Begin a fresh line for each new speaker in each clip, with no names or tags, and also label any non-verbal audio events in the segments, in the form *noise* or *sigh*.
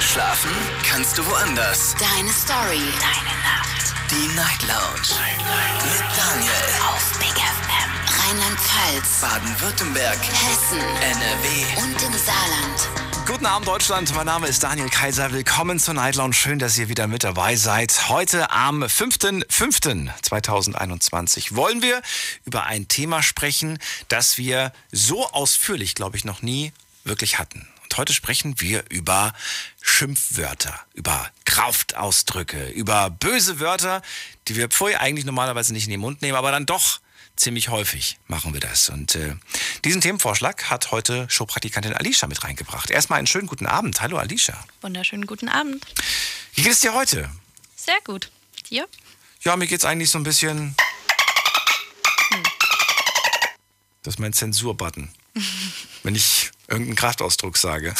Schlafen kannst du woanders.
Deine Story. Deine Nacht.
Die Night Lounge. Mit Daniel.
Auf Big FM. Rheinland-Pfalz.
Baden-Württemberg.
Hessen.
NRW.
Und im Saarland.
Guten Abend Deutschland, mein Name ist Daniel Kaiser. Willkommen zur Night Lounge. Schön, dass ihr wieder mit dabei seid. Heute am 5.5.2021 wollen wir über ein Thema sprechen, das wir so ausführlich, glaube ich, noch nie wirklich hatten. Und heute sprechen wir über Schimpfwörter, über Kraftausdrücke, über böse Wörter, die wir vorher eigentlich normalerweise nicht in den Mund nehmen, aber dann doch ziemlich häufig machen wir das. Und äh, diesen Themenvorschlag hat heute Showpraktikantin Alicia mit reingebracht. Erstmal einen schönen guten Abend. Hallo Alicia.
Wunderschönen guten Abend.
Wie geht es dir heute?
Sehr gut. Dir?
Ja, mir geht's eigentlich so ein bisschen. Das ist mein Zensurbutton. Wenn ich irgendeinen Kraftausdruck sage,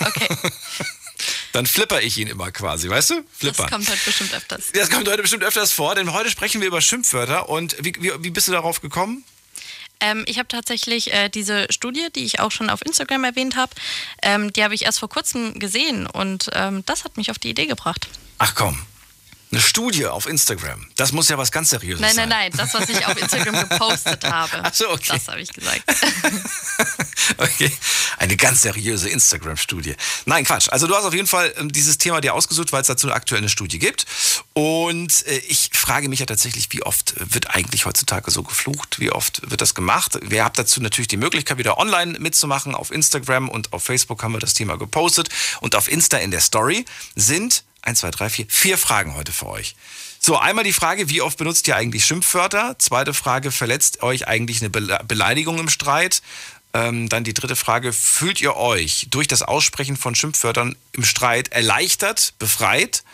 Okay, *laughs*
dann flipper ich ihn immer quasi, weißt du?
das
Flipper.
kommt heute bestimmt öfters.
Das kommt heute bestimmt öfters vor, denn heute sprechen wir über Schimpfwörter. Und wie, wie, wie bist du darauf gekommen?
Ähm, ich habe tatsächlich äh, diese Studie, die ich auch schon auf Instagram erwähnt habe, ähm, die habe ich erst vor kurzem gesehen und ähm, das hat mich auf die Idee gebracht.
Ach komm, eine Studie auf Instagram. Das muss ja was ganz Seriöses
Nein,
sein.
nein, nein, das, was ich auf Instagram gepostet habe.
Ach so, okay.
Das habe ich gesagt. *laughs*
Okay, eine ganz seriöse Instagram-Studie. Nein, Quatsch. Also du hast auf jeden Fall ähm, dieses Thema dir ausgesucht, weil es dazu aktuell eine Studie gibt. Und äh, ich frage mich ja tatsächlich, wie oft wird eigentlich heutzutage so geflucht? Wie oft wird das gemacht? Wir haben dazu natürlich die Möglichkeit, wieder online mitzumachen. Auf Instagram und auf Facebook haben wir das Thema gepostet. Und auf Insta in der Story sind, eins, zwei, drei, vier, vier Fragen heute für euch. So, einmal die Frage, wie oft benutzt ihr eigentlich Schimpfwörter? Zweite Frage, verletzt euch eigentlich eine Bele- Beleidigung im Streit? Ähm, dann die dritte Frage, fühlt ihr euch durch das Aussprechen von Schimpfwörtern im Streit erleichtert, befreit?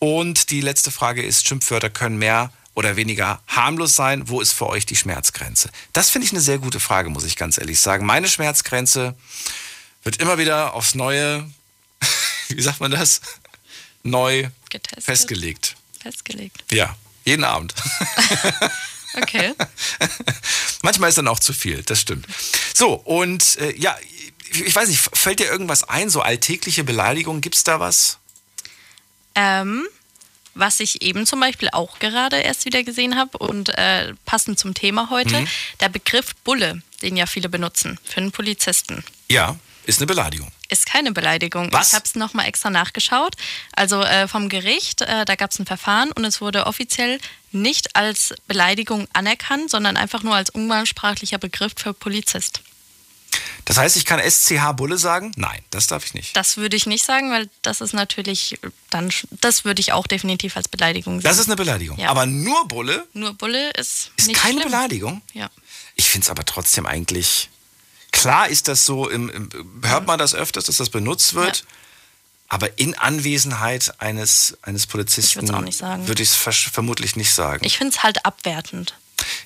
Und die letzte Frage ist, Schimpfwörter können mehr oder weniger harmlos sein. Wo ist für euch die Schmerzgrenze? Das finde ich eine sehr gute Frage, muss ich ganz ehrlich sagen. Meine Schmerzgrenze wird immer wieder aufs Neue, *laughs* wie sagt man das? Neu
Getestet.
festgelegt.
Festgelegt.
Ja, jeden Abend. *laughs*
Okay. *laughs*
Manchmal ist dann auch zu viel, das stimmt. So, und äh, ja, ich weiß nicht, fällt dir irgendwas ein, so alltägliche Beleidigungen, gibt's da was?
Ähm, was ich eben zum Beispiel auch gerade erst wieder gesehen habe und äh, passend zum Thema heute, der Begriff Bulle, den ja viele benutzen für einen Polizisten.
Ja, ist eine Beleidigung.
Ist keine Beleidigung.
Was?
Ich habe es nochmal extra nachgeschaut. Also äh, vom Gericht, äh, da gab es ein Verfahren und es wurde offiziell nicht als Beleidigung anerkannt, sondern einfach nur als umgangssprachlicher Begriff für Polizist.
Das heißt, ich kann SCH Bulle sagen? Nein, das darf ich nicht.
Das würde ich nicht sagen, weil das ist natürlich dann, das würde ich auch definitiv als Beleidigung sehen.
Das ist eine Beleidigung.
Ja.
Aber nur Bulle
nur Bulle ist,
ist keine
schlimm.
Beleidigung.
Ja.
Ich finde es aber trotzdem eigentlich. Klar ist das so, im, im, hört man das öfters, dass das benutzt wird.
Ja.
Aber in Anwesenheit eines, eines Polizisten würde ich es vermutlich nicht sagen.
Ich finde es halt abwertend.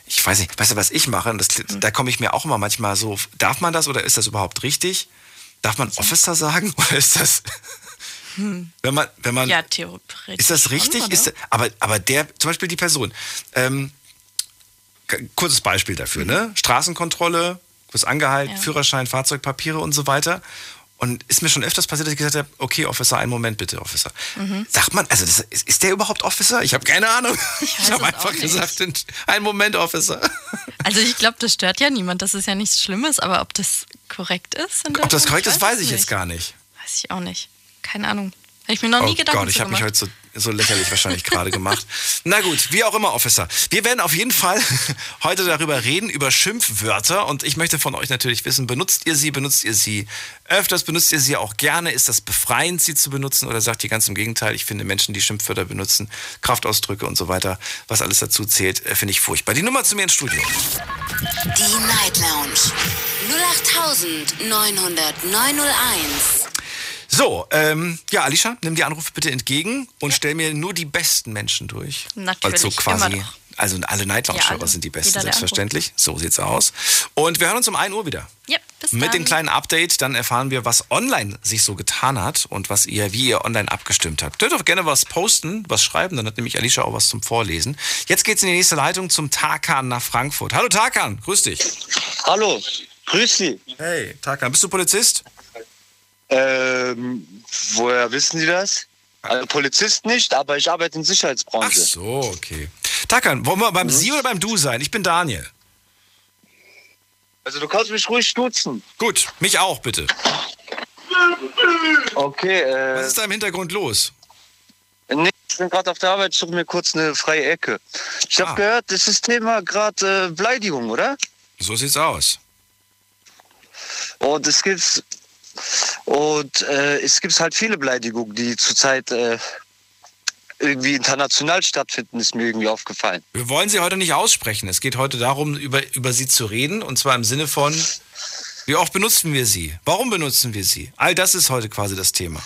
ich weiß nicht, weißt du, was ich mache? Das,
Hm.
Da komme ich mir auch immer manchmal so, darf man das oder ist das überhaupt richtig? Darf man Officer sagen *laughs* oder ist das, *laughs* wenn man, wenn man,
Hm. Ja, theoretisch.
ist das richtig?
Schon,
ist, aber, aber der, zum Beispiel die Person, ähm, kurzes Beispiel dafür, ne? Straßenkontrolle, wirst angehalten.
Ja.
Führerschein, Fahrzeugpapiere und so weiter. Und ist mir schon öfters passiert, dass ich gesagt habe, okay, Officer, einen Moment bitte, Officer.
Mhm.
Sagt man, also das, ist, ist der überhaupt Officer? Ich habe keine Ahnung. Ich,
weiß
habe einfach gesagt, einen Moment, Officer.
Also ich glaube, das stört ja niemand. Das ist ja nichts Schlimmes, aber ob das korrekt ist?
Ob das korrekt ist, weiß ich jetzt
nicht.
gar nicht.
Weiß ich auch nicht. Keine Ahnung. Habe ich mir noch nie
oh
Gedanken
Gott, ich habe mich heute so, so lächerlich wahrscheinlich gerade gemacht. *laughs* Na gut, wie auch immer, Officer. Wir werden auf jeden Fall *laughs* heute darüber reden, über Schimpfwörter. Und ich möchte von euch natürlich wissen, benutzt ihr sie, benutzt ihr sie öfters, benutzt ihr sie auch gerne? Ist das befreiend, sie zu benutzen? Oder sagt ihr ganz im Gegenteil, ich finde Menschen, die Schimpfwörter benutzen, Kraftausdrücke und so weiter, was alles dazu zählt, äh, finde ich furchtbar. Die Nummer zu mir ins Studio.
Die Night Lounge. 08901.
So, ähm, ja, Alicia, nimm die Anrufe bitte entgegen und stell mir nur die besten Menschen durch.
Natürlich,
Also quasi, also alle Night Lounge
Ja,
Hörer sind die besten, selbstverständlich. So sieht's aus. Und wir hören uns um 1 Uhr wieder.
Ja, bis
Mit
dann.
dem kleinen Update, dann erfahren wir, was online sich so getan hat und was ihr, wie ihr online abgestimmt habt. Könnt doch gerne was posten, was schreiben, dann hat nämlich Alicia auch was zum Vorlesen. Jetzt geht's in die nächste Leitung zum Tarkan nach Frankfurt. Hallo Tarkan, grüß dich.
Hallo, grüß Sie.
Hey, Tarkan, bist du Polizist?
Ähm, woher wissen Sie das? Also Polizist nicht, aber ich arbeite in
Ach
Sicherheitsbranche.
so, okay. Takan, wollen wir beim Sie oder beim Du sein? Ich bin Daniel.
Also du kannst mich ruhig stutzen.
Gut, mich auch bitte.
Okay, äh,
Was ist da im Hintergrund los?
nee, ich bin gerade auf der Arbeit, ich suche mir kurz eine freie Ecke. Ich habe
Ah.
gehört, das ist Thema gerade äh, Beleidigung, oder?
So sieht's aus.
Und es gibt und äh, es gibt halt viele Beleidigungen, die zurzeit äh, irgendwie international stattfinden, ist mir irgendwie aufgefallen.
Wir wollen sie heute nicht aussprechen. Es geht heute darum, über, über sie zu reden. Und zwar im Sinne von, wie oft benutzen wir sie? Warum benutzen wir sie? All das ist heute quasi das Thema.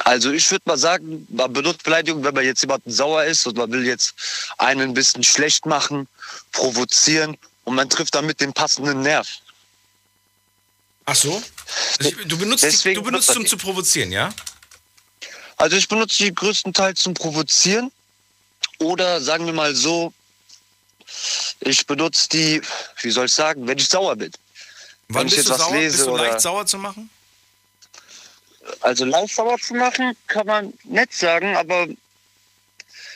Also ich würde mal sagen, man benutzt Beleidigung, wenn man jetzt jemanden sauer ist und man will jetzt einen ein bisschen schlecht machen, provozieren und man trifft damit den passenden Nerv.
Ach so? Also, Du benutzt, die,
Deswegen
du benutzt
benutzt
um zu provozieren, ja?
Also ich benutze die größtenteils zum Provozieren oder sagen wir mal so, ich benutze die, wie soll ich sagen, wenn ich sauer bin.
Wann
ich
bist
jetzt
du
was
sauer?
lese
bist du
oder-
leicht sauer zu machen?
Also leicht sauer zu machen, kann man nett sagen, aber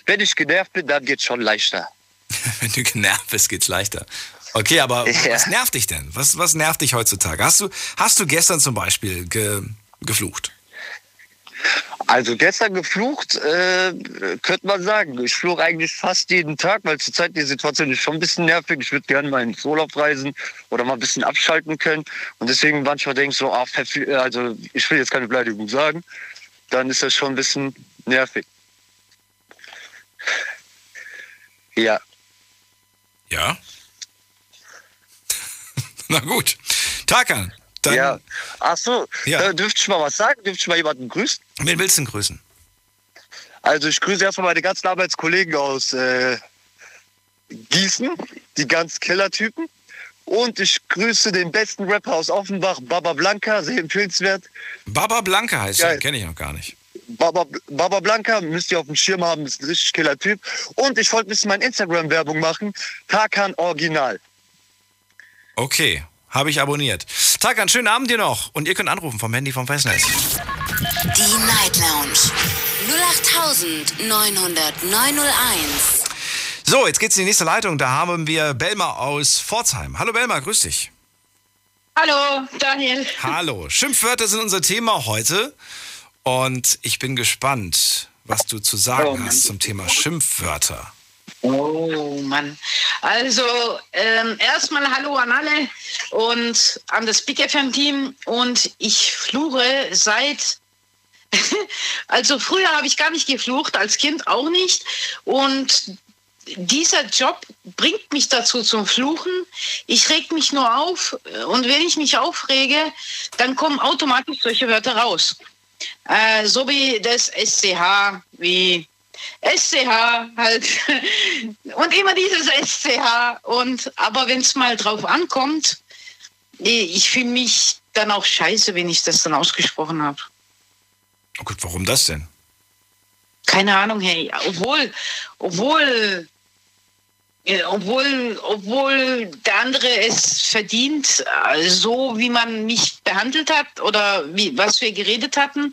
wenn ich genervt bin, dann geht's schon leichter. *laughs*
Wenn du genervt bist, geht's leichter. Okay, aber *laughs*
Ja.
was nervt dich denn? Was, was nervt dich heutzutage? Hast du, hast du gestern zum Beispiel ge, geflucht?
Also gestern geflucht, äh, könnte man sagen. Ich fluche eigentlich fast jeden Tag, weil zurzeit die Situation ist schon ein bisschen nervig. Ich würde gerne mal ins Urlaub reisen oder mal ein bisschen abschalten können. Und deswegen manchmal denke ich so, ah, verfl- also ich will jetzt keine Beleidigung sagen, dann ist das schon ein bisschen nervig. Ja,
Ja. *laughs* Na gut. Takan, dann,
ja. Ach so,
Ja.
äh, dürfte ich mal was sagen? Dürfte ich mal jemanden grüßen?
wen willst du denn grüßen?
Also ich grüße erstmal meine ganzen Arbeitskollegen aus äh, Gießen, die ganz Killer-Typen. Und ich grüße den besten Rapper aus Offenbach, Baba Blanca, sehr empfehlenswert.
Baba Blanca heißt er, kenne ich noch gar nicht.
Baba, Baba Blanca, müsst ihr auf dem Schirm haben, ist ein richtig Killer-Typ. Und ich wollte ein bisschen meine Instagram-Werbung machen. Tarkan Original.
Okay, habe ich abonniert. Takan, schönen Abend dir noch. Und ihr könnt anrufen vom Handy vom Festnetz.
Die Night Lounge 08900 901.
So, jetzt geht's in die nächste Leitung. Da haben wir Belma aus Pforzheim. Hallo Belma, grüß dich.
Hallo, Daniel.
Hallo. *laughs* Schimpfwörter sind unser Thema heute. Und ich bin gespannt, was du zu sagen
Oh
hast zum Thema Schimpfwörter.
Oh Mann. Also ähm, erstmal Hallo an alle und an das Big FM Team. Und ich fluche seit. *laughs* also früher habe ich gar nicht geflucht, als Kind auch nicht. Und dieser Job bringt mich dazu zum Fluchen. Ich reg mich nur auf und wenn ich mich aufrege, dann kommen automatisch solche Wörter raus. Äh, so wie das SCH, wie SCH halt. *laughs* Und immer dieses SCH. Und, aber wenn es mal drauf ankommt, ich fühle mich dann auch scheiße, wenn ich das dann ausgesprochen habe.
Oh gut, warum das denn?
Keine Ahnung, hey. Obwohl, obwohl, obwohl, obwohl der andere es verdient, äh, so wie man mich behandelt hat oder wie, was wir geredet hatten.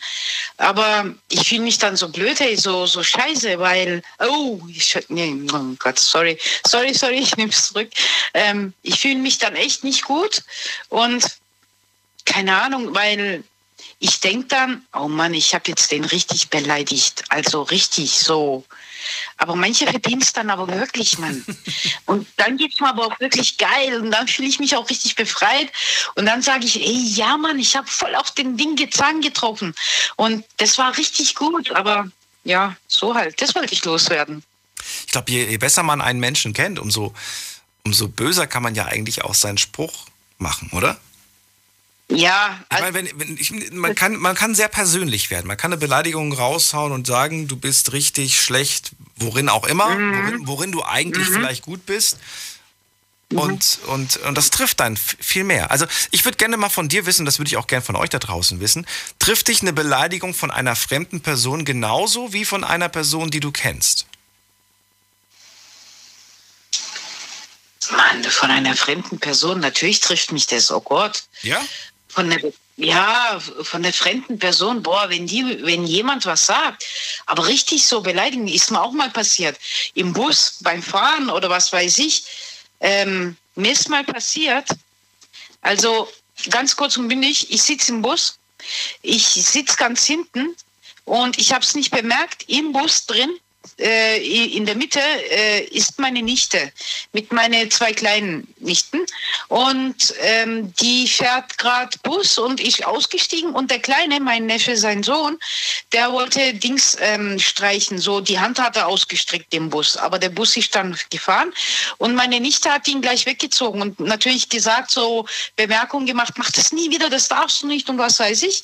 Aber ich fühle mich dann so blöd, hey, so, so scheiße, weil, oh, ich, nee, oh Gott, sorry, sorry, sorry, ich nehme es zurück. Ähm, ich fühle mich dann echt nicht gut und keine Ahnung, weil ich denke dann, oh Mann, ich habe jetzt den richtig beleidigt. Also richtig so. Aber manche verdienen es dann aber wirklich, Mann. Und dann geht's mir aber auch wirklich geil. Und dann fühle ich mich auch richtig befreit. Und dann sage ich, ey, ja, Mann, ich habe voll auf den Ding Zahn getroffen. Und das war richtig gut. Aber ja, so halt. Das wollte ich loswerden.
Ich glaube, je, je besser man einen Menschen kennt, umso, umso böser kann man ja eigentlich auch seinen Spruch machen, oder?
Ja,
Ich
also,
meine, wenn, wenn ich, man, kann, man kann sehr persönlich werden. Man kann eine Beleidigung raushauen und sagen, du bist richtig schlecht, worin auch immer, worin, worin du eigentlich vielleicht gut bist. Und, und, und das trifft dann viel mehr. Also ich würde gerne mal von dir wissen, das würde ich auch gerne von euch da draußen wissen, trifft dich eine Beleidigung von einer fremden Person genauso wie von einer Person, die du kennst?
Mann, von einer fremden Person. Natürlich trifft mich das, oh Gott.
Ja?
Von einer, ja, von der fremden Person, boah, wenn die, wenn jemand was sagt, aber richtig so beleidigen, ist mir auch mal passiert. Im Bus, beim Fahren oder was weiß ich. Ähm, mir ist mal passiert, also ganz kurz und bündig, ich sitze im Bus, ich sitze ganz hinten und ich habe es nicht bemerkt, im Bus drin äh, in der Mitte äh, ist meine Nichte mit meinen zwei kleinen Nichten und ähm, die fährt gerade Bus und ich ausgestiegen und der Kleine, mein Neffe, sein Sohn, der wollte Dings ähm, streichen, so die Hand hat er ausgestreckt im Bus, aber der Bus ist dann gefahren und meine Nichte hat ihn gleich weggezogen und natürlich gesagt, so Bemerkungen gemacht, mach das nie wieder, das darfst du nicht und was weiß ich.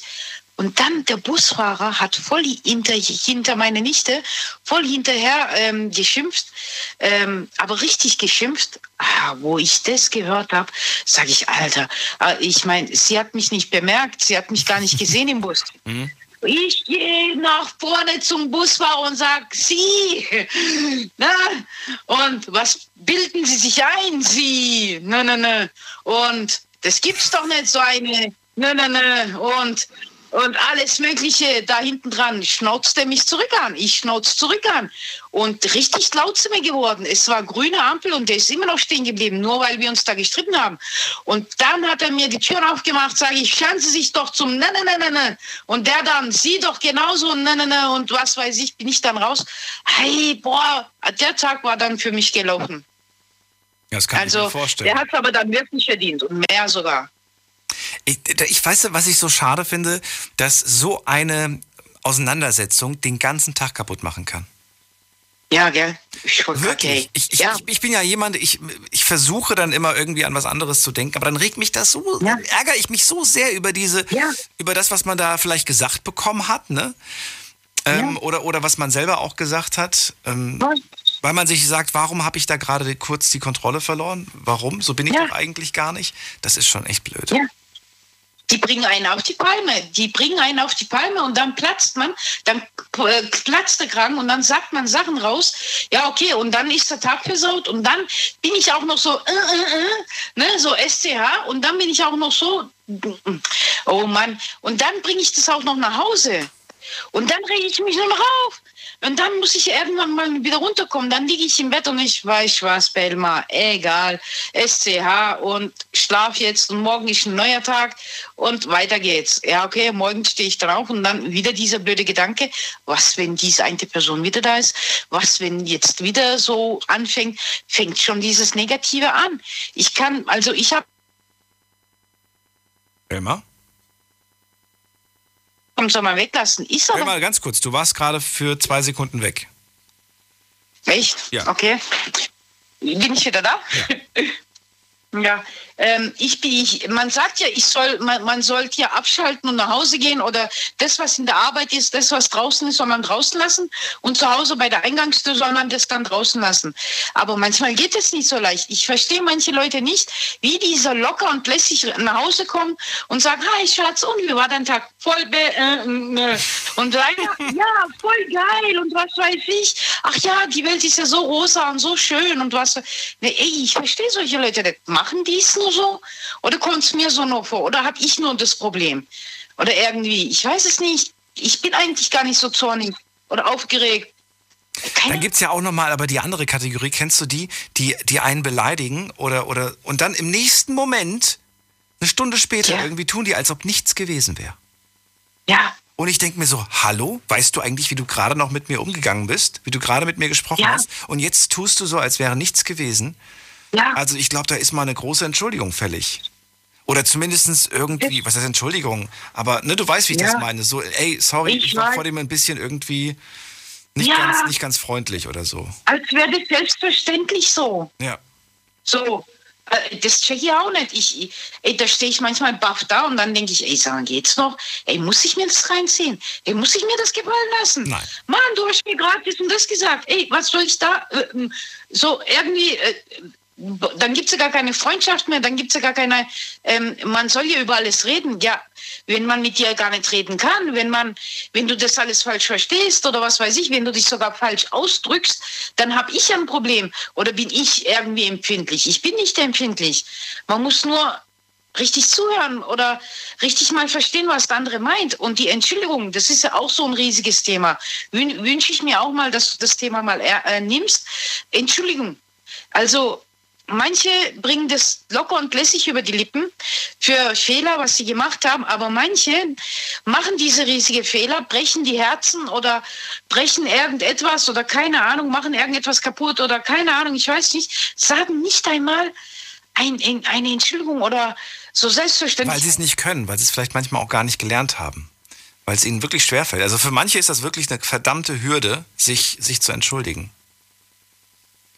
Und dann der Busfahrer hat voll hinter, hinter meine Nichte, voll hinterher ähm, geschimpft, ähm, aber richtig geschimpft. Ah, wo ich das gehört habe, sage ich, Alter, ah, ich meine, sie hat mich nicht bemerkt, sie hat mich gar nicht gesehen im Bus. *laughs* Mhm. Ich gehe nach vorne zum Busfahrer und sage, Sie, *laughs* na, und was bilden Sie sich ein, Sie, ne, ne, ne, und das gibt's doch nicht so eine, ne, ne, ne, und und alles Mögliche da hinten dran schnauzt er mich zurück an. Ich schnauze zurück an. Und richtig laut sind wir geworden. Es war grüne Ampel und der ist immer noch stehen geblieben, nur weil wir uns da gestritten haben. Und dann hat er mir die Tür aufgemacht, sage ich, schauen Sie sich doch zum ne, ne, ne, ne, ne. Und der dann, Sie doch genauso, ne, ne, ne. Und was weiß ich, bin ich dann raus. Hey, boah, der Tag war dann für mich gelaufen.
Das kann
also,
ich mir vorstellen.
Der hat es aber dann wirklich verdient und mehr sogar.
Ich, ich weiß, was ich so schade finde, dass so eine Auseinandersetzung den ganzen Tag kaputt machen kann.
Ja, gell?
Ich Wirklich. Ich, ich, ja. ich, ich, bin ja jemand, ich, ich versuche dann immer irgendwie an was anderes zu denken, aber dann regt mich das so, ja. ärgere ich mich so sehr über diese, ja. über das, was man da vielleicht gesagt bekommen hat, ne? Ähm, oder, oder was man selber auch gesagt hat. Ähm, weil man sich sagt, warum habe ich da gerade kurz die Kontrolle verloren? Warum? So bin ich doch eigentlich gar nicht. Das ist schon echt blöd. Ja
die bringen einen auf die Palme. Die bringen einen auf die Palme und dann platzt man, dann äh, platzt der Kragen und dann sagt man Sachen raus. Ja, okay, und dann ist der Tag versaut und dann bin ich auch noch so, äh, äh, äh, ne, so SCH und dann bin ich auch noch so, oh Mann, und dann bringe ich das auch noch nach Hause. Und dann rege ich mich nur noch auf. Und dann muss ich irgendwann mal wieder runterkommen. Dann liege ich im Bett und ich weiß was, Belma, egal, SCH und schlaf jetzt und morgen ist ein neuer Tag und weiter geht's. Ja, okay, morgen stehe ich drauf und dann wieder dieser blöde Gedanke, was, wenn diese eine Person wieder da ist? Was, wenn jetzt wieder so anfängt? Fängt schon dieses Negative an. Ich kann, also ich habe
Belma?
Komm, soll man weglassen. Ist aber.
mal ganz kurz, du warst gerade für zwei Sekunden weg.
Echt?
Ja.
Okay. Bin ich wieder da? Ja. *laughs* Ja, ähm, ich bin, ich, man sagt ja, ich soll, man, man sollte ja abschalten und nach Hause gehen oder das, was in der Arbeit ist, das, was draußen ist, soll man draußen lassen und zu Hause bei der Eingangstür soll man das dann draußen lassen. Aber manchmal geht es nicht so leicht. Ich verstehe manche Leute nicht, wie die so locker und lässig nach Hause kommen und sagen, hi Schatz, und wie war dein Tag? Voll be äh, äh. und sagen, *laughs* ja, voll geil und was weiß ich. Ach ja, die Welt ist ja so rosa und so schön und was. Nee, ey, ich verstehe solche Leute nicht machen die es nur so? Oder kommt es mir so noch vor? Oder habe ich nur das Problem? Oder irgendwie, ich weiß es nicht. Ich bin eigentlich gar nicht so zornig oder aufgeregt.
Keine dann gibt es ja auch nochmal aber die andere Kategorie. Kennst du die, die, die einen beleidigen oder, oder und dann im nächsten Moment, eine Stunde später, ja. irgendwie tun die, als ob nichts gewesen wäre.
Ja.
Und ich denke mir so, hallo, weißt du eigentlich, wie du gerade noch mit mir umgegangen bist? Wie du gerade mit mir gesprochen ja. hast? Und jetzt tust du so, als wäre nichts gewesen. Ja. Also ich glaube, da ist mal eine große Entschuldigung fällig. Oder zumindest irgendwie, was heißt Entschuldigung? Aber ne, du weißt, wie ich ja. das meine. So, ey, sorry, ich, ich war vor dem ein bisschen irgendwie nicht, ja. ganz, nicht ganz freundlich oder so.
Als wäre das selbstverständlich so.
Ja.
So, äh, das check ich auch nicht. Ich, ey, da stehe ich manchmal baff da und dann denke ich, ey, sag mal, geht's noch? Ey, muss ich mir das reinziehen? Ey, muss ich mir das gefallen lassen?
Nein.
Mann, du hast mir gerade das und das gesagt. Ey, was soll ich da? Äh, so irgendwie, äh, dann gibt es ja gar keine Freundschaft mehr, dann gibt es ja gar keine, ähm, man soll ja über alles reden. Ja, wenn man mit dir gar nicht reden kann, wenn man, wenn du das alles falsch verstehst oder was weiß ich, wenn du dich sogar falsch ausdrückst, dann habe ich ein Problem oder bin ich irgendwie empfindlich. Ich bin nicht empfindlich. Man muss nur richtig zuhören oder richtig mal verstehen, was der andere meint. Und die Entschuldigung, das ist ja auch so ein riesiges Thema. Wün Wünsche ich mir auch mal, dass du das Thema mal äh, nimmst. Entschuldigung. Also manche bringen das locker und lässig über die Lippen für Fehler, was sie gemacht haben, aber manche machen diese riesige Fehler, brechen die Herzen oder brechen irgendetwas oder keine Ahnung, machen irgendetwas kaputt oder keine Ahnung, ich weiß nicht, sagen nicht einmal ein, ein, eine Entschuldigung oder so selbstverständlich.
Weil sie es nicht können, weil sie es vielleicht manchmal auch gar nicht gelernt haben. Weil es ihnen wirklich schwerfällt. Also für manche ist das wirklich eine verdammte Hürde, sich, sich zu entschuldigen.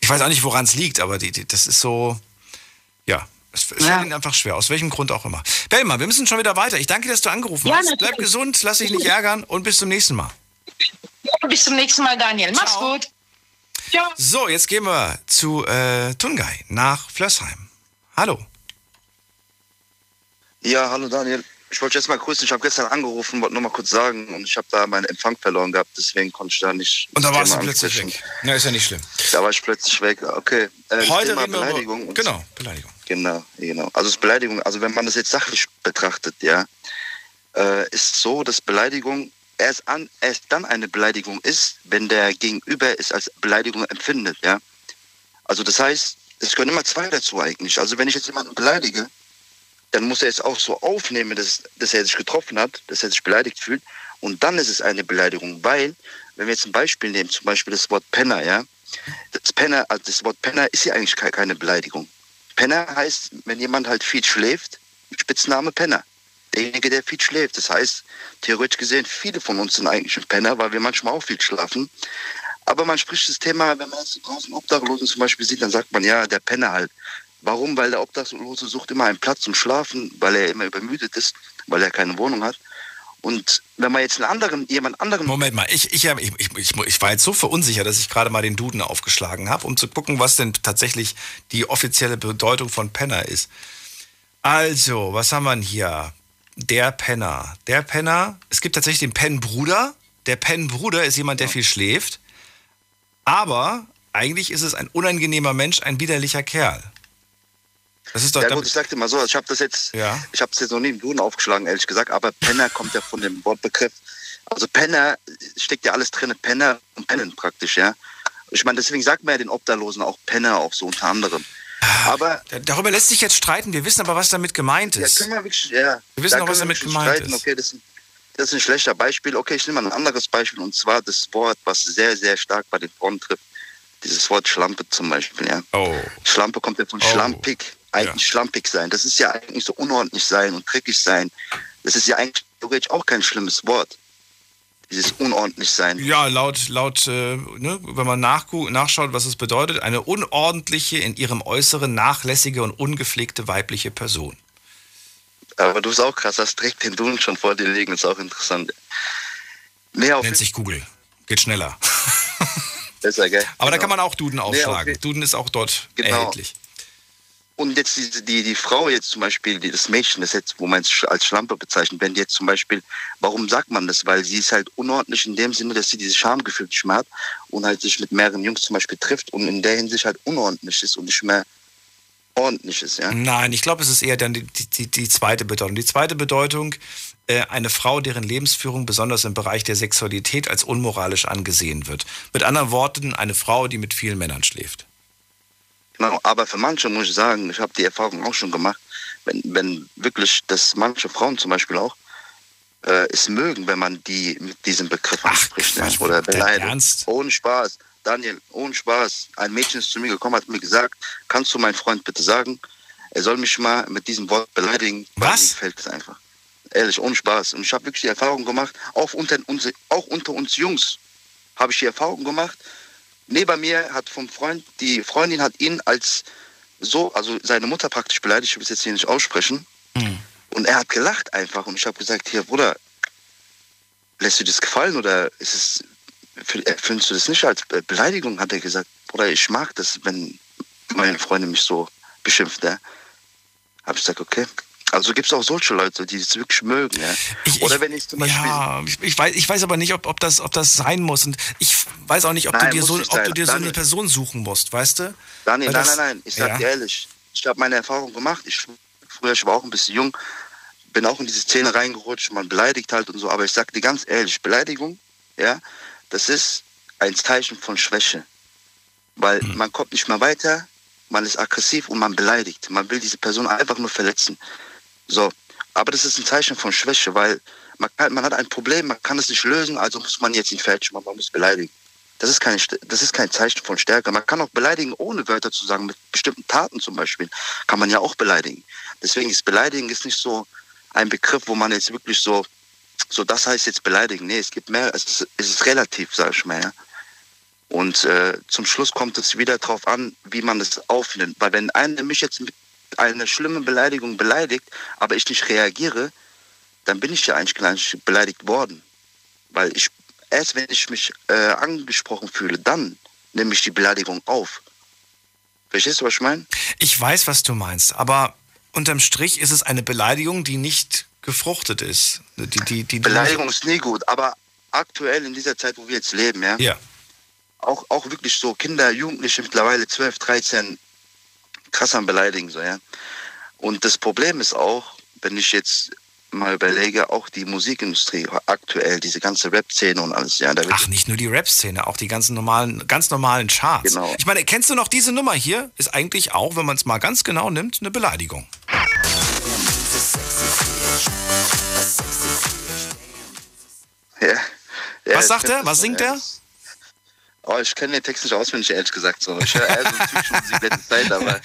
Ich weiß auch nicht, woran es liegt, aber die, die, das ist so, ja, es fällt ja. ihnen einfach schwer, aus welchem Grund auch immer. Bellmann, wir müssen schon wieder weiter. Ich danke dir, dass du angerufen ja, hast. Natürlich. Bleib gesund, lass dich nicht ärgern und bis zum nächsten Mal.
Bis zum nächsten Mal, Daniel. Mach's Ciao. gut.
Ja. So, jetzt gehen wir zu äh, Tungay nach Flössheim. Hallo.
Ja, hallo Daniel. Ich wollte jetzt mal grüßen. Ich habe gestern angerufen, wollte nur mal kurz sagen und ich habe da meinen Empfang verloren gehabt, deswegen konnte ich da nicht.
Und da warst du plötzlich weg. Na, ist ja nicht schlimm.
Da war ich plötzlich weg. Okay.
Äh, Heute Thema reden Beleidigung. Über, genau, Beleidigung.
Genau, genau. Also das Beleidigung, also wenn man das jetzt sachlich betrachtet, ja, äh, ist so, dass Beleidigung erst, an, erst dann eine Beleidigung ist, wenn der Gegenüber es als Beleidigung empfindet, ja. Also das heißt, es gehören immer zwei dazu eigentlich. Also wenn ich jetzt jemanden beleidige, dann muss er es auch so aufnehmen, dass, dass er sich getroffen hat, dass er sich beleidigt fühlt. Und dann ist es eine Beleidigung, weil, wenn wir jetzt ein Beispiel nehmen, zum Beispiel das Wort Penner, ja, das Penner, also das Wort Penner ist ja eigentlich keine Beleidigung. Penner heißt, wenn jemand halt viel schläft, Spitzname Penner. Derjenige, der viel schläft. Das heißt, theoretisch gesehen, viele von uns sind eigentlich ein Penner, weil wir manchmal auch viel schlafen. Aber man spricht das Thema, wenn man jetzt draußen Obdachlosen zum Beispiel sieht, dann sagt man, ja, der Penner halt. Warum? Weil der Obdachlose sucht immer einen Platz zum Schlafen, weil er immer übermüdet ist, weil er keine Wohnung hat. Und wenn man jetzt einen anderen, jemand anderen.
Moment mal, ich, ich, ich, ich, ich war jetzt so verunsichert, dass ich gerade mal den Duden aufgeschlagen habe, um zu gucken, was denn tatsächlich die offizielle Bedeutung von Penner ist. Also, was haben wir denn hier? Der Penner. Der Penner, es gibt tatsächlich den Pennbruder. Der Pennbruder ist jemand, der viel schläft. Aber eigentlich ist es ein unangenehmer Mensch, ein widerlicher Kerl.
Das ist doch ja gut, ich sagte mal so, ich habe das jetzt, ja? ich habe es jetzt noch nie im Duden aufgeschlagen, ehrlich gesagt, aber Penner kommt ja von dem Wortbegriff. Also Penner steckt ja alles drin, Penner und Pennen praktisch, ja. Ich meine, deswegen sagt man ja den Obdachlosen auch Penner, auch so unter anderem. Aber
darüber lässt sich jetzt streiten. Wir wissen aber, was damit gemeint ist.
Ja, können wir wirklich, ja.
Wir wissen auch, was damit gemeint streiten. ist.
Okay, das, das ist ein schlechter Beispiel. Okay, ich nehme mal ein anderes Beispiel und zwar das Wort, was sehr, sehr stark bei den Frauen trifft. Dieses Wort Schlampe zum Beispiel, ja.
Oh.
Schlampe kommt ja von oh. schlampig eigentlich ja. schlampig sein. Das ist ja eigentlich so unordentlich sein und dreckig sein. Das ist ja eigentlich theoretisch auch kein schlimmes Wort. Dieses unordentlich sein.
Ja, laut, laut äh, ne, wenn man nachschaut, was es bedeutet, eine unordentliche, in ihrem Äußeren nachlässige und ungepflegte weibliche Person.
Aber du bist auch krass, hast direkt den Duden schon vor dir liegen, ist auch interessant.
Nee, Nennt sich Google. Geht schneller. *laughs*
Besser, gell?
Aber genau. da kann man auch Duden aufschlagen. Nee, Duden ist auch dort genau. erhältlich.
Und jetzt die, die, die Frau jetzt zum Beispiel, die, das Mädchen, das jetzt, wo man es als Schlampe bezeichnet, wenn die jetzt zum Beispiel, warum sagt man das? Weil sie ist halt unordentlich in dem Sinne, dass sie dieses Schamgefühl nicht mehr hat und halt sich mit mehreren Jungs zum Beispiel trifft und in der Hinsicht halt unordentlich ist und nicht mehr ordentlich ist, ja?
Nein, ich glaube, es ist eher dann die, die, die zweite Bedeutung. Die zweite Bedeutung, äh, eine Frau, deren Lebensführung besonders im Bereich der Sexualität als unmoralisch angesehen wird. Mit anderen Worten, eine Frau, die mit vielen Männern schläft.
Genau, aber für manche muss ich sagen, ich habe die Erfahrung auch schon gemacht, wenn, wenn wirklich, dass manche Frauen zum Beispiel auch äh, es mögen, wenn man die mit diesem Begriff anspricht ne? oder beleidigt. Ohne Spaß. Daniel, ohne Spaß. Ein Mädchen ist zu mir gekommen, hat mir gesagt, kannst du meinen Freund bitte sagen, er soll mich mal mit diesem Wort beleidigen.
Was?
Mir gefällt es einfach. Ehrlich, ohne Spaß. Und ich habe wirklich die Erfahrung gemacht, auch unter, uns, auch unter uns Jungs habe ich die Erfahrung gemacht, neben mir hat vom Freund, die Freundin hat ihn als so, also seine Mutter praktisch beleidigt, ich will es jetzt hier nicht aussprechen. Mhm. Und er hat gelacht einfach und ich habe gesagt, hier Bruder, lässt du das gefallen oder ist es, findest du das nicht als Beleidigung? Hat er gesagt, Bruder, ich mag das, wenn meine Freundin mich so beschimpft. Ja. Habe ich gesagt, okay, also gibt es auch solche Leute, die es wirklich mögen. Ja?
Ich, Oder wenn ich zum Beispiel. Ja, ich, ich, weiß, ich weiß aber nicht, ob, ob, das, ob das sein muss. Und ich weiß auch nicht, ob Nein, du dir, so, ob du dir so eine Person suchen musst, weißt du?
Daniel, nein, nein, nein. Ich sag ja. dir ehrlich, ich habe meine Erfahrung gemacht. Ich früher, ich war auch ein bisschen jung, bin auch in diese Szene reingerutscht, man beleidigt halt und so, aber ich sag dir ganz ehrlich, Beleidigung, ja, das ist ein Zeichen von Schwäche. Weil
Mhm.
man kommt nicht mehr weiter, man ist aggressiv und man beleidigt. Man will diese Person einfach nur verletzen. So, aber das ist ein Zeichen von Schwäche, weil man, kann, man hat ein Problem, man kann es nicht lösen, also muss man jetzt ihn machen, man muss beleidigen. Das ist, keine, das ist kein Zeichen von Stärke. Man kann auch beleidigen, ohne Wörter zu sagen, mit bestimmten Taten zum Beispiel, kann man ja auch beleidigen. Deswegen ist Beleidigen ist nicht so ein Begriff, wo man jetzt wirklich so, so das heißt jetzt beleidigen. Nee, es gibt mehr, es ist, es ist relativ, sag ich mal. Ja. Und äh, zum Schluss kommt es wieder darauf an, wie man es aufnimmt. Weil wenn einer mich jetzt mit einer schlimmen Beleidigung beleidigt, aber ich nicht reagiere, dann bin ich ja eigentlich gar nicht beleidigt worden. Weil ich, erst wenn ich mich äh, angesprochen fühle, dann nehme ich die Beleidigung auf. Verstehst du, was ich meine?
Ich weiß, was du meinst, aber unterm Strich ist es eine Beleidigung, die nicht gefruchtet ist. Die, die, die
Beleidigung ist nie gut, aber aktuell in dieser Zeit, wo wir jetzt leben, ja,
Ja.
auch, auch wirklich so Kinder, Jugendliche mittlerweile 12, 13 krass am Beleidigen, so, ja. Und das Problem ist auch, wenn ich jetzt mal überlege, auch die Musikindustrie aktuell, diese ganze Rap-Szene und alles, ja,
Ach, nicht nur die Rap-Szene, auch die ganzen normalen, ganz normalen Charts.
Genau.
Ich meine, kennst du noch diese Nummer hier? Ist eigentlich auch, wenn man es mal ganz genau nimmt, eine Beleidigung.
ja, ja,
Was sagt er? Was singt er?
Oh, ich kenne den Text nicht auswendig, ehrlich gesagt. So. Ich höre eher so Musik *laughs* letzte Zeit, aber,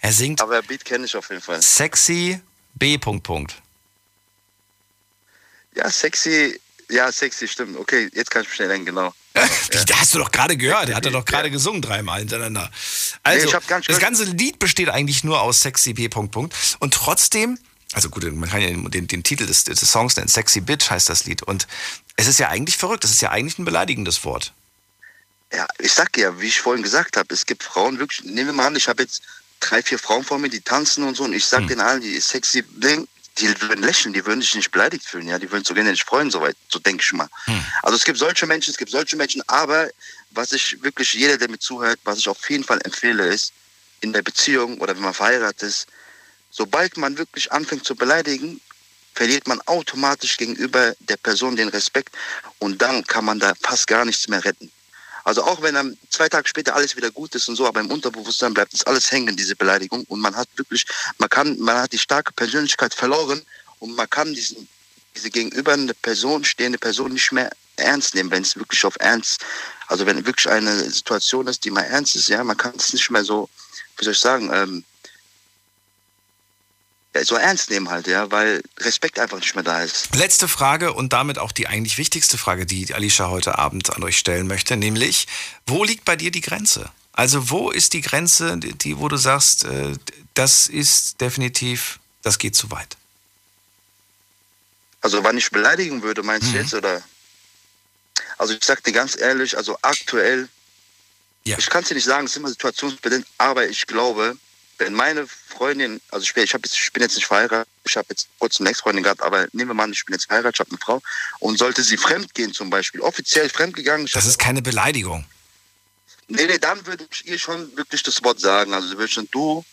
Er singt
aber Beat kenne ich auf jeden Fall.
sexy B. Punkt, Punkt.
Ja, sexy, ja, sexy, stimmt. Okay, jetzt kann ich mich schnell denken, genau. *laughs*
Wie, da hast du doch gerade gehört. Er hat doch gerade gesungen dreimal hintereinander. Also,
nicht
das
gehört.
ganze Lied besteht eigentlich nur aus Sexy B. Punkt, Punkt. Und trotzdem, also gut, man kann ja den, den Titel des, des Songs nennen. Sexy Bitch heißt das Lied. Und es ist ja eigentlich verrückt. Das ist ja eigentlich ein beleidigendes Wort.
Ja, ich sag ja, wie ich vorhin gesagt habe, es gibt Frauen wirklich, nehmen wir mal an, ich habe jetzt drei, vier Frauen vor mir, die tanzen und so, und ich sag denen allen, die sexy Ding, die würden lächeln, die würden sich nicht beleidigt fühlen, ja, die würden so gerne nicht freuen, soweit, so denke ich mal. Also es gibt solche Menschen, es gibt solche Menschen, aber was ich wirklich, jeder, der mir zuhört, was ich auf jeden Fall empfehle, ist, in der Beziehung oder wenn man verheiratet ist, sobald man wirklich anfängt zu beleidigen, verliert man automatisch gegenüber der Person den Respekt und dann kann man da fast gar nichts mehr retten. Also auch wenn dann zwei Tage später alles wieder gut ist und so, aber im Unterbewusstsein bleibt das alles hängen, diese Beleidigung. Und man hat wirklich, man kann, man hat die starke Persönlichkeit verloren und man kann diesen, diese gegenüber eine Person stehende Person nicht mehr ernst nehmen, wenn es wirklich auf ernst, also wenn wirklich eine Situation ist, die mal ernst ist, ja, man kann es nicht mehr so, wie soll ich sagen, ähm, ja, so ernst nehmen halt, ja, weil Respekt einfach nicht mehr da ist.
Letzte Frage und damit auch die eigentlich wichtigste Frage, die Alicia heute Abend an euch stellen möchte, nämlich, wo liegt bei dir die Grenze? Also wo ist die Grenze, die, wo du sagst, äh, das ist definitiv, das geht zu weit?
Also wann ich beleidigen würde, meinst du jetzt, oder? Also ich sag dir ganz ehrlich, also aktuell,
Ja.
ich kann es dir nicht sagen, es ist immer situationsbedingt, aber ich glaube, wenn meine Freundin, also ich, bin- ich, hab jetzt, ich bin jetzt nicht verheiratet, ich habe jetzt kurz eine Ex-Freundin gehabt, aber nehmen wir mal an, ich bin jetzt verheiratet, ich habe eine Frau und sollte sie fremd gehen zum Beispiel, offiziell fremdgegangen,
Das ist keine Beleidigung.
nee, nee, dann würde ich ihr schon wirklich das Wort sagen, also würde ich schon du,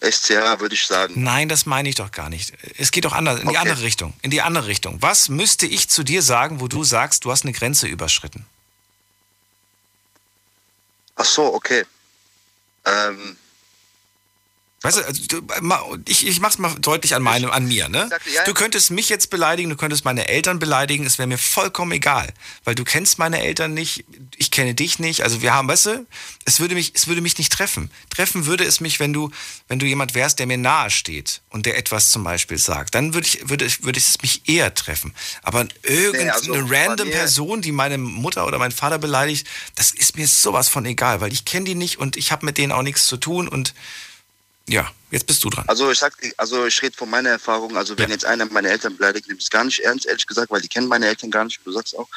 SCA, würde ich sagen.
Nein, das meine ich doch gar nicht. Es geht doch anders, in die
Okay.
andere Richtung. In die andere Richtung. Was müsste ich zu dir sagen, wo du sagst, du hast eine Grenze überschritten?
Ach so, okay. Ähm,
Weißt du, also, du, ich, ich mach's mal deutlich an, meinem, an mir, ne? Du könntest mich jetzt beleidigen, du könntest meine Eltern beleidigen, es wäre mir vollkommen egal. Weil du kennst meine Eltern nicht, ich kenne dich nicht. Also wir haben, weißt du, es würde mich, es würde mich nicht treffen. Treffen würde es mich, wenn du, wenn du jemand wärst, der mir nahe steht und der etwas zum Beispiel sagt. Dann würde ich, würde, ich- würde es mich eher treffen. Aber irgendeine
Nee, also
random Person, die meine Mutter oder meinen Vater beleidigt, das ist mir sowas von egal, weil ich kenne die nicht und ich habe mit denen auch nichts zu tun und ja, jetzt bist du dran.
Also ich sag, also ich rede von meiner Erfahrung. Also wenn
Ja.
jetzt einer meine Eltern beleidigt, nehme ich es gar nicht ernst, ehrlich gesagt, weil die kennen meine Eltern gar nicht, du sagst auch.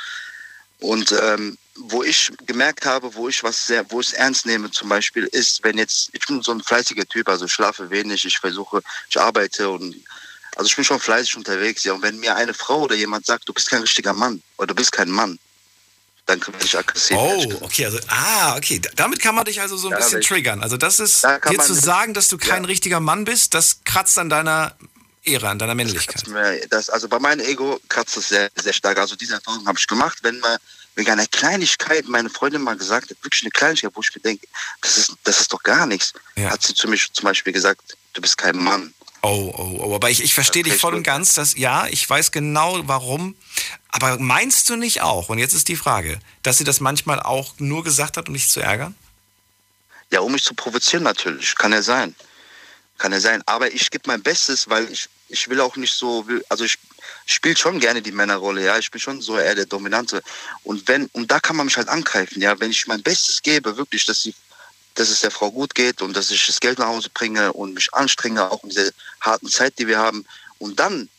Und ähm, wo ich gemerkt habe, wo ich was sehr, wo ich es ernst nehme, zum Beispiel, ist, wenn jetzt, ich bin so ein fleißiger Typ, also ich schlafe wenig, ich versuche, ich arbeite und also ich bin schon fleißig unterwegs, ja. Und wenn mir eine Frau oder jemand sagt, du bist kein richtiger Mann oder du bist kein Mann, dann werde ich aggressiv.
Oh, okay, also, ah, okay. Damit kann man dich also so ein
Ja,
bisschen triggern. Also das ist,
Da
dir
man
zu sagen, dass du kein
Ja.
richtiger Mann bist, das kratzt an deiner Ehre, an deiner Männlichkeit.
Mir- Das, also bei meinem Ego kratzt es sehr, sehr stark. Also diese Erfahrung habe ich gemacht, wenn mal wegen einer Kleinigkeit meine Freundin mal gesagt hat, wirklich eine Kleinigkeit, wo ich mir denke, das ist, das ist doch gar nichts,
Ja.
hat sie zu mir zum Beispiel gesagt, du bist kein Mann.
Oh, oh, oh, aber ich, ich verstehe dich voll und ganz, dass, ja, ich weiß genau warum, aber meinst du nicht auch, und jetzt ist die Frage, dass sie das manchmal auch nur gesagt hat, um dich zu ärgern?
Ja, um mich zu provozieren natürlich, kann ja sein. Kann ja sein. Aber ich gebe mein Bestes, weil ich, ich will auch nicht so, also ich spiele schon gerne die Männerrolle, ja. Ich bin schon so eher der Dominante. Und wenn, und da kann man mich halt angreifen, ja. Wenn ich mein Bestes gebe, wirklich, dass sie, dass es der Frau gut geht und dass ich das Geld nach Hause bringe und mich anstrenge, auch in dieser harten Zeit, die wir haben. Und dann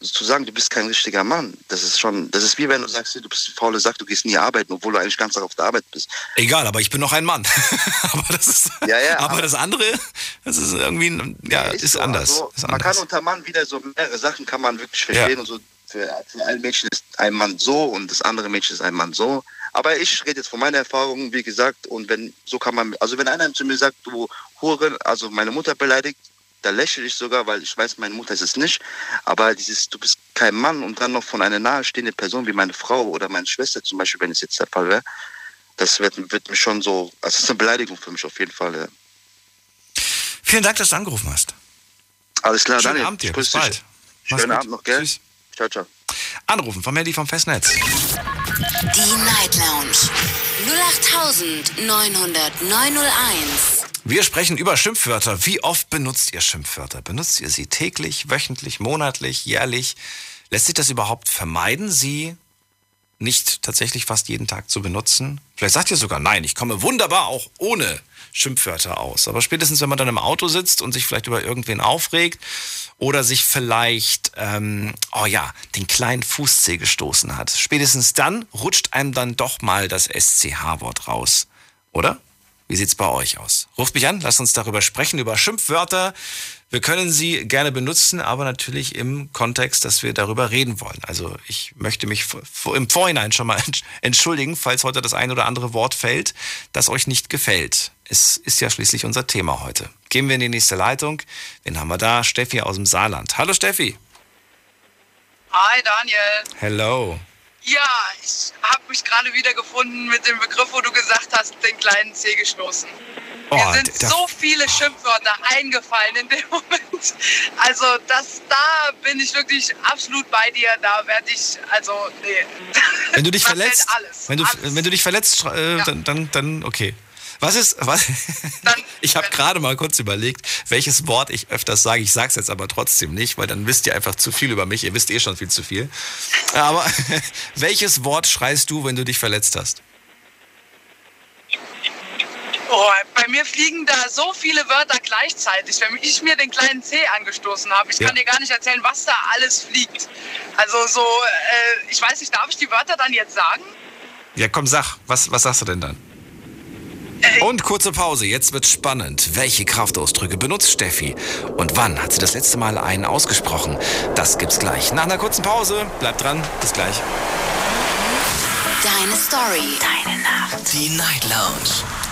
zu sagen, du bist kein richtiger Mann, das ist schon, das ist wie wenn du sagst, du bist ein fauler Sack, du gehst nie arbeiten, obwohl du eigentlich ganz auf der Arbeit bist.
Egal, aber ich bin noch ein Mann. *laughs* aber das ist,
Ja, ja,
aber
aber-
das andere, das ist irgendwie, ja, ist,
so.
anders.
Also,
ist
man
anders.
kann unter Mann wieder so mehrere Sachen kann man wirklich verstehen
Ja.
und so. Für, für ein Mädchen ist ein Mann so und das andere Mädchen ist ein Mann so. Aber ich rede jetzt von meiner Erfahrung, wie gesagt, und wenn so kann man, also wenn einer zu mir sagt, du Hure, also meine Mutter beleidigt, da lächle ich sogar, weil ich weiß, meine Mutter ist es nicht. Aber dieses, du bist kein Mann und dann noch von einer nahestehenden Person wie meine Frau oder meine Schwester zum Beispiel, wenn es jetzt der Fall wäre, das wird, wird mich schon so, also das ist eine Beleidigung für mich auf jeden Fall. Ja.
Vielen Dank, dass du angerufen hast.
Alles klar,
Schönen
Daniel.
Abend dir. Bis bald.
Schönen. Abend noch, gell?
Tschüss.
Ciao, ciao.
Anrufen vom Handy vom Festnetz.
Die Night Lounge 0890901.
Wir sprechen über Schimpfwörter. Wie oft benutzt ihr Schimpfwörter? Benutzt ihr sie täglich, wöchentlich, monatlich, jährlich? Lässt sich das überhaupt vermeiden, sie nicht tatsächlich fast jeden Tag zu benutzen? Vielleicht sagt ihr sogar, nein, ich komme wunderbar auch ohne Schimpfwörter aus. Aber spätestens, wenn man dann im Auto sitzt und sich vielleicht über irgendwen aufregt oder sich vielleicht, ähm, oh ja, den kleinen Fußzeh gestoßen hat, spätestens dann rutscht einem dann doch mal das SCH-Wort raus. Oder? Wie sieht's bei euch aus? Ruft mich an, lasst uns darüber sprechen, über Schimpfwörter. Wir können sie gerne benutzen, aber natürlich im Kontext, dass wir darüber reden wollen. Also ich möchte mich im Vorhinein schon mal *laughs* entsch- entschuldigen, falls heute das ein oder andere Wort fällt, das euch nicht gefällt. Es ist ja schließlich unser Thema heute. Gehen wir in die nächste Leitung. Wen haben wir da? Steffi aus dem Saarland. Hallo Steffi.
Hi Daniel.
Hello.
Ja, ich habe mich gerade wieder gefunden mit dem Begriff, wo du gesagt hast, den kleinen Zeh gestoßen.
Oh,
Mir sind so viele Schimpfwörter eingefallen in dem *laughs* Moment. Also das, da bin ich wirklich absolut bei dir. Da werde ich, also nee.
Wenn du dich *laughs* verletzt,
alles,
wenn du,
alles.
wenn du dich verletzt, äh,
Ja.
dann, dann, dann, okay. Was ist, was? *laughs* Ich habe gerade mal kurz überlegt, welches Wort ich öfters sage. Ich sage es jetzt aber trotzdem nicht, weil dann wisst ihr einfach zu viel über mich. Ihr wisst eh schon viel zu viel. Aber *laughs* welches Wort schreist du, wenn du dich verletzt hast?
Oh, bei mir fliegen da so viele Wörter gleichzeitig. Wenn ich mir den kleinen Zeh angestoßen habe, ich
Ja.
kann dir gar nicht erzählen, was da alles fliegt. Also so, äh, ich weiß nicht, darf ich die Wörter dann jetzt sagen?
Ja, komm, sag. Was, was sagst du denn dann? Und kurze Pause, jetzt wird's spannend. Welche Kraftausdrücke benutzt Steffi? Und wann hat sie das letzte Mal einen ausgesprochen? Das gibt's gleich. Nach einer kurzen Pause. Bleibt dran, bis gleich.
Deine Story. Deine Nacht.
Die Night Lounge.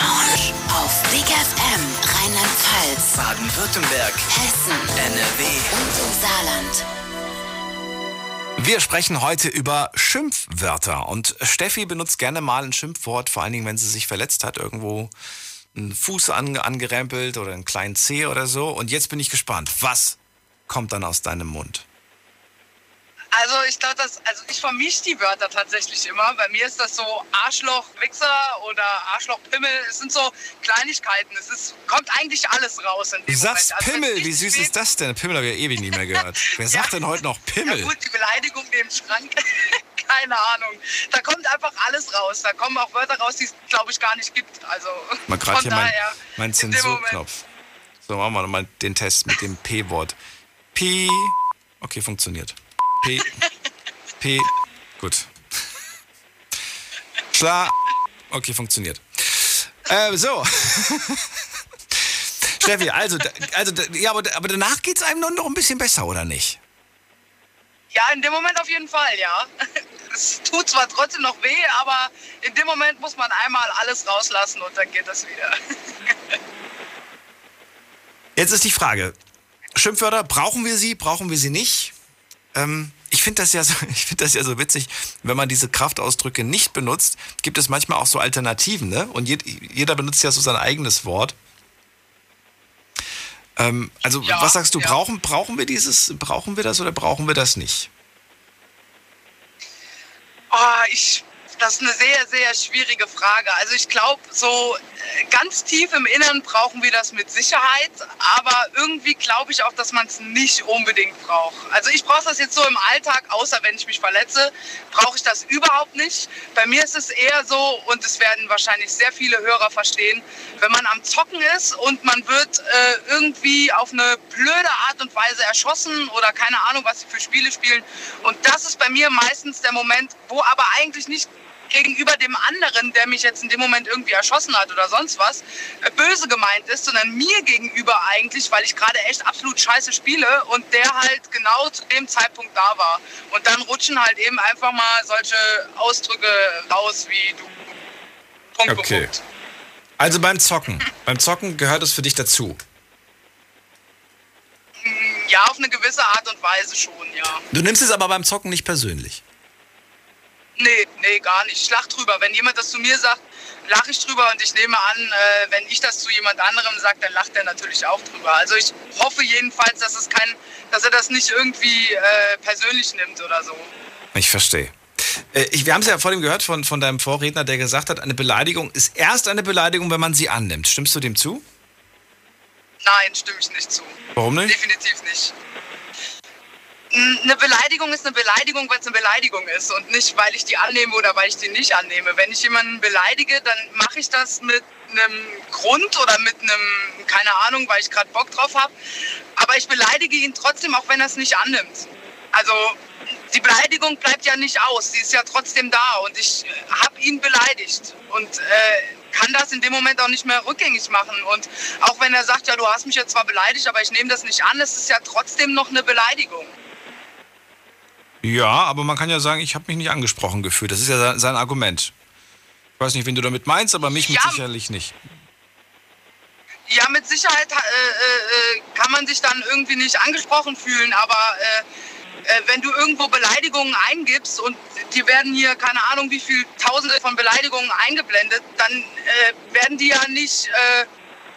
Lounge. Auf Big FM Rheinland-Pfalz,
Baden-Württemberg.
Hessen
NRW.
und im Saarland.
Wir sprechen heute über Schimpfwörter. Und Steffi benutzt gerne mal ein Schimpfwort, vor allen Dingen, wenn sie sich verletzt hat, irgendwo einen Fuß ange angerempelt oder einen kleinen Zeh oder so. Und jetzt bin ich gespannt. Was kommt dann aus deinem Mund?
Also ich glaube, dass also ich vermische die Wörter tatsächlich immer. Bei mir ist das so Arschloch, Wichser oder Arschloch, Pimmel. Es sind so Kleinigkeiten. Es ist, kommt eigentlich alles raus in
Du
dem
sagst
Moment. Also
Pimmel, wie süß ist das denn? Pimmel habe ich ja ewig nicht mehr gehört. *laughs* Wer sagt denn heute noch Pimmel?
Ja gut, die Beleidigung, im Schrank *laughs* keine Ahnung. Da kommt einfach alles raus. Da kommen auch Wörter raus, die es, glaube ich, gar nicht gibt. Also
Mal gerade hier mein, mein Zensurknopf. So, machen wir mal den Test mit dem P-Wort. P. Okay, funktioniert. P. P. Gut. Schla. Okay, funktioniert. Äh, so. *laughs* Steffi, also, also ja, aber, aber danach geht es einem noch ein bisschen besser, oder nicht?
Ja, in dem Moment auf jeden Fall, ja. *laughs* Es tut zwar trotzdem noch weh, aber in dem Moment muss man einmal alles rauslassen und dann geht das wieder. *laughs*
Jetzt ist die Frage: Schimpfwörter, brauchen wir sie, brauchen wir sie nicht? Ähm, ich finde das, ja so, *laughs* ich find das ja so witzig, wenn man diese Kraftausdrücke nicht benutzt, gibt es manchmal auch so Alternativen, ne? Und jed, jeder benutzt ja so sein eigenes Wort. Ähm, also,
Ja,
was sagst du,
ja.
brauchen, brauchen wir dieses, brauchen wir das oder brauchen wir das nicht?
Oh, ich, das ist eine sehr, sehr schwierige Frage. Also ich glaube, so äh, ganz tief im Innern brauchen wir das mit Sicherheit, aber irgendwie glaube ich auch, dass man es nicht unbedingt braucht. Also ich brauche das jetzt so im Alltag, außer wenn ich mich verletze, brauche ich das überhaupt nicht. Bei mir ist es eher so, und es werden wahrscheinlich sehr viele Hörer verstehen, wenn man am Zocken ist und man wird äh, irgendwie auf eine blöde Art und Weise erschossen oder keine Ahnung, was sie für Spiele spielen. Und das ist bei mir meistens der Moment, wo aber eigentlich nicht gegenüber dem anderen, der mich jetzt in dem Moment irgendwie erschossen hat oder sonst was, äh, böse gemeint ist, sondern mir gegenüber eigentlich, weil ich gerade echt absolut scheiße spiele und der halt genau zu dem Zeitpunkt da war. Und dann rutschen halt eben einfach mal solche Ausdrücke raus wie du. Punkt, Punkt,
Okay.
Punkt.
Also beim Zocken. *laughs* beim Zocken gehört es für dich dazu.
Ja, auf eine gewisse Art und Weise schon, ja.
Du nimmst es aber beim Zocken nicht persönlich.
Nee, nee, gar nicht. Ich lach drüber. Wenn jemand das zu mir sagt, lache ich drüber und ich nehme an, äh, wenn ich das zu jemand anderem sage, dann lacht er natürlich auch drüber. Also ich hoffe jedenfalls, dass es kein, dass er das nicht irgendwie äh, persönlich nimmt oder so.
Ich verstehe. Äh, Ich, wir haben es ja vorhin gehört von, von deinem Vorredner, der gesagt hat, eine Beleidigung ist erst eine Beleidigung, wenn man sie annimmt. Stimmst du dem zu?
Nein, stimme ich nicht zu.
Warum nicht?
Definitiv nicht. Eine Beleidigung ist eine Beleidigung, weil es eine Beleidigung ist und nicht, weil ich die annehme oder weil ich die nicht annehme. Wenn ich jemanden beleidige, dann mache ich das mit einem Grund oder mit einem, keine Ahnung, weil ich gerade Bock drauf habe. Aber ich beleidige ihn trotzdem, auch wenn er es nicht annimmt. Also die Beleidigung bleibt ja nicht aus, sie ist ja trotzdem da und ich habe ihn beleidigt und äh, kann das in dem Moment auch nicht mehr rückgängig machen. Und auch wenn er sagt, ja, du hast mich jetzt zwar beleidigt, aber ich nehme das nicht an, es ist ja trotzdem noch eine Beleidigung.
Ja, aber man kann ja sagen, ich habe mich nicht angesprochen gefühlt. Das ist ja sein, sein Argument. Ich weiß nicht, wen du damit meinst, aber mich mit
Ja.
sicherlich nicht.
Ja, mit Sicherheit äh, äh, kann man sich dann irgendwie nicht angesprochen fühlen, aber äh, äh, wenn du irgendwo Beleidigungen eingibst und dir werden hier keine Ahnung wie viel Tausende von Beleidigungen eingeblendet, dann äh, werden die ja nicht, äh,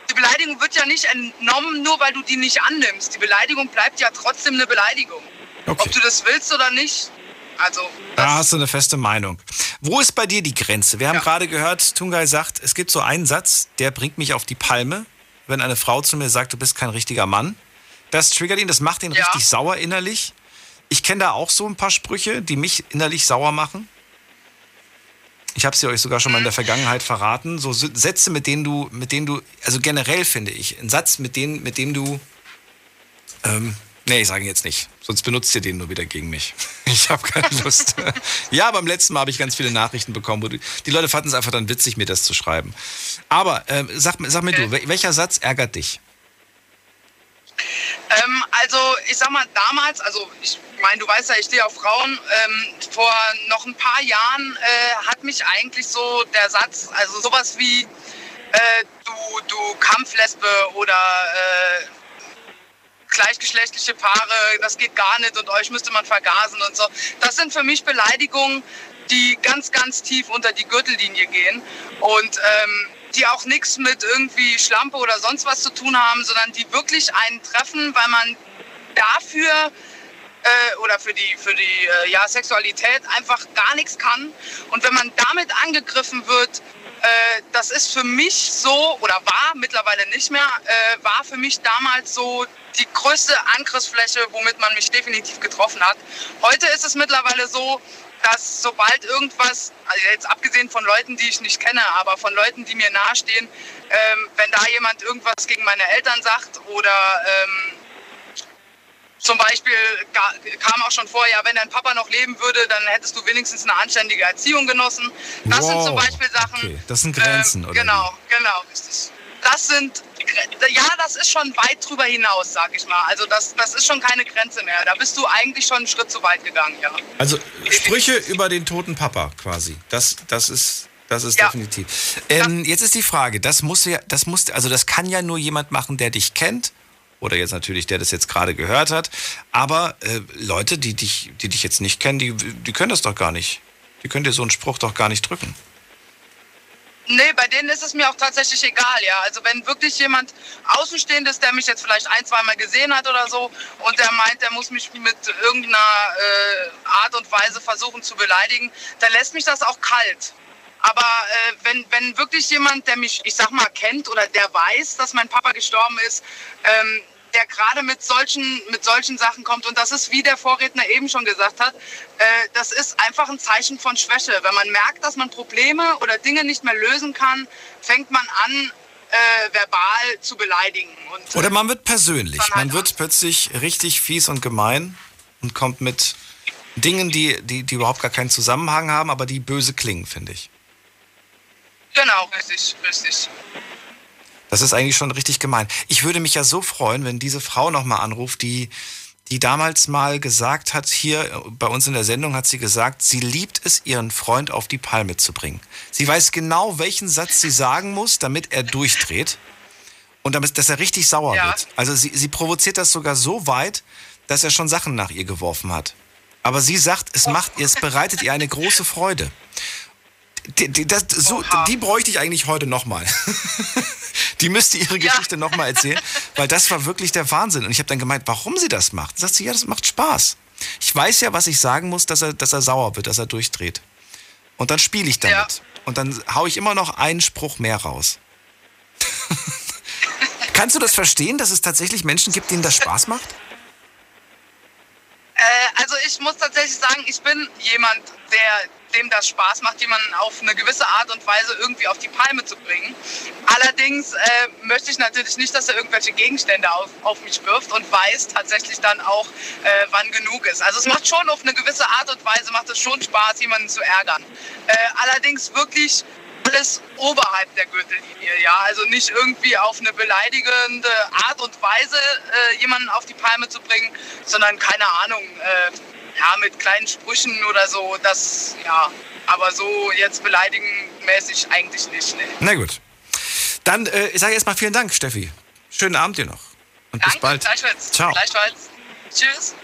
die Beleidigung wird ja nicht entnommen, nur weil du die nicht annimmst. Die Beleidigung bleibt ja trotzdem eine Beleidigung.
Okay.
Ob du das willst oder nicht. Also,
Da hast du eine feste Meinung. Wo ist bei dir die Grenze? Wir haben
Ja.
gerade gehört, Tungai sagt, es gibt so einen Satz, der bringt mich auf die Palme, wenn eine Frau zu mir sagt, du bist kein richtiger Mann. Das triggert ihn, das macht ihn
Ja.
richtig sauer innerlich. Ich kenne da auch so ein paar Sprüche, die mich innerlich sauer machen. Ich habe sie euch sogar schon mal in der Vergangenheit verraten. So Sätze, mit denen du, mit denen du, also generell finde ich, ein Satz, mit, denen, mit dem du, ähm, nee, ich sage ihn jetzt nicht, sonst benutzt ihr den nur wieder gegen mich. *laughs* Ich habe keine Lust. *laughs* ja, beim letzten Mal habe ich ganz viele Nachrichten bekommen, wo die, die Leute fanden es einfach dann witzig, mir das zu schreiben. Aber ähm, sag, mir- sag mir du, wel- welcher Satz ärgert dich?
Ähm, also ich sag mal, damals, also ich meine, du weißt ja, ich stehe auf Frauen. Ähm, vor noch ein paar Jahren äh, hat mich eigentlich so der Satz, also sowas wie äh, du, du Kampflesbe oder äh, gleichgeschlechtliche Paare, das geht gar nicht und euch müsste man vergasen und so. Das sind für mich Beleidigungen, die ganz, ganz tief unter die Gürtellinie gehen und ähm, die auch nichts mit irgendwie Schlampe oder sonst was zu tun haben, sondern die wirklich einen treffen, weil man dafür äh, oder für die, für die äh, ja, Sexualität einfach gar nichts kann. Und wenn man damit angegriffen wird, das ist für mich so, oder war mittlerweile nicht mehr, äh, war für mich damals so die größte Angriffsfläche, womit man mich definitiv getroffen hat. Heute ist es mittlerweile so, dass sobald irgendwas, also jetzt abgesehen von Leuten, die ich nicht kenne, aber von Leuten, die mir nahestehen, ähm, wenn da jemand irgendwas gegen meine Eltern sagt oder ähm, zum Beispiel kam auch schon vor, ja, wenn dein Papa noch leben würde, dann hättest du wenigstens eine anständige Erziehung genossen. Das sind zum
Wow,
Beispiel Sachen.
okay. Das sind Grenzen,
ähm,
oder
Genau, genau, richtig. Das sind, ja, das ist schon weit drüber hinaus, sag ich mal. Also das, das ist schon keine Grenze mehr. Da bist du eigentlich schon einen Schritt zu weit gegangen, ja.
Also Sprüche über den toten Papa quasi. Das, das ist, das ist
Ja.
definitiv. Ähm, jetzt ist die Frage, das muss ja, das muss, also das kann ja nur jemand machen, der dich kennt. Oder jetzt natürlich, der das jetzt gerade gehört hat. Aber äh, Leute, die dich, die dich jetzt nicht kennen, die, die können das doch gar nicht. Die können dir so einen Spruch doch gar nicht drücken.
Nee, bei denen ist es mir auch tatsächlich egal, ja. Also wenn wirklich jemand Außenstehendes, der mich jetzt vielleicht ein, zweimal gesehen hat oder so und der meint, der muss mich mit irgendeiner äh, Art und Weise versuchen zu beleidigen, dann lässt mich das auch kalt. Aber äh, wenn, wenn wirklich jemand, der mich, ich sag mal, kennt oder der weiß, dass mein Papa gestorben ist, ähm, der gerade mit solchen, mit solchen Sachen kommt. Und das ist, wie der Vorredner eben schon gesagt hat, äh, das ist einfach ein Zeichen von Schwäche. Wenn man merkt, dass man Probleme oder Dinge nicht mehr lösen kann, fängt man an, äh, verbal zu beleidigen. Und,
Oder man wird persönlich.
Halt
Man wird plötzlich richtig fies und gemein und kommt mit Dingen, die, die, die überhaupt gar keinen Zusammenhang haben, aber die böse klingen, finde ich.
Genau, richtig, richtig.
Das ist eigentlich schon richtig gemein. Ich würde mich ja so freuen, wenn diese Frau nochmal anruft, die, die damals mal gesagt hat, hier bei uns in der Sendung hat sie gesagt, sie liebt es, ihren Freund auf die Palme zu bringen. Sie weiß genau, welchen Satz sie sagen muss, damit er durchdreht und damit, dass er richtig sauer
Ja.
wird. Also sie, sie provoziert das sogar so weit, dass er schon Sachen nach ihr geworfen hat. Aber sie sagt, es macht ihr, es bereitet ihr eine große Freude. Die, die, das, so, die bräuchte ich eigentlich heute nochmal. *laughs* die müsste ihre
Ja.
Geschichte nochmal erzählen, weil das war wirklich der Wahnsinn. Und ich habe dann gemeint, warum sie das macht. Sagt sie, ja, das macht Spaß. Ich weiß ja, was ich sagen muss, dass er, dass er sauer wird, dass er durchdreht. Und dann spiele ich damit.
Ja.
Und dann hau ich immer noch einen Spruch mehr raus. *laughs* Kannst du das verstehen, dass es tatsächlich Menschen gibt, denen das Spaß macht?
Äh, also ich muss tatsächlich sagen, ich bin jemand, der dem das Spaß macht, jemanden auf eine gewisse Art und Weise irgendwie auf die Palme zu bringen. Allerdings äh, möchte ich natürlich nicht, dass er irgendwelche Gegenstände auf, auf mich wirft und weiß tatsächlich dann auch, äh, wann genug ist. Also es macht schon auf eine gewisse Art und Weise, macht es schon Spaß, jemanden zu ärgern. Äh, allerdings wirklich alles oberhalb der Gürtellinie, ja. Also nicht irgendwie auf eine beleidigende Art und Weise äh, jemanden auf die Palme zu bringen, sondern keine Ahnung, äh, ja, mit kleinen Sprüchen oder so, das, ja. Aber so jetzt beleidigenmäßig eigentlich nicht, ne.
Na gut. Dann äh, ich sage erstmal vielen Dank, Steffi. Schönen Abend dir noch. Und bis
Danke,
bald.
gleichfalls.
Ciao.
Gleichfalls. Tschüss.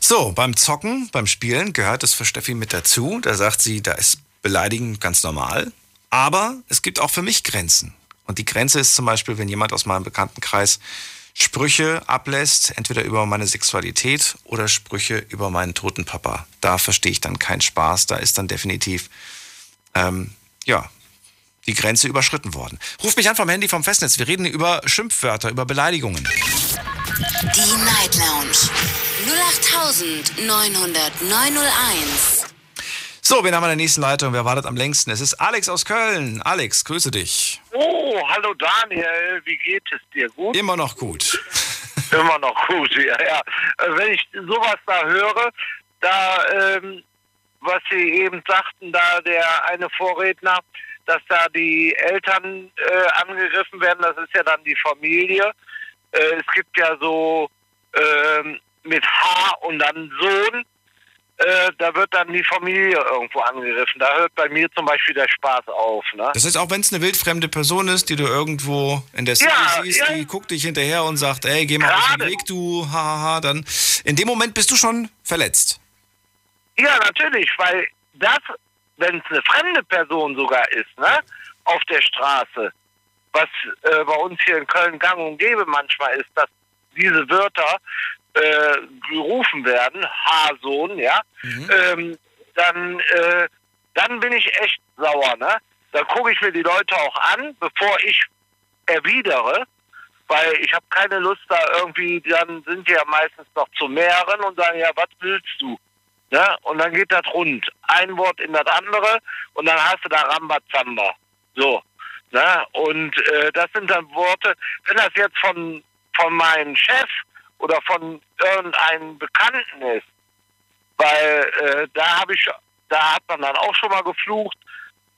So, beim Zocken, beim Spielen gehört es für Steffi mit dazu. Da sagt sie, da ist Beleidigen ganz normal. Aber es gibt auch für mich Grenzen. Und die Grenze ist zum Beispiel, wenn jemand aus meinem Bekanntenkreis Sprüche ablässt, entweder über meine Sexualität oder Sprüche über meinen toten Papa. Da verstehe ich dann keinen Spaß. Da ist dann definitiv, ähm, ja, die Grenze überschritten worden. Ruf mich an vom Handy vom Festnetz. Wir reden über Schimpfwörter, über Beleidigungen.
Die Night Lounge 0890901.
So, wen haben wir in der nächsten Leitung? Wer wartet am längsten? Es ist Alex aus Köln. Alex, grüße dich.
Oh, hallo Daniel, wie geht es dir? Gut?
Immer noch gut. *laughs*
Immer noch gut, ja, ja. Äh, Wenn ich sowas da höre, da, ähm, was Sie eben sagten, da der eine Vorredner, dass da die Eltern äh, angegriffen werden, das ist ja dann die Familie. Äh, es gibt ja so ähm, mit H und dann Sohn, äh, da wird dann die Familie irgendwo angegriffen. Da hört bei mir zum Beispiel der Spaß auf. Ne?
Das heißt, auch wenn es eine wildfremde Person ist, die du irgendwo in der City
Ja,
siehst,
ja.
die guckt dich hinterher und sagt, ey, geh mal aus dem
Gerade.
Weg, du, hahaha, dann in dem Moment bist du schon verletzt.
Ja, natürlich, weil das, wenn es eine fremde Person sogar ist, ne, auf der Straße, was äh, bei uns hier in Köln gang und gäbe manchmal ist, dass diese Wörter äh, gerufen werden, Haarsohn, ja, ähm, dann, äh, dann bin ich echt sauer, ne? Da gucke ich mir die Leute auch an, bevor ich erwidere, weil ich habe keine Lust da irgendwie, dann sind die ja meistens noch zu mehreren und sagen, ja, was willst du? Ne? Und dann geht das rund. Ein Wort in das andere und dann hast du da Rambazamba. So. Ne? Und äh, das sind dann Worte, wenn das jetzt von, von meinem Chef oder von irgendeinem Bekannten ist, weil äh, da habe ich, da hat man dann auch schon mal geflucht,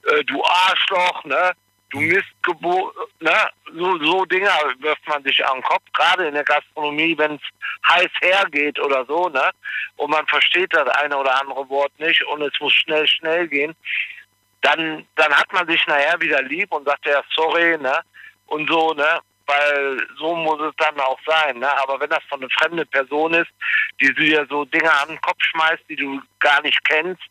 äh, du Arschloch, ne? Du Mistgeburt, ne? So, so Dinge wirft man sich an den Kopf, gerade in der Gastronomie, wenn es heiß hergeht oder so, ne? Und man versteht das eine oder andere Wort nicht und es muss schnell, schnell gehen, dann, dann hat man sich nachher wieder lieb und sagt ja sorry, ne? Und so, ne? Weil so muss es dann auch sein, ne? Aber wenn das von einer fremden Person ist, die dir so Dinge an den Kopf schmeißt, die du gar nicht kennst,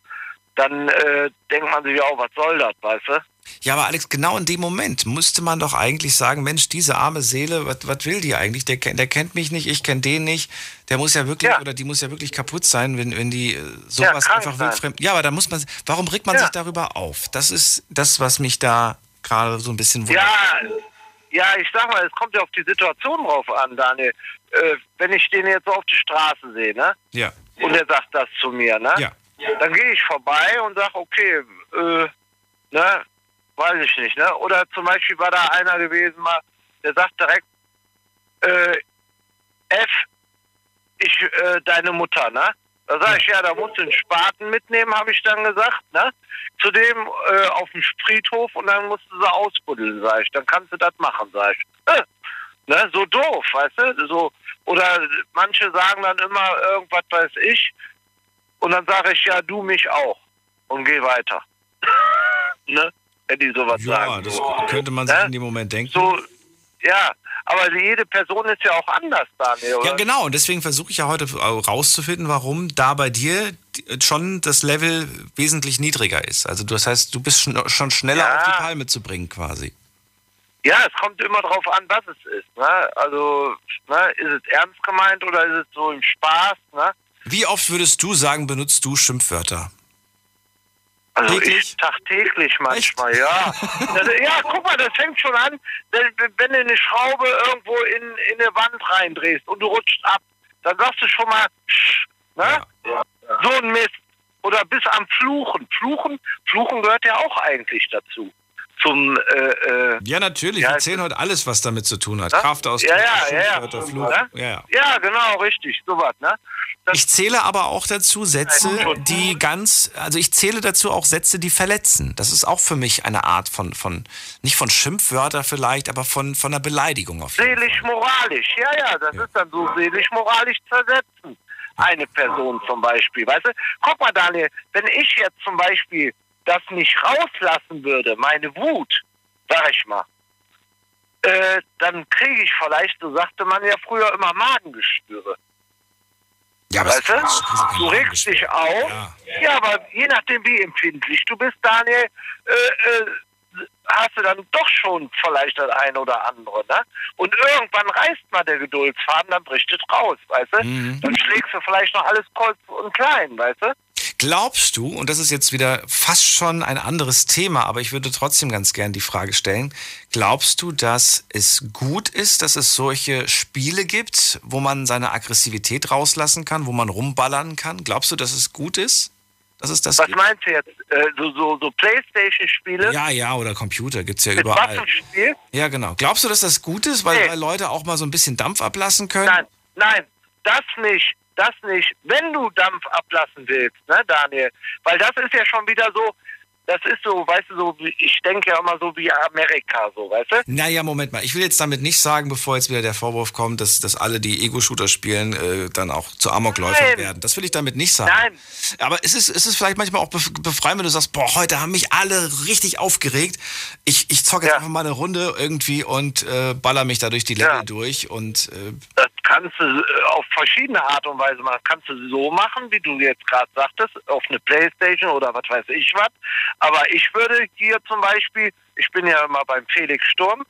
dann äh, denkt man sich auch, was soll das, weißt du?
Ja, aber Alex, genau in dem Moment müsste man doch eigentlich sagen, Mensch, diese arme Seele, was, will die eigentlich? Der, kennt- der kennt mich nicht, ich kenne den nicht. Der muss ja wirklich,
Ja.
oder die muss ja wirklich kaputt sein, wenn, wenn die äh, sowas
krank
einfach wildfremd. Ja, aber da muss man, warum regt man
Ja.
sich darüber auf? Das ist das, was mich da gerade so ein bisschen wundert.
Ja, ja, ich sag mal, es kommt ja auf die Situation drauf an, Daniel. Äh, wenn ich den jetzt auf der Straße sehe, ne?
Ja.
Und er sagt das zu mir, ne?
Ja.
Dann gehe ich vorbei und sag, okay, äh, ne, weiß ich nicht, ne? Oder zum Beispiel war da einer gewesen mal, der sagt direkt, äh, F, ich, äh, deine Mutter, ne? Da sag ich, ja, da musst du einen Spaten mitnehmen, habe ich dann gesagt, ne? Zudem äh, auf dem Friedhof und dann musst du sie ausbuddeln, sag ich. Dann kannst du das machen, sag ich. Äh, ne? So doof, weißt du? So, oder manche sagen dann immer irgendwas weiß ich und dann sage ich, ja, du mich auch und geh weiter. *laughs* ne? Wenn die sowas
Ja,
sagen.
das
so.
könnte man sich
Ne?
in dem Moment denken.
So, ja, aber jede Person ist ja auch anders, Daniel. Oder?
Ja, genau. Und deswegen versuche ich ja heute rauszufinden, warum da bei dir schon das Level wesentlich niedriger ist. Also das heißt, du bist schon, schneller
Ja.
auf die Palme zu bringen quasi.
Ja, es kommt immer drauf an, was es ist. Ne? Also, ne, ist es ernst gemeint oder ist es so im Spaß? Ne?
Wie oft würdest du sagen, benutzt du Schimpfwörter?
Also
Täglich?
ich tagtäglich manchmal, ja. *laughs* Das, ja, guck mal, das fängt schon an, wenn, wenn du eine Schraube irgendwo in, in eine Wand reindrehst und du rutscht ab, dann sagst du schon mal, "Sch", ne? So ein Mist. Oder bis am Fluchen. Fluchen, Fluchen gehört ja auch eigentlich dazu. Zum, äh, äh,
Ja, natürlich.
Ja,
Wir
es
erzählen heute alles, was damit zu tun hat.
Ja?
Kraftausdruck,
Ja, ja, ja,
Fluch. Ja, ja.
genau, richtig, sowas, ne? Das,
Ich zähle aber auch dazu Sätze, die ganz, also ich zähle dazu auch Sätze, die verletzen. Das ist auch für mich eine Art von, von nicht von Schimpfwörter vielleicht, aber von, von einer Beleidigung auf jeden.
Seelisch-moralisch, ja, ja, das ist dann so seelisch-moralisch zersetzen. Eine Person zum Beispiel, weißt du? Guck mal, Daniel, wenn ich jetzt zum Beispiel das nicht rauslassen würde, meine Wut, sag ich mal, äh, dann kriege ich vielleicht, so sagte man ja früher immer Magengeschwüre.
Ja, aber
Weißt du? Du regst dich auf.
Ja.
Ja. aber je nachdem, wie empfindlich du bist, Daniel, äh, äh, hast du dann doch schon vielleicht das eine oder andere. Ne? Und irgendwann reißt mal der Geduldsfaden, dann bricht es raus, weißt du?
Mhm.
Dann schlägst du vielleicht noch alles kurz und klein, weißt du?
Glaubst du, und das ist jetzt wieder fast schon ein anderes Thema, aber ich würde trotzdem ganz gern die Frage stellen, glaubst du, dass es gut ist, dass es solche Spiele gibt, wo man seine Aggressivität rauslassen kann, wo man rumballern kann? Glaubst du, dass es gut ist, dass es das
Was
gibt?
meinst du jetzt? Äh, so so, so Playstation-Spiele?
Ja, ja, oder Computer gibt's ja
Mit
überall.
Waffenspiel?
Ja, genau. Glaubst du, dass das gut ist, weil,
Nee.
weil Leute auch mal so ein bisschen Dampf ablassen können?
Nein, nein, das nicht, das nicht. Wenn du Dampf ablassen willst, ne, Daniel, weil das ist ja schon wieder so, das ist so, weißt du, so, ich denke ja immer so wie Amerika, so, weißt du?
Naja, Moment mal. Ich will jetzt damit nicht sagen, bevor jetzt wieder der Vorwurf kommt, dass, dass alle, die Ego-Shooter spielen, äh, dann auch zu Amokläufern
Nein.
werden. Das will ich damit nicht sagen.
Nein.
Aber es ist, es ist vielleicht manchmal auch bef- befreiend, wenn du sagst, boah, heute haben mich alle richtig aufgeregt. Ich, ich zocke jetzt
Ja.
einfach mal eine Runde irgendwie und äh, baller mich da durch die Level
Ja.
durch. Und äh,
Das kannst du äh, auf verschiedene Art und Weise machen. Das kannst du so machen, wie du jetzt gerade sagtest, auf eine Playstation oder was weiß ich was. Aber ich würde hier zum Beispiel, ich bin ja immer beim Felix Sturm,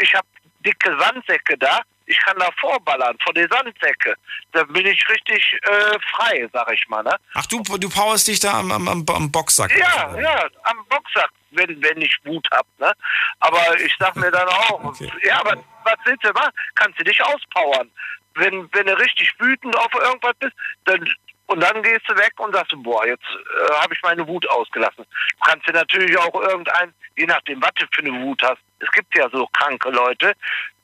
ich habe dicke Sandsäcke da, ich kann da vorballern vor die Sandsäcke. Da bin ich richtig äh, frei, sag ich mal. Ne?
ach, du, du powerst dich da am, am, am, Boxsack.
Ja, ja, am Boxsack, wenn, wenn ich Wut hab, ne? Aber ich sag mir dann auch, *laughs*
Okay.
ja, aber was willst du machen? Kannst du dich auspowern. Wenn, wenn du richtig wütend auf irgendwas bist, dann Und dann gehst du weg und sagst, boah, jetzt äh, habe ich meine Wut ausgelassen. Du kannst dir natürlich auch irgendein, je nachdem, was du für eine Wut hast. Es gibt ja so kranke Leute,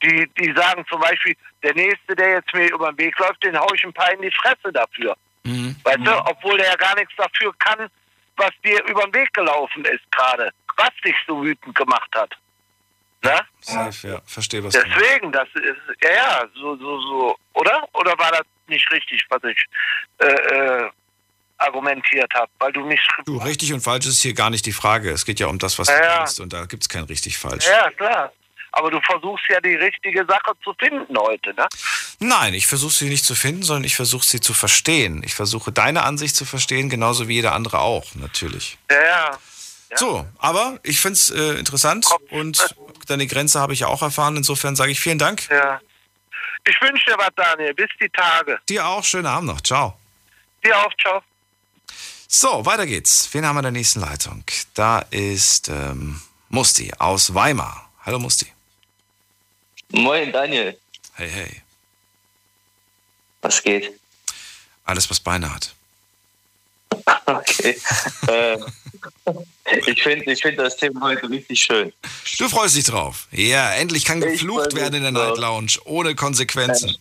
die, die sagen zum Beispiel, der Nächste, der jetzt mir über den Weg läuft, den hau ich ein paar in die Fresse dafür.
Mhm.
Weißt du, obwohl der ja gar nichts dafür kann, was dir über den Weg gelaufen ist gerade, was dich so wütend gemacht hat. Ne?
Safe, ja. Verstehe, was.
Deswegen, das ist, ja, ja, so, so, so, oder? Oder war das nicht richtig, was ich äh, äh, argumentiert habe? Weil du mich.
Du, richtig und falsch ist hier gar nicht die Frage. Es geht ja um das, was
Ja,
du denkst. Und da gibt es kein richtig falsch.
Ja, klar. Aber du versuchst ja die richtige Sache zu finden heute, ne?
Nein, ich versuche sie nicht zu finden, sondern ich versuche sie zu verstehen. Ich versuche deine Ansicht zu verstehen, genauso wie jeder andere auch, natürlich.
Ja, ja.
So, aber ich finde es äh, interessant und deine Grenze habe ich ja auch erfahren. Insofern sage ich vielen Dank.
Ja. Ich wünsche dir was, Daniel. Bis die Tage.
Dir auch. Schönen Abend noch. Ciao.
Dir auch. Ciao.
So, weiter geht's. Wen haben wir in der nächsten Leitung? Da ist ähm, Musti aus Weimar. Hallo Musti.
Moin, Daniel.
Hey, hey.
Was geht?
Alles, was Beine hat. *laughs*
Okay. äh, ich finde ich find das Thema heute richtig schön.
Du freust dich drauf. Ja, endlich kann geflucht werden in der. Night Lounge, ohne Konsequenzen.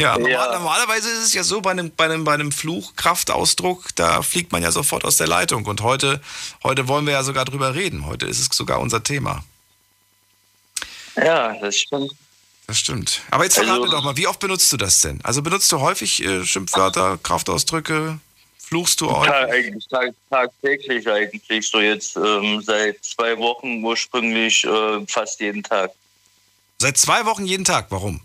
Ja,
Ja.
normalerweise ist es ja so, bei einem, bei, einem, bei einem Fluch, Kraftausdruck, da fliegt man ja sofort aus der Leitung. Und heute, heute wollen wir ja sogar drüber reden. Heute ist es sogar unser Thema.
Ja, das stimmt.
Das stimmt. Aber jetzt verrate
Also-
doch mal, wie oft benutzt du das denn? Also benutzt du häufig äh, Schimpfwörter, Kraftausdrücke? Fluchst du?
Tag, eigentlich tag, tagtäglich eigentlich. So jetzt ähm, seit zwei Wochen ursprünglich äh, fast jeden Tag.
Seit zwei Wochen jeden Tag. Warum?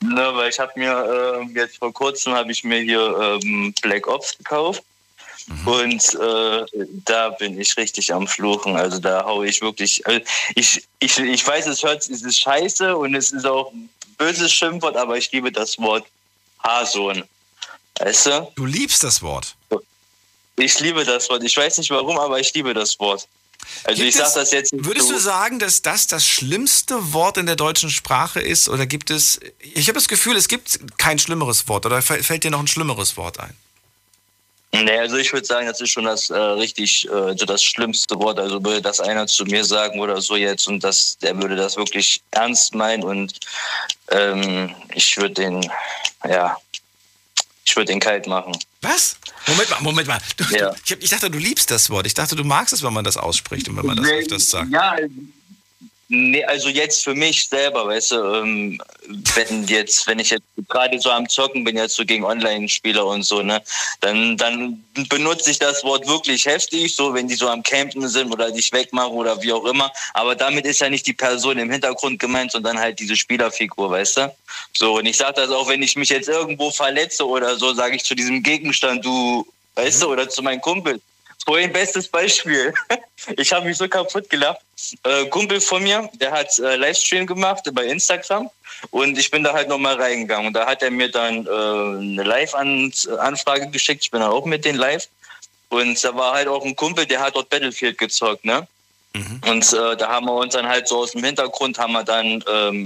Ne, weil ich habe mir äh, jetzt vor kurzem habe ich mir hier ähm, Black Ops gekauft. Und äh, da bin ich richtig am Fluchen. Also da hau ich wirklich. Also ich, ich, ich weiß, es hört, es ist scheiße und es ist auch ein böses Schimpfwort, aber ich liebe das Wort Haarsohn. Weißt du?
Du liebst das Wort.
Ich liebe das Wort. Ich weiß nicht warum, aber ich liebe das Wort. Also
Gibt
ich sag
es-
das jetzt
Würdest
so-
du sagen, dass das das schlimmste Wort in der deutschen Sprache ist? Oder gibt es. Ich habe das Gefühl, es gibt kein schlimmeres Wort. Oder fä- fällt dir noch ein schlimmeres Wort ein?
Nee, also ich würde sagen, das ist schon das äh, richtig, äh, das schlimmste Wort. Also würde das einer zu mir sagen oder so jetzt und das, der würde das wirklich ernst meinen und ähm, ich würde den, ja, ich würde den kalt machen.
Was? Moment mal, Moment mal. Du,
Ja.
du, ich, hab, ich dachte, du liebst das Wort. Ich dachte, du magst es, wenn man das ausspricht und wenn man das öfters sagt.
Ja, nee, also jetzt für mich selber, weißt du, ähm, wenn jetzt, wenn ich jetzt gerade so am Zocken bin, jetzt so gegen Online-Spieler und so, ne, dann, dann benutze ich das Wort wirklich heftig, so wenn die so am Campen sind oder dich wegmachen oder wie auch immer. Aber damit ist ja nicht die Person im Hintergrund gemeint, sondern halt diese Spielerfigur, weißt du? So, und ich sage das auch, wenn ich mich jetzt irgendwo verletze oder so, sage ich zu diesem Gegenstand, du, weißt du, oder zu meinem Kumpel. Vorhin bestes Beispiel. *laughs* Ich habe mich so kaputt gelacht. Äh, Kumpel von mir, der hat äh, Livestream gemacht bei Instagram und ich bin da halt nochmal reingegangen. Und da hat er mir dann äh, eine Live-Anfrage geschickt. Ich bin dann auch mit den live. Und da war halt auch ein Kumpel, der hat dort Battlefield gezockt, ne? Und äh, da haben wir uns dann halt so aus dem Hintergrund haben wir dann ähm,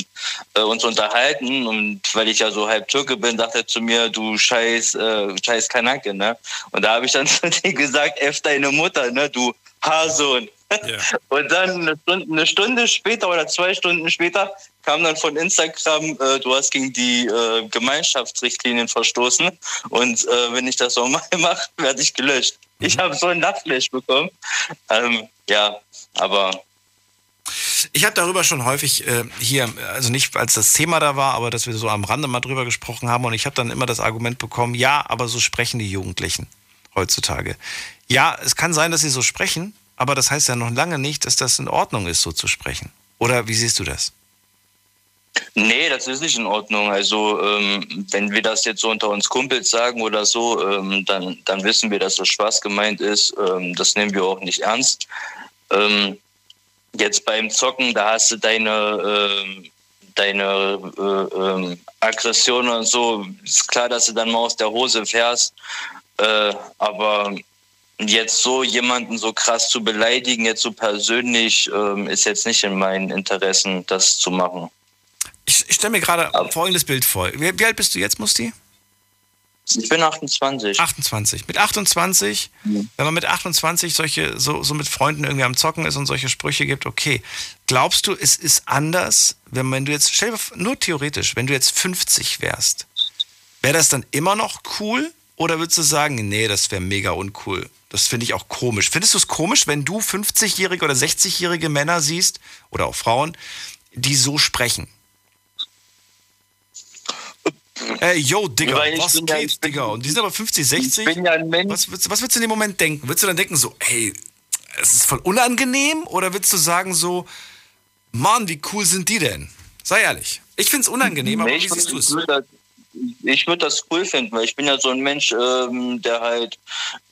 äh, uns unterhalten und weil ich ja so halb Türke bin, dachte er zu mir, du scheiß, äh, scheiß Kanake, ne? Und da habe ich dann *laughs* zu dir gesagt, F deine Mutter, ne, du Haarsohn. *laughs* Und dann eine Stunde, eine Stunde später oder zwei Stunden später kam dann von Instagram, äh, du hast gegen die äh, Gemeinschaftsrichtlinien verstoßen und äh, wenn ich das nochmal *laughs* mache, werde ich gelöscht. Ich habe so ein Lachflash bekommen. Ähm, ja, aber
Ich habe darüber schon häufig äh, hier, also nicht als das Thema da war, aber dass wir so am Rande mal drüber gesprochen haben und ich habe dann immer das Argument bekommen, ja, aber so sprechen die Jugendlichen heutzutage. Ja, es kann sein, dass sie so sprechen, aber das heißt ja noch lange nicht, dass das in Ordnung ist, so zu sprechen. Oder wie siehst du das?
Nee, das ist nicht in Ordnung. Also ähm, wenn wir das jetzt so unter uns Kumpels sagen oder so, ähm, dann, dann wissen wir, dass das Spaß gemeint ist. Ähm, das nehmen wir auch nicht ernst. Ähm, jetzt beim Zocken, da hast du deine, ähm, deine äh, ähm, Aggression und so. Ist klar, dass du dann mal aus der Hose fährst. Äh, aber jetzt so jemanden so krass zu beleidigen, jetzt so persönlich, ähm, ist jetzt nicht in meinen Interessen, das zu machen.
Ich, ich stelle mir gerade folgendes Bild vor. Wie, wie alt bist du jetzt, Musti?
Ich bin 28.
28. Mit 28, wenn man mit 28 solche, so, so mit Freunden irgendwie am Zocken ist und solche Sprüche gibt, okay. Glaubst du, es ist anders, wenn, wenn du jetzt, stell dir nur theoretisch, wenn du jetzt 50 wärst, wäre das dann immer noch cool? Oder würdest du sagen, nee, das wäre mega uncool? Das finde ich auch komisch. Findest du es komisch, wenn du 50-jährige oder 60-jährige Männer siehst, oder auch Frauen, die so sprechen? Ey, yo, Digga, was
bin ja-
Digga? Und die sind aber 50, 60.
Ich bin ja ein Mensch.
Was willst, was willst du in dem Moment denken? Willst du dann denken so, hey, es ist voll unangenehm? Oder willst du sagen so, Mann, wie cool sind die denn? Sei ehrlich. Ich find's unangenehm, aber
Nee,
wie
ich
siehst du es?
Ich würde das cool finden, weil ich bin ja so ein Mensch, ähm, der halt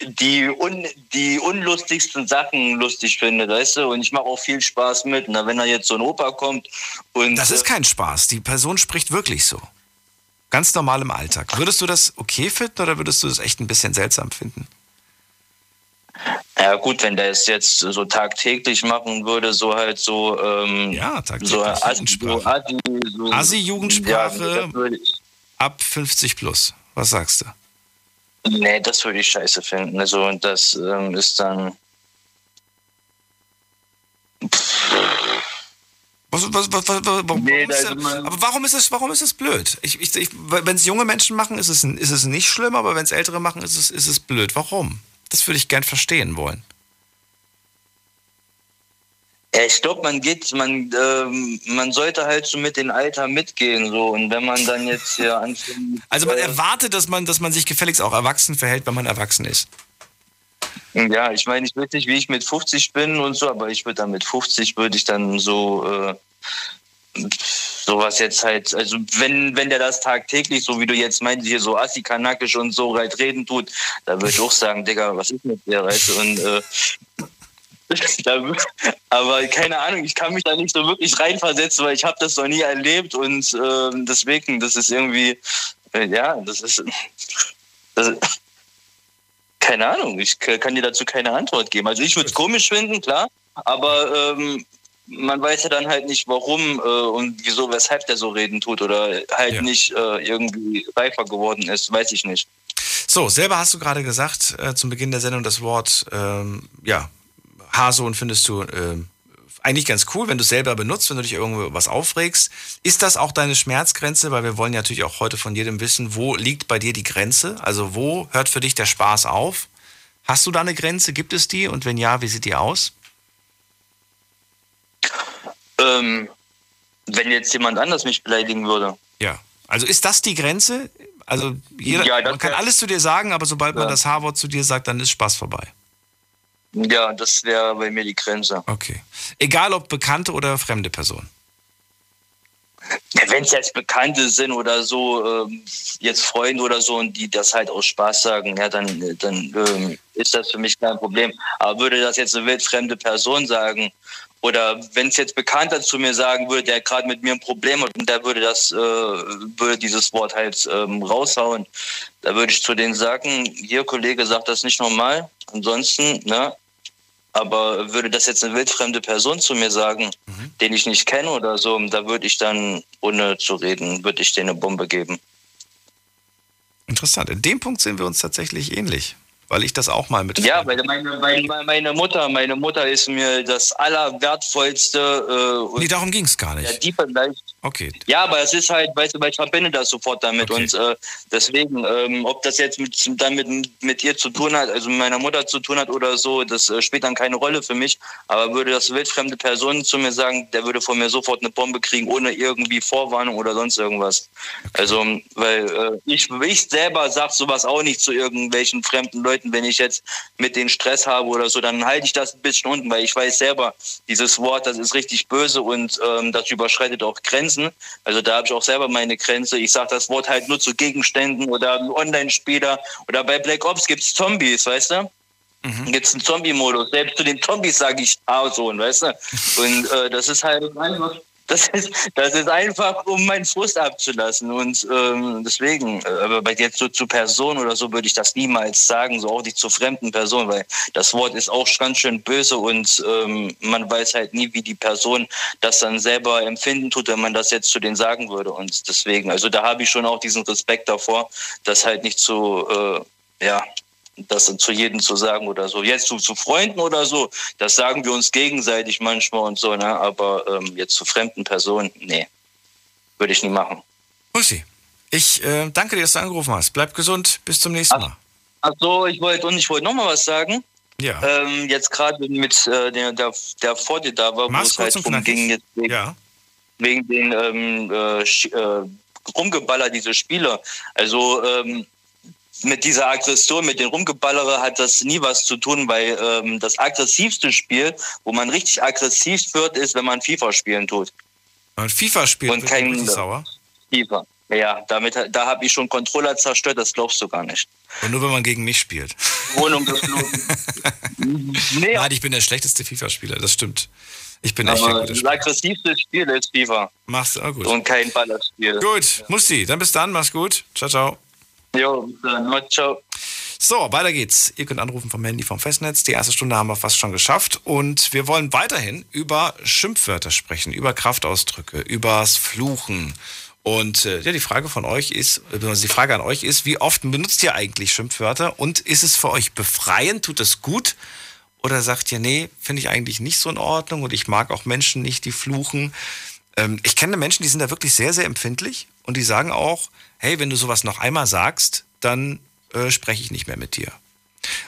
die, un, die unlustigsten Sachen lustig findet, weißt du? Und ich mache auch viel Spaß mit. Na, wenn da jetzt so ein Opa kommt und
Das ist
äh,
kein Spaß. Die Person spricht wirklich so. Ganz normal im Alltag. Würdest du das okay finden oder würdest du das echt ein bisschen seltsam finden?
Ja gut, wenn der es jetzt so tagtäglich machen würde, so halt so ähm,
Ja, tagtäglich,
so
Jugendsprache.
So,
Assi-Jugendsprache.
Ja, das würde ich,
Ab 50 plus. Was sagst du?
nee, das würde ich scheiße finden. Also und das ähm, ist dann
Was, was, was, was, warum,
Nee,
ist
da-
das, aber warum ist es, warum ist es blöd? Ich, ich, ich, wenn es junge Menschen machen, ist es, ist es nicht schlimm, aber wenn es ältere machen, ist es, ist es blöd. Warum? Das würde ich gern verstehen wollen.
Ich glaube, man geht, man, ähm, man sollte halt so mit dem Alter mitgehen, so. Und wenn man dann jetzt hier anfängt.
Also man
äh,
erwartet, dass man, dass man sich gefälligst auch erwachsen verhält, wenn man erwachsen ist.
Ja, ich meine, ich weiß nicht, wie ich mit 50 bin und so, aber ich würde dann mit 50 würde ich dann so äh, sowas jetzt halt, also wenn, wenn der das tagtäglich, so wie du jetzt meinst, hier so assikanakisch und so halt reden tut, da würde ich auch sagen, Digga, was ist mit dir, weißt du? Und äh, *laughs* aber keine Ahnung, ich kann mich da nicht so wirklich reinversetzen, weil ich habe das noch nie erlebt und äh, deswegen, das ist irgendwie, äh, ja, das ist, das, keine Ahnung, ich kann dir dazu keine Antwort geben. Also ich würde es komisch finden, klar, aber ähm, man weiß ja dann halt nicht, warum äh, und wieso, weshalb der so reden tut oder halt
Ja.
nicht äh, irgendwie reifer geworden ist, weiß ich nicht.
So, selber hast du gerade gesagt, äh, zum Beginn der Sendung das Wort, ähm, ja, Haarsohn findest du ähm, eigentlich ganz cool, wenn du es selber benutzt, wenn du dich irgendwo was aufregst. Ist das auch deine Schmerzgrenze? Weil wir wollen ja natürlich auch heute von jedem wissen, wo liegt bei dir die Grenze? Also wo hört für dich der Spaß auf? Hast du da eine Grenze? Gibt es die? Und wenn ja, wie sieht die aus?
Ähm, wenn jetzt jemand anders mich beleidigen würde.
Ja. Also ist das die Grenze? Also jeder,
Ja,
man kann alles zu dir sagen, aber sobald man
Ja.
das H-Wort zu dir sagt, dann ist Spaß vorbei.
Ja, das wäre bei mir die Grenze.
Okay. Egal ob bekannte oder fremde Person.
Ja, wenn es jetzt Bekannte sind oder so, ähm, jetzt Freunde oder so, und die das halt aus Spaß sagen, ja, dann, dann ähm, ist das für mich kein Problem. Aber würde das jetzt eine wildfremde Person sagen, oder wenn es jetzt Bekannter zu mir sagen würde, der gerade mit mir ein Problem hat und der würde das, äh, würde dieses Wort halt ähm, raushauen, da würde ich zu denen sagen, hier Kollege, sagt das nicht normal. Ansonsten, ne, aber würde das jetzt eine wildfremde Person zu mir sagen, den ich nicht kenne oder so, da würde ich dann, ohne zu reden, würde ich denen eine Bombe geben.
Interessant. In dem Punkt sind wir uns tatsächlich ähnlich, weil ich das auch mal mit.
Ja, weil meine, meine, meine Mutter, meine Mutter ist mir das allerwertvollste. Äh, und
Nee, darum ging es gar
ja,
nicht.
die vielleicht.
Okay.
Ja, aber es ist halt, weißt du, weil ich verbinde das sofort damit.
Okay.
Und äh, deswegen, ähm, ob das jetzt mit, damit mit ihr zu tun hat, also mit meiner Mutter zu tun hat oder so, das äh, spielt dann keine Rolle für mich. Aber würde das wildfremde Person zu mir sagen, der würde von mir sofort eine Bombe kriegen, ohne irgendwie Vorwarnung oder sonst irgendwas. Also, weil äh, ich, ich selber sag sowas auch nicht zu irgendwelchen fremden Leuten, wenn ich jetzt mit denen Stress habe oder so, dann halte ich das ein bisschen unten, weil ich weiß selber, dieses Wort, das ist richtig böse und ähm, das überschreitet auch Grenzen. Also da habe ich auch selber meine Grenze. Ich sage das Wort halt nur zu Gegenständen oder Online-Spieler oder bei Black Ops gibt's Zombies, weißt du?
Mhm.
Gibt's einen Zombie-Modus. Selbst zu den Zombies sage ich Haarsohn, weißt du? Und äh, das ist halt einfach, das ist, das ist einfach, um meinen Frust abzulassen. Und ähm, deswegen, äh, aber jetzt so zu Personen oder so würde ich das niemals sagen, so auch nicht zu fremden Personen, weil das Wort ist auch ganz schön böse und ähm, man weiß halt nie, wie die Person das dann selber empfinden tut, wenn man das jetzt zu denen sagen würde. Und deswegen, also da habe ich schon auch diesen Respekt davor, das halt nicht zu, äh, ja, das zu jedem zu sagen oder so. Jetzt zu, zu Freunden oder so, das sagen wir uns gegenseitig manchmal und so, ne? aber ähm, jetzt zu fremden Personen, nee, würde ich nie machen.
Mussi, ich äh, danke dir, dass du angerufen hast. Bleib gesund, bis zum nächsten Mal.
Ach so, ich wollte und ich wollte noch mal was sagen.
Ja.
Ähm, jetzt gerade mit äh, der, der, der vor dir da war, wo es halt drum ging, jetzt wegen,
Ja.
wegen den ähm, äh, äh, Rumgeballer dieser Spieler. Also ähm, mit dieser Aggression, mit den Rumgeballere hat das nie was zu tun, weil ähm, das aggressivste Spiel, wo man richtig aggressiv wird, ist, wenn man FIFA spielen tut.
Man FIFA spielt,
Und kein-
sauer.
FIFA. Ja, damit, da habe ich schon Controller zerstört, das glaubst du gar nicht.
Und nur wenn man gegen mich spielt.
Wohnung geflogen. *laughs* nee,
Nein, ich bin der schlechteste FIFA-Spieler, das stimmt. Ich bin echt
aber
ein guter
das aggressivste Spiel ist FIFA.
Machst du, ah, gut.
Und kein Ballerspiel.
Gut, Musti, dann bis dann, mach's gut. Ciao, ciao.
Jo, bis. Ciao.
So, weiter geht's. Ihr könnt anrufen vom Handy vom Festnetz. Die erste Stunde haben wir fast schon geschafft. Und wir wollen weiterhin über Schimpfwörter sprechen, über Kraftausdrücke, übers Fluchen. Und äh, ja, die Frage von euch ist, beziehungsweise die Frage an euch ist, wie oft benutzt ihr eigentlich Schimpfwörter? Und ist es für euch befreiend? Tut es gut? Oder sagt ihr, nee, finde ich eigentlich nicht so in Ordnung und ich mag auch Menschen nicht, die fluchen? Ähm, ich kenne Menschen, die sind da wirklich sehr, sehr empfindlich und die sagen auch, hey, wenn du sowas noch einmal sagst, dann äh, spreche ich nicht mehr mit dir.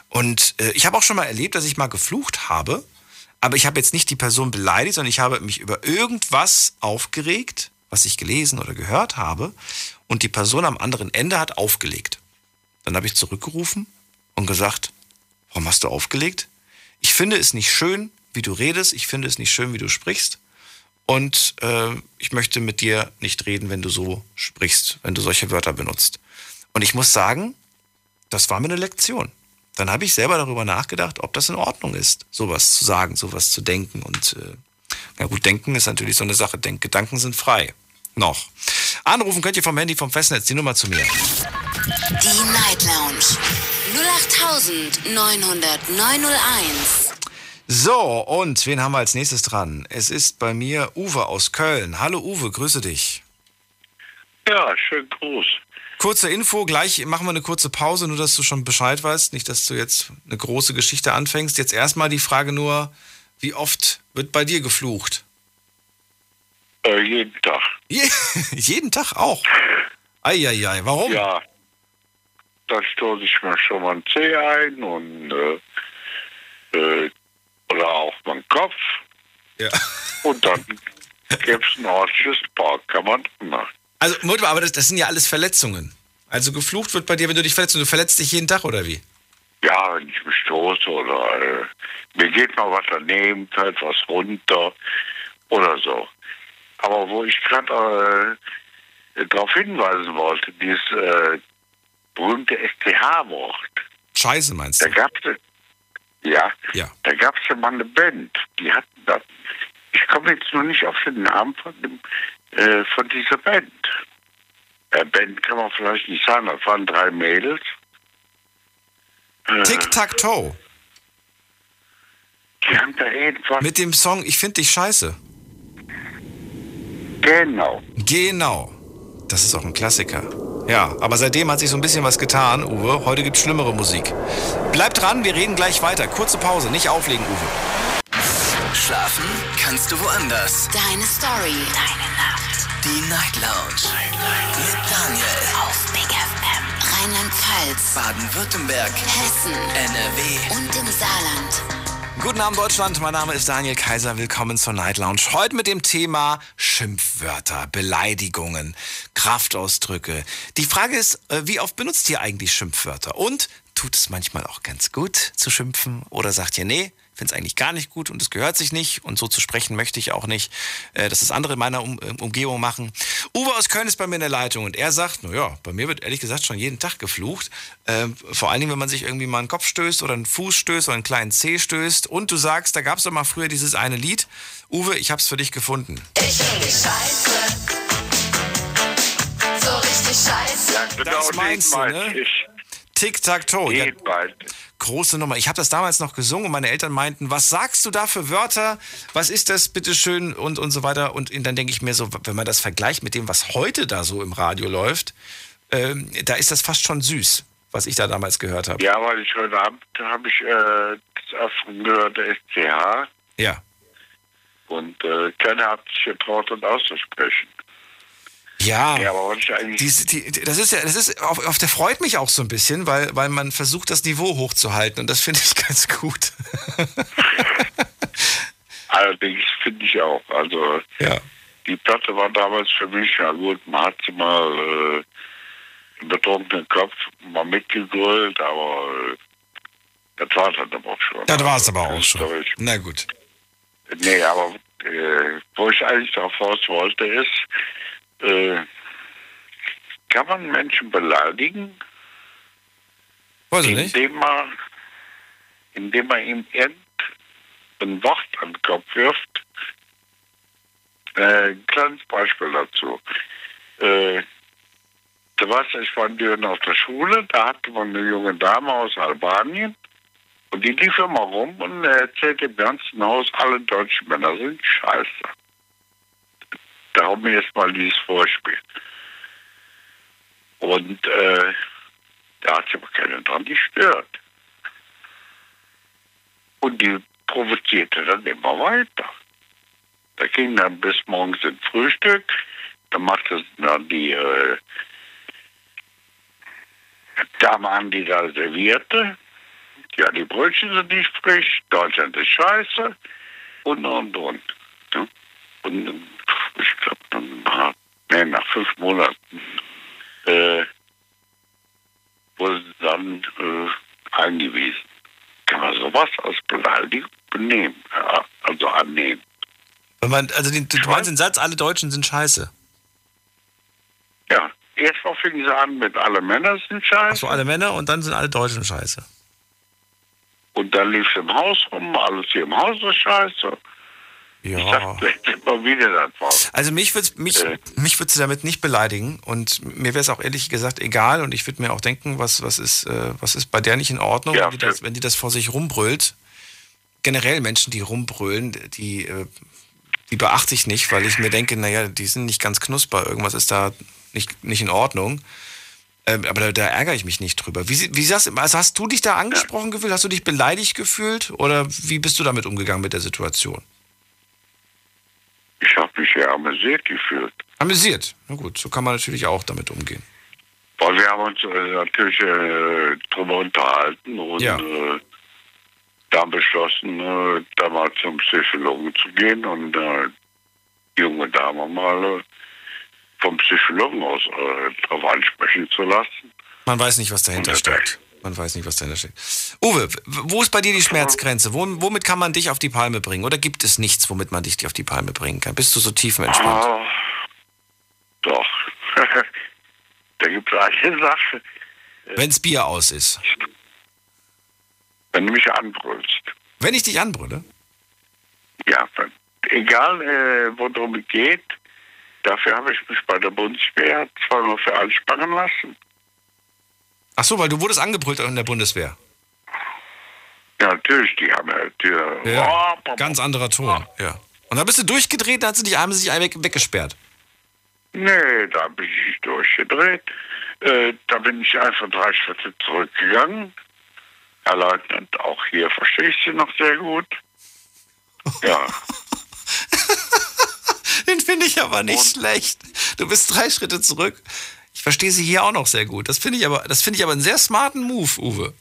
Und äh, ich habe auch schon mal erlebt, dass ich mal geflucht habe, aber ich habe jetzt nicht die Person beleidigt, sondern ich habe mich über irgendwas aufgeregt, was ich gelesen oder gehört habe, und die Person am anderen Ende hat aufgelegt. Dann habe ich zurückgerufen und gesagt, warum hast du aufgelegt? Ich finde es nicht schön, wie du redest, ich finde es nicht schön, wie du sprichst. Und äh, ich möchte mit dir nicht reden, wenn du so sprichst, wenn du solche Wörter benutzt. Und ich muss sagen, das war mir eine Lektion. Dann habe ich selber darüber nachgedacht, ob das in Ordnung ist, sowas zu sagen, sowas zu denken. Und äh, na gut, denken ist natürlich so eine Sache. Denk Gedanken sind frei. Noch. Anrufen könnt ihr vom Handy vom Festnetz die Nummer zu mir.
Die Night Lounge 0890901.
So, und wen haben wir als nächstes dran? Es ist bei mir Uwe aus Köln. Hallo Uwe, grüße dich.
Ja, schön groß.
Kurze Info, gleich machen wir eine kurze Pause, nur dass du schon Bescheid weißt. Nicht, dass du jetzt eine große Geschichte anfängst. Jetzt erstmal die Frage nur, wie oft wird bei dir geflucht?
Äh, jeden Tag.
Je *laughs* jeden Tag auch? Eieiei, warum?
Ja. Da stoße ich mir schon mal ein Zeh ein und äh, äh, oder auch meinen Kopf.
Ja. *laughs*
Und dann gäbe es ein ordentliches Park, kann man machen.
Also, Mutter, aber das, das sind ja alles Verletzungen. Also geflucht wird bei dir, wenn du dich verletzt und du verletzt dich jeden Tag, oder wie?
Ja, wenn ich mich stoße oder äh, mir geht mal was daneben, fällt was runter oder so. Aber wo ich gerade äh, darauf hinweisen wollte, dieses äh, berühmte STH-Wort,
Scheiße, meinst
da
du?
gab es ja,
Ja.
da gab es ja mal eine Band, die hatten das. Ich komme jetzt nur nicht auf den Namen von dem äh, von dieser Band. Äh, Band kann man vielleicht nicht sagen, das waren drei Mädels. Äh,
Tic-Tac-Toe.
Die haben da irgendwas.
Mit dem Song Ich find dich scheiße.
Genau.
Genau. Das ist auch ein Klassiker. Ja, aber seitdem hat sich so ein bisschen was getan, Uwe. Heute gibt's schlimmere Musik. Bleib dran, wir reden gleich weiter. Kurze Pause, nicht auflegen, Uwe.
Schlafen kannst du woanders.
Deine Story. Deine Nacht.
Die Night Lounge. Mit Daniel.
Auf Big FM. Rheinland-Pfalz.
Baden-Württemberg.
Hessen.
NRW.
Und im Saarland.
Guten Abend, Deutschland. Mein Name ist Daniel Kaiser. Willkommen zur Night Lounge. Heute mit dem Thema Schimpfwörter, Beleidigungen, Kraftausdrücke. Die Frage ist, äh, wie oft benutzt ihr eigentlich Schimpfwörter? Und tut es manchmal auch ganz gut zu schimpfen? Oder sagt ihr, nee, finde es eigentlich gar nicht gut und es gehört sich nicht und so zu sprechen möchte ich auch nicht, äh, dass das andere in meiner um äh, Umgebung machen. Uwe aus Köln ist bei mir in der Leitung und er sagt, naja, bei mir wird ehrlich gesagt schon jeden Tag geflucht. Äh, vor allen Dingen, wenn man sich irgendwie mal einen Kopf stößt oder einen Fuß stößt oder einen kleinen Zeh stößt und du sagst, da gab es doch mal früher dieses eine Lied. Uwe, ich hab's für dich gefunden.
Ich bin die Scheiße. So richtig scheiße.
Ja, genau
Das meinst du, ne?
ich.
Tic-Tac-Toe. Ja,
Geht bald.
große Nummer. Ich habe das damals noch gesungen und meine Eltern meinten, was sagst du da für Wörter? Was ist das bitteschön? Und, und so weiter. Und dann denke ich mir so, wenn man das vergleicht mit dem, was heute da so im Radio läuft, ähm, da ist das fast schon süß, was ich da damals gehört habe.
Ja, weil ich heute Abend habe ich äh, das Öffnen gehört, der SCH.
Ja.
Und äh, keiner hat sich getraut, das auszusprechen.
Ja.
Ja, aber was ich eigentlich.
Dies, die, das ist ja, das ist, auf, auf der freut mich auch so ein bisschen, weil, weil man versucht, das Niveau hochzuhalten und das finde ich *laughs* ganz gut. *laughs*
Allerdings finde ich auch. Also
Ja.
die Platte war damals für mich, ja gut, man hat sie mal äh, im betrunkenen Kopf mal mitgegrölt, aber äh, das war dann aber auch schon.
Das war es aber auch schon.
Künstlerisch.
Na gut.
Nee, aber äh, wo ich eigentlich darauf raus wollte, ist, äh, kann man Menschen beleidigen,
Weiß ich nicht.
indem man, indem man ihm irgendein Wort an den Kopf wirft? Äh, ein kleines Beispiel dazu. Äh, da war ich war in Düren auf der Schule, da hatte man eine junge Dame aus Albanien und die lief immer rum und erzählte im ganzen Haus, alle deutschen Männer sind scheiße. Darum jetzt mal dieses Vorspiel. Und äh, da hat sich aber keiner dran gestört. Und die provozierte dann immer weiter. Da ging dann bis morgens ins Frühstück. Da machte dann die äh, Dame an, die da servierte. Ja, die Brötchen sind nicht frisch, Deutschland ist scheiße und und und. Ja. Und ich glaube, dann nach, nee, nach fünf Monaten äh, wurde sie dann äh, eingewiesen. Kann man sowas als Beleidigung benehmen, ja, also annehmen.
Man, also den, du meinst den Satz, alle Deutschen sind scheiße.
Ja, erstmal fing sie an mit alle Männer sind scheiße.
Achso, alle Männer und dann sind alle Deutschen scheiße.
Und dann lief sie im Haus rum, alles hier im Haus ist scheiße.
Ja.
dachte.
Also mich würde mich,
Äh.
mich würd's damit nicht beleidigen und mir wäre es auch ehrlich gesagt egal und ich würde mir auch denken, was, was, ist, äh, was ist bei der nicht in Ordnung,
Ja,
wenn, die das, wenn die das vor sich rumbrüllt. Generell Menschen, die rumbrüllen, die, äh, die beachte ich nicht, weil ich mir denke, naja, die sind nicht ganz knusper, irgendwas ist da nicht, nicht in Ordnung. Ähm, aber da, da ärgere ich mich nicht drüber. Wie, wie sagst, also hast du dich da angesprochen gefühlt? Hast du dich beleidigt gefühlt? Oder wie bist du damit umgegangen mit der Situation?
Ja amüsiert gefühlt.
Amüsiert. Na gut, so kann man natürlich auch damit umgehen.
Weil wir haben uns äh, natürlich äh, drüber unterhalten und
Ja.
äh, dann beschlossen, äh, da mal zum Psychologen zu gehen und äh, die junge Dame mal äh, vom Psychologen aus äh, darauf ansprechen zu lassen.
Man weiß nicht, was dahinter steckt. Man weiß nicht, was dahinter steckt. Uwe, wo ist bei dir die Schmerzgrenze? Wo, womit kann man dich auf die Palme bringen? Oder gibt es nichts, womit man dich auf die Palme bringen kann? Bist du so tiefenentspannt?
Ah, doch. *laughs* da gibt es eine Sache,
Wenn's Bier aus ist.
wenn du mich anbrüllst.
Wenn ich dich anbrülle?
Ja, egal äh, worum es geht, dafür habe ich mich bei der Bundeswehr zweimal für anspannen lassen.
Ach so, weil du wurdest angebrüllt in der Bundeswehr.
Ja, natürlich, die haben ja die,
Ja.
Oh,
Ganz anderer Ton. Ja. Und dann bist du durchgedreht, da hat sie dich einmal sich weg, weggesperrt.
Nee, da bin ich durchgedreht. Äh, da bin ich einfach drei Schritte zurückgegangen. Herr Leutnant, auch hier verstehe ich Sie noch sehr gut. Ja, *laughs*
Den finde ich aber nicht schlecht. Du bist drei Schritte zurück. Ich verstehe sie hier auch noch sehr gut. Das finde ich aber, das finde ich aber einen sehr smarten Move, Uwe.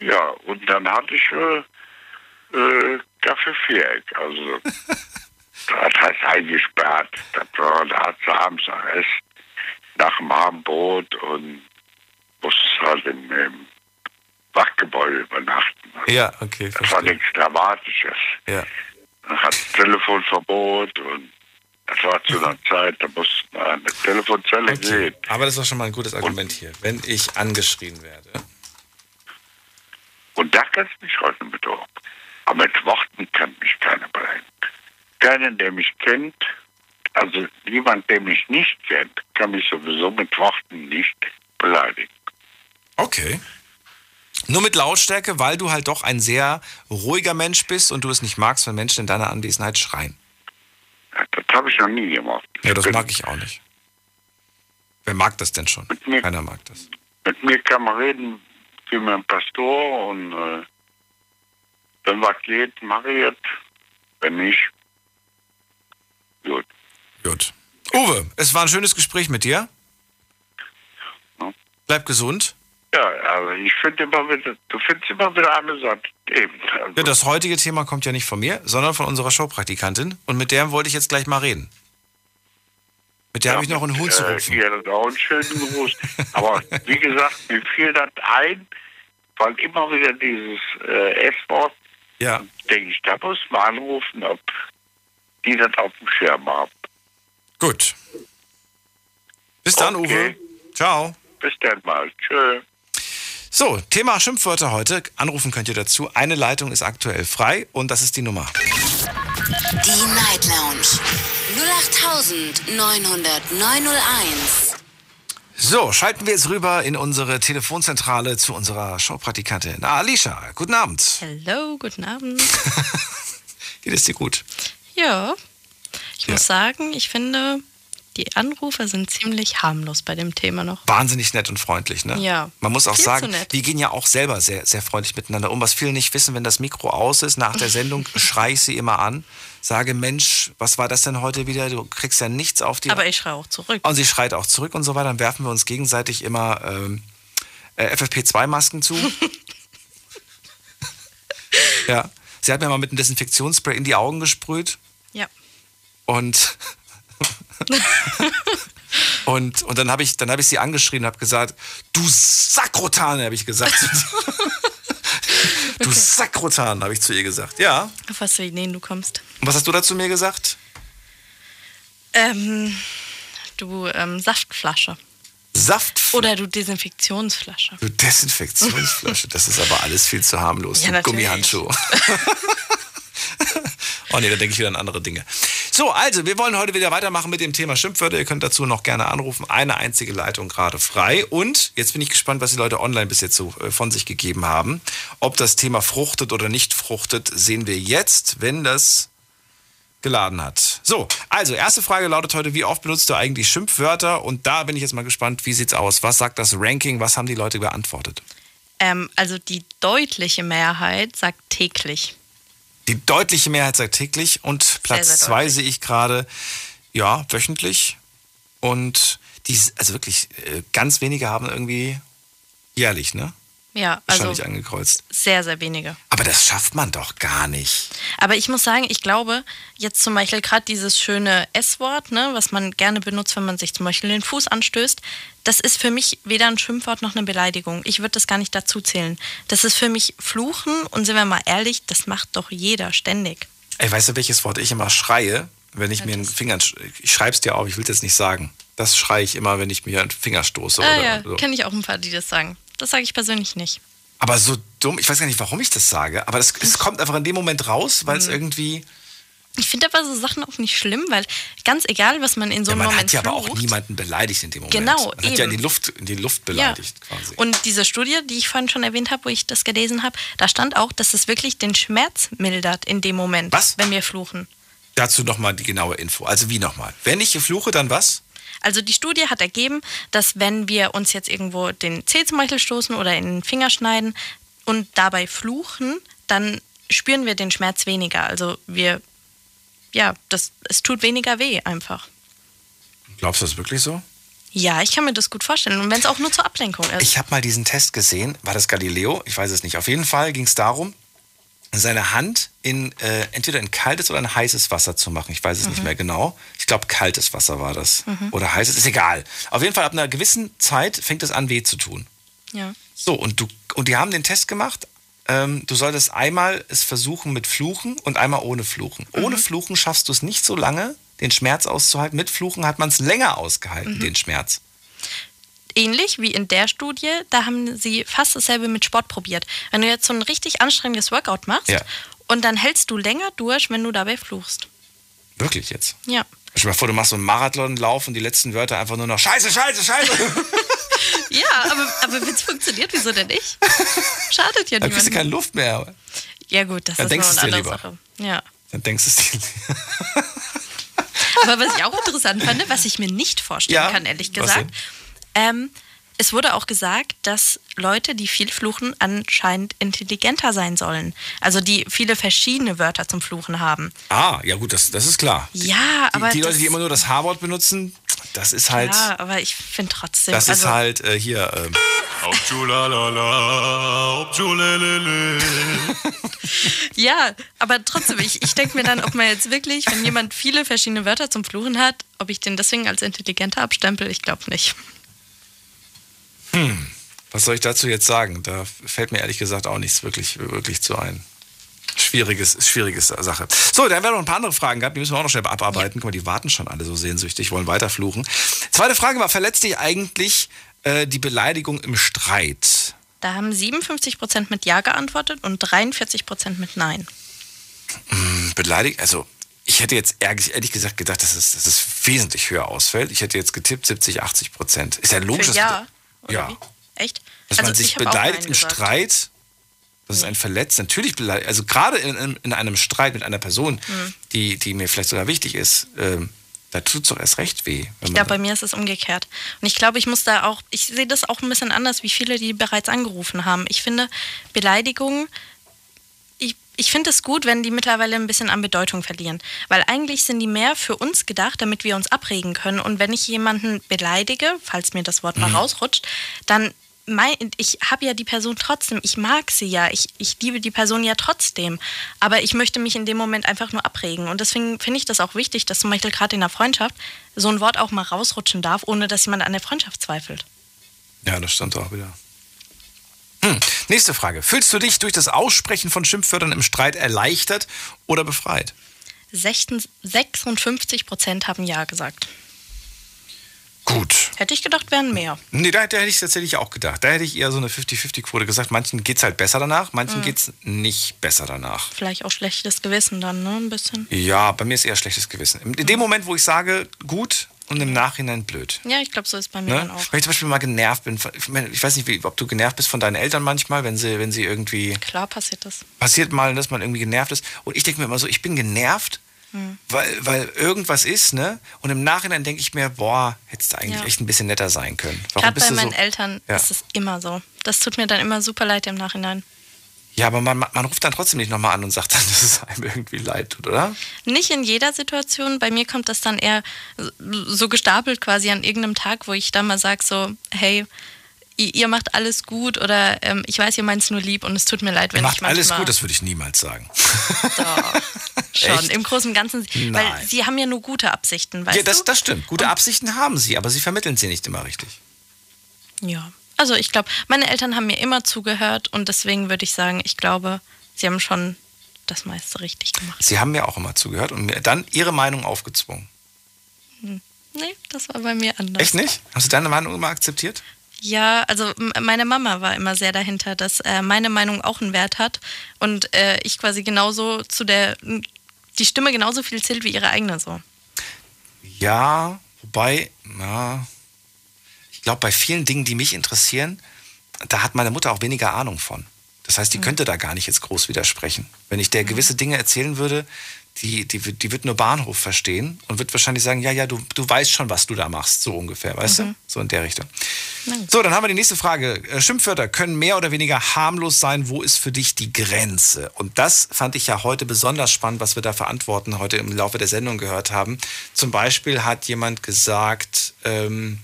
ja, und dann hatte ich äh, äh, Kaffee Viereck. Also, *laughs* das heißt eingesperrt. Das war, da hat sie abends erst nach dem Abendbrot und musste halt im, im Wachgebäude übernachten.
Ja, okay.
Das war nichts Dramatisches.
Ja.
Man hat Telefonverbot und das war zu einer Zeit, da musste man eine Telefonzelle gehen.
Aber das ist doch schon mal ein gutes Argument hier. Wenn ich angeschrien werde.
Und da kannst du mich heute um. Aber mit Worten kann mich keiner beleidigen. Keiner, der mich kennt, also niemand, der mich nicht kennt, kann mich sowieso mit Worten nicht beleidigen.
Okay. Nur mit Lautstärke, weil du halt doch ein sehr ruhiger Mensch bist und du es nicht magst, wenn Menschen in deiner Anwesenheit schreien.
Das habe ich noch nie gemacht.
Ja, das mag ich auch nicht. Wer mag das denn schon? Keiner mag das.
Mit mir kann man reden wie mit einem Pastor und äh, wenn was geht, mache ich es. Wenn nicht, gut.
Gut. Uwe, es war ein schönes Gespräch mit dir. Bleib gesund.
Ja, aber ich finde immer wieder, du findest immer wieder amüsant. Eben. Also,
Ja, das heutige Thema kommt ja nicht von mir, sondern von unserer Showpraktikantin. Und mit der wollte ich jetzt gleich mal reden. Mit der habe ich noch einen zu
äh,
rufen.
Ihr habt auch einen schönen Gruß. aber *laughs* wie gesagt, mir fiel das ein, weil immer wieder dieses äh, S-Wort,
Ja.
denke ich, da muss man anrufen, ob die das auf dem Schirm haben.
Gut. Bis dann, Uwe. Ciao.
Bis dann mal. Tschö.
So, Thema Schimpfwörter heute. Anrufen könnt ihr dazu. Eine Leitung ist aktuell frei und das ist die Nummer.
Die Night Lounge 0890901.
So, schalten wir jetzt rüber in unsere Telefonzentrale zu unserer Showpraktikantin. Na, Alicia, guten Abend.
Hello, guten Abend. *laughs*
Geht es dir gut?
Ja, ich muss sagen, ich finde, die Anrufer sind ziemlich harmlos bei dem Thema noch.
Wahnsinnig nett und freundlich, ne?
Ja,
Man muss auch sagen, wir gehen ja auch selber sehr, sehr freundlich miteinander um. Was viele nicht wissen, wenn das Mikro aus ist, nach der Sendung *laughs* schreie ich sie immer an, sage, Mensch, was war das denn heute wieder? Du kriegst ja nichts auf die
Aber ich schreie auch zurück.
Und sie schreit auch zurück und so weiter. Dann werfen wir uns gegenseitig immer ähm, äh, FFP2-Masken zu. *laughs* ja. Sie hat mir mal mit einem Desinfektionsspray in die Augen gesprüht.
Ja.
Und, *laughs* und, und dann habe ich, dann hab ich sie angeschrien und habe gesagt, du Sakrotane, habe ich gesagt. *laughs* du Sakrotane, habe ich zu ihr gesagt. Ja.
Auf was für Ideen du kommst.
Und was hast du dazu mir gesagt?
Ähm, du ähm, Saftflasche.
Saft.
Oder du Desinfektionsflasche.
Du Desinfektionsflasche, das ist aber alles viel zu harmlos.
Ja.
Gummihandschuh. *laughs* oh nee, da denke ich wieder an andere Dinge. So, also, wir wollen heute wieder weitermachen mit dem Thema Schimpfwörter. Ihr könnt dazu noch gerne anrufen. Eine einzige Leitung gerade frei. Und jetzt bin ich gespannt, was die Leute online bis jetzt so äh, von sich gegeben haben. Ob das Thema fruchtet oder nicht fruchtet, sehen wir jetzt, wenn das geladen hat. So, also erste Frage lautet heute, wie oft benutzt du eigentlich Schimpfwörter? Und da bin ich jetzt mal gespannt, wie sieht's aus? Was sagt das Ranking? Was haben die Leute beantwortet?
Ähm, also die deutliche Mehrheit sagt täglich.
Die deutliche Mehrheit sagt täglich und Platz zwei sehe ich gerade, ja, wöchentlich. Und die, also wirklich, äh, ganz wenige haben irgendwie jährlich, ne?
Ja, also
Wahrscheinlich angekreuzt.
sehr, sehr wenige.
Aber das schafft man doch gar nicht.
Aber ich muss sagen, ich glaube, jetzt zum Beispiel gerade dieses schöne S-Wort, ne, was man gerne benutzt, wenn man sich zum Beispiel den Fuß anstößt, das ist für mich weder ein Schimpfwort noch eine Beleidigung. Ich würde das gar nicht dazu zählen. Das ist für mich Fluchen und sind wir mal ehrlich, das macht doch jeder ständig.
Ey, weißt du, welches Wort ich immer schreie, wenn ich mir einen Finger, ich schreib's dir auf, ich will es jetzt nicht sagen. Das schreie ich immer, wenn ich mir einen Finger stoße.
ah
oder
ja,
so.
kenne ich auch ein paar, die das sagen. Das sage ich persönlich nicht.
Aber so dumm, ich weiß gar nicht, warum ich das sage, aber das, es kommt einfach in dem Moment raus, weil es
Mhm.
irgendwie.
Ich finde aber so Sachen auch nicht schlimm, weil ganz egal, was man in so
Ja,
einem
man
Moment
hat ja aber auch
flucht,
niemanden beleidigt in dem Moment.
Genau,
Man hat ja in die
eben.
Luft, in die Luft
Ja.
beleidigt quasi.
Und diese Studie, die ich vorhin schon erwähnt habe, wo ich das gelesen habe, da stand auch, dass es wirklich den Schmerz mildert in dem Moment,
Was?
wenn wir fluchen.
Dazu nochmal die genaue Info. Also wie nochmal? Wenn ich fluche, dann was?
Also die Studie hat ergeben, dass wenn wir uns jetzt irgendwo den Zeh zum Beispiel stoßen oder in den Finger schneiden und dabei fluchen, dann spüren wir den Schmerz weniger. Also wir, ja, das, es tut weniger weh einfach.
Glaubst du das wirklich so?
Ja, ich kann mir das gut vorstellen. Und wenn es auch nur zur Ablenkung ist.
Ich habe mal diesen Test gesehen. War das Galileo? Ich weiß es nicht. Auf jeden Fall ging es darum, seine Hand in äh, entweder in kaltes oder in heißes Wasser zu machen. Ich weiß es nicht
Mhm.
mehr genau. Ich glaube, kaltes Wasser war das.
Mhm.
Oder heißes, ist egal. Auf jeden Fall ab einer gewissen Zeit fängt es an, weh zu tun.
Ja.
So, und du und die haben den Test gemacht. Ähm, du solltest einmal es versuchen mit Fluchen und einmal ohne Fluchen. Ohne Fluchen schaffst du es nicht so lange, den Schmerz auszuhalten. Mit Fluchen hat man es länger ausgehalten, den Schmerz.
Ähnlich wie in der Studie, da haben sie fast dasselbe mit Sport probiert. Wenn du jetzt so ein richtig anstrengendes Workout machst
Ja.
und dann hältst du länger durch, wenn du dabei fluchst.
Wirklich jetzt.
Ja.
Stell dir mal vor, du machst so einen Marathonlauf und die letzten Wörter einfach nur noch Scheiße, Scheiße, Scheiße. *laughs*
Ja, aber, aber wenn es funktioniert, wieso denn nicht? Schadet ja
Dann kriegst du keine Luft mehr.
Ja gut, das
Dann
ist
denkst
noch eine andere
lieber.
Sache. Ja.
Dann denkst du es dir.
Aber was ich auch interessant fand, was ich mir nicht vorstellen
Ja,
kann, ehrlich gesagt, ähm, es wurde auch gesagt, dass Leute, die viel fluchen, anscheinend intelligenter sein sollen. Also die viele verschiedene Wörter zum Fluchen haben.
Ah, ja gut, das, das ist klar.
Ja,
Die,
aber
die Leute, die immer nur das H-Wort benutzen, das ist halt,
ja, aber ich finde trotzdem.
das ist
also,
halt äh, hier. Ähm, *laughs*
Ja, aber trotzdem, ich, ich denke mir dann, ob man jetzt wirklich, wenn jemand viele verschiedene Wörter zum Fluchen hat, ob ich den deswegen als intelligenter abstempel, ich glaube nicht.
Hm, was soll ich dazu jetzt sagen? Da fällt mir ehrlich gesagt auch nichts wirklich, wirklich zu ein. Schwieriges, schwieriges Sache. So, dann haben wir noch ein paar andere Fragen gehabt, die müssen wir auch noch schnell abarbeiten. Guck mal, die warten schon alle so sehnsüchtig, wollen weiterfluchen. Zweite Frage war, verletzt dich eigentlich äh, die Beleidigung im Streit?
Da haben 57 Prozent mit Ja geantwortet und 43 Prozent mit Nein.
Hm, Beleidigt, also ich hätte jetzt ehrlich, gesagt gedacht, dass es, dass es wesentlich höher ausfällt. Ich hätte jetzt getippt 70, 80 Prozent. Ist ja logisch.
Für Ja. Oder
ja.
wie? Echt?
Dass
Also
man sich beleidigt im
gesagt.
Streit, das ist ein Verletzt. Natürlich beleidigt, also gerade in, in, in einem Streit mit einer Person,
Mhm.
die, die mir vielleicht sogar wichtig ist, ähm, da tut es doch erst recht weh.
Ich glaube, bei mir ist es umgekehrt. Und ich glaube, ich muss da auch, ich sehe das auch ein bisschen anders, wie viele, die bereits angerufen haben. Ich finde, Beleidigungen, ich, finde es gut, wenn die mittlerweile ein bisschen an Bedeutung verlieren. Weil eigentlich sind die mehr für uns gedacht, damit wir uns abregen können. Und wenn ich jemanden beleidige, falls mir das Wort mal
Mhm.
rausrutscht, dann mein, ich habe ja die Person trotzdem, ich mag sie ja, ich, ich liebe die Person ja trotzdem, aber ich möchte mich in dem Moment einfach nur abregen. Und deswegen finde ich das auch wichtig, dass zum Beispiel gerade in der Freundschaft so ein Wort auch mal rausrutschen darf, ohne dass jemand an der Freundschaft zweifelt.
Ja, das stand auch wieder. Hm. Nächste Frage. Fühlst du dich durch das Aussprechen von Schimpfwörtern im Streit erleichtert oder befreit?
16, 56 Prozent haben Ja gesagt.
Gut.
Hätte ich gedacht, wären mehr.
Nee, da, da hätte ich tatsächlich auch gedacht. Da hätte ich eher so eine 50-50-Quote gesagt. Manchen geht es halt besser danach, manchen
Mhm.
geht es nicht besser danach.
Vielleicht auch schlechtes Gewissen dann, ne? Ein bisschen.
Ja, bei mir ist eher schlechtes Gewissen. In in dem Moment, wo ich sage, gut und im Nachhinein blöd.
Ja, ich glaube, so ist bei mir
Ne?
dann auch.
Wenn ich zum Beispiel mal genervt bin, ich weiß nicht, wie, ob du genervt bist von deinen Eltern manchmal, wenn sie, wenn sie irgendwie,
Klar passiert das.
passiert mal, dass man irgendwie genervt ist. Und ich denke mir immer so, ich bin genervt,
Hm.
weil, weil irgendwas ist, ne? Und im Nachhinein denke ich mir, boah, hättest du eigentlich
Ja.
echt ein bisschen netter sein können.
Gerade bei meinen
so?
Eltern
Ja.
ist es immer so. Das tut mir dann immer super leid im Nachhinein.
Ja, aber man, man ruft dann trotzdem nicht nochmal an und sagt dann, *laughs* dass es einem irgendwie leid tut, oder?
Nicht in jeder Situation. Bei mir kommt das dann eher so gestapelt quasi an irgendeinem Tag, wo ich dann mal sage so, hey, ihr ihr macht alles gut oder ähm, ich weiß, ihr meint es nur lieb und es tut mir leid, wenn
Macht
ich manchmal...
alles gut, das würde ich niemals sagen. *laughs*
Schon,
Echt?
im Großen und Ganzen. Weil
Nein.
sie haben ja nur gute Absichten, weißt
ja, das,
du?
das stimmt. Gute Absichten haben sie, aber sie vermitteln sie nicht immer richtig.
Ja. Also ich glaube, meine Eltern haben mir immer zugehört und deswegen würde ich sagen, ich glaube, sie haben schon das meiste richtig gemacht.
Sie haben mir auch immer zugehört und mir dann ihre Meinung aufgezwungen.
Hm. Nee, das war bei mir anders.
Echt nicht? Hast du deine Meinung immer akzeptiert?
Ja, also meine Mama war immer sehr dahinter, dass äh, meine Meinung auch einen Wert hat und äh, ich quasi genauso zu der, die Stimme genauso viel zählt wie ihre eigene so.
Ja, wobei, na, ich glaube, bei vielen Dingen, die mich interessieren, da hat meine Mutter auch weniger Ahnung von. Das heißt, die
Mhm.
könnte da gar nicht jetzt groß widersprechen. Wenn ich der gewisse Dinge erzählen würde, die, die, wird- die wird nur Bahnhof verstehen und wird wahrscheinlich sagen, ja, ja, du, du weißt schon, was du da machst, so ungefähr, weißt
Mhm.
du? So in der Richtung. So, dann haben wir die nächste Frage. Äh, Schimpfwörter können mehr oder weniger harmlos sein. Wo ist für dich die Grenze? Und das fand ich ja heute besonders spannend, was wir da für Antworten heute im Laufe der Sendung gehört haben. Zum Beispiel hat jemand gesagt, ähm,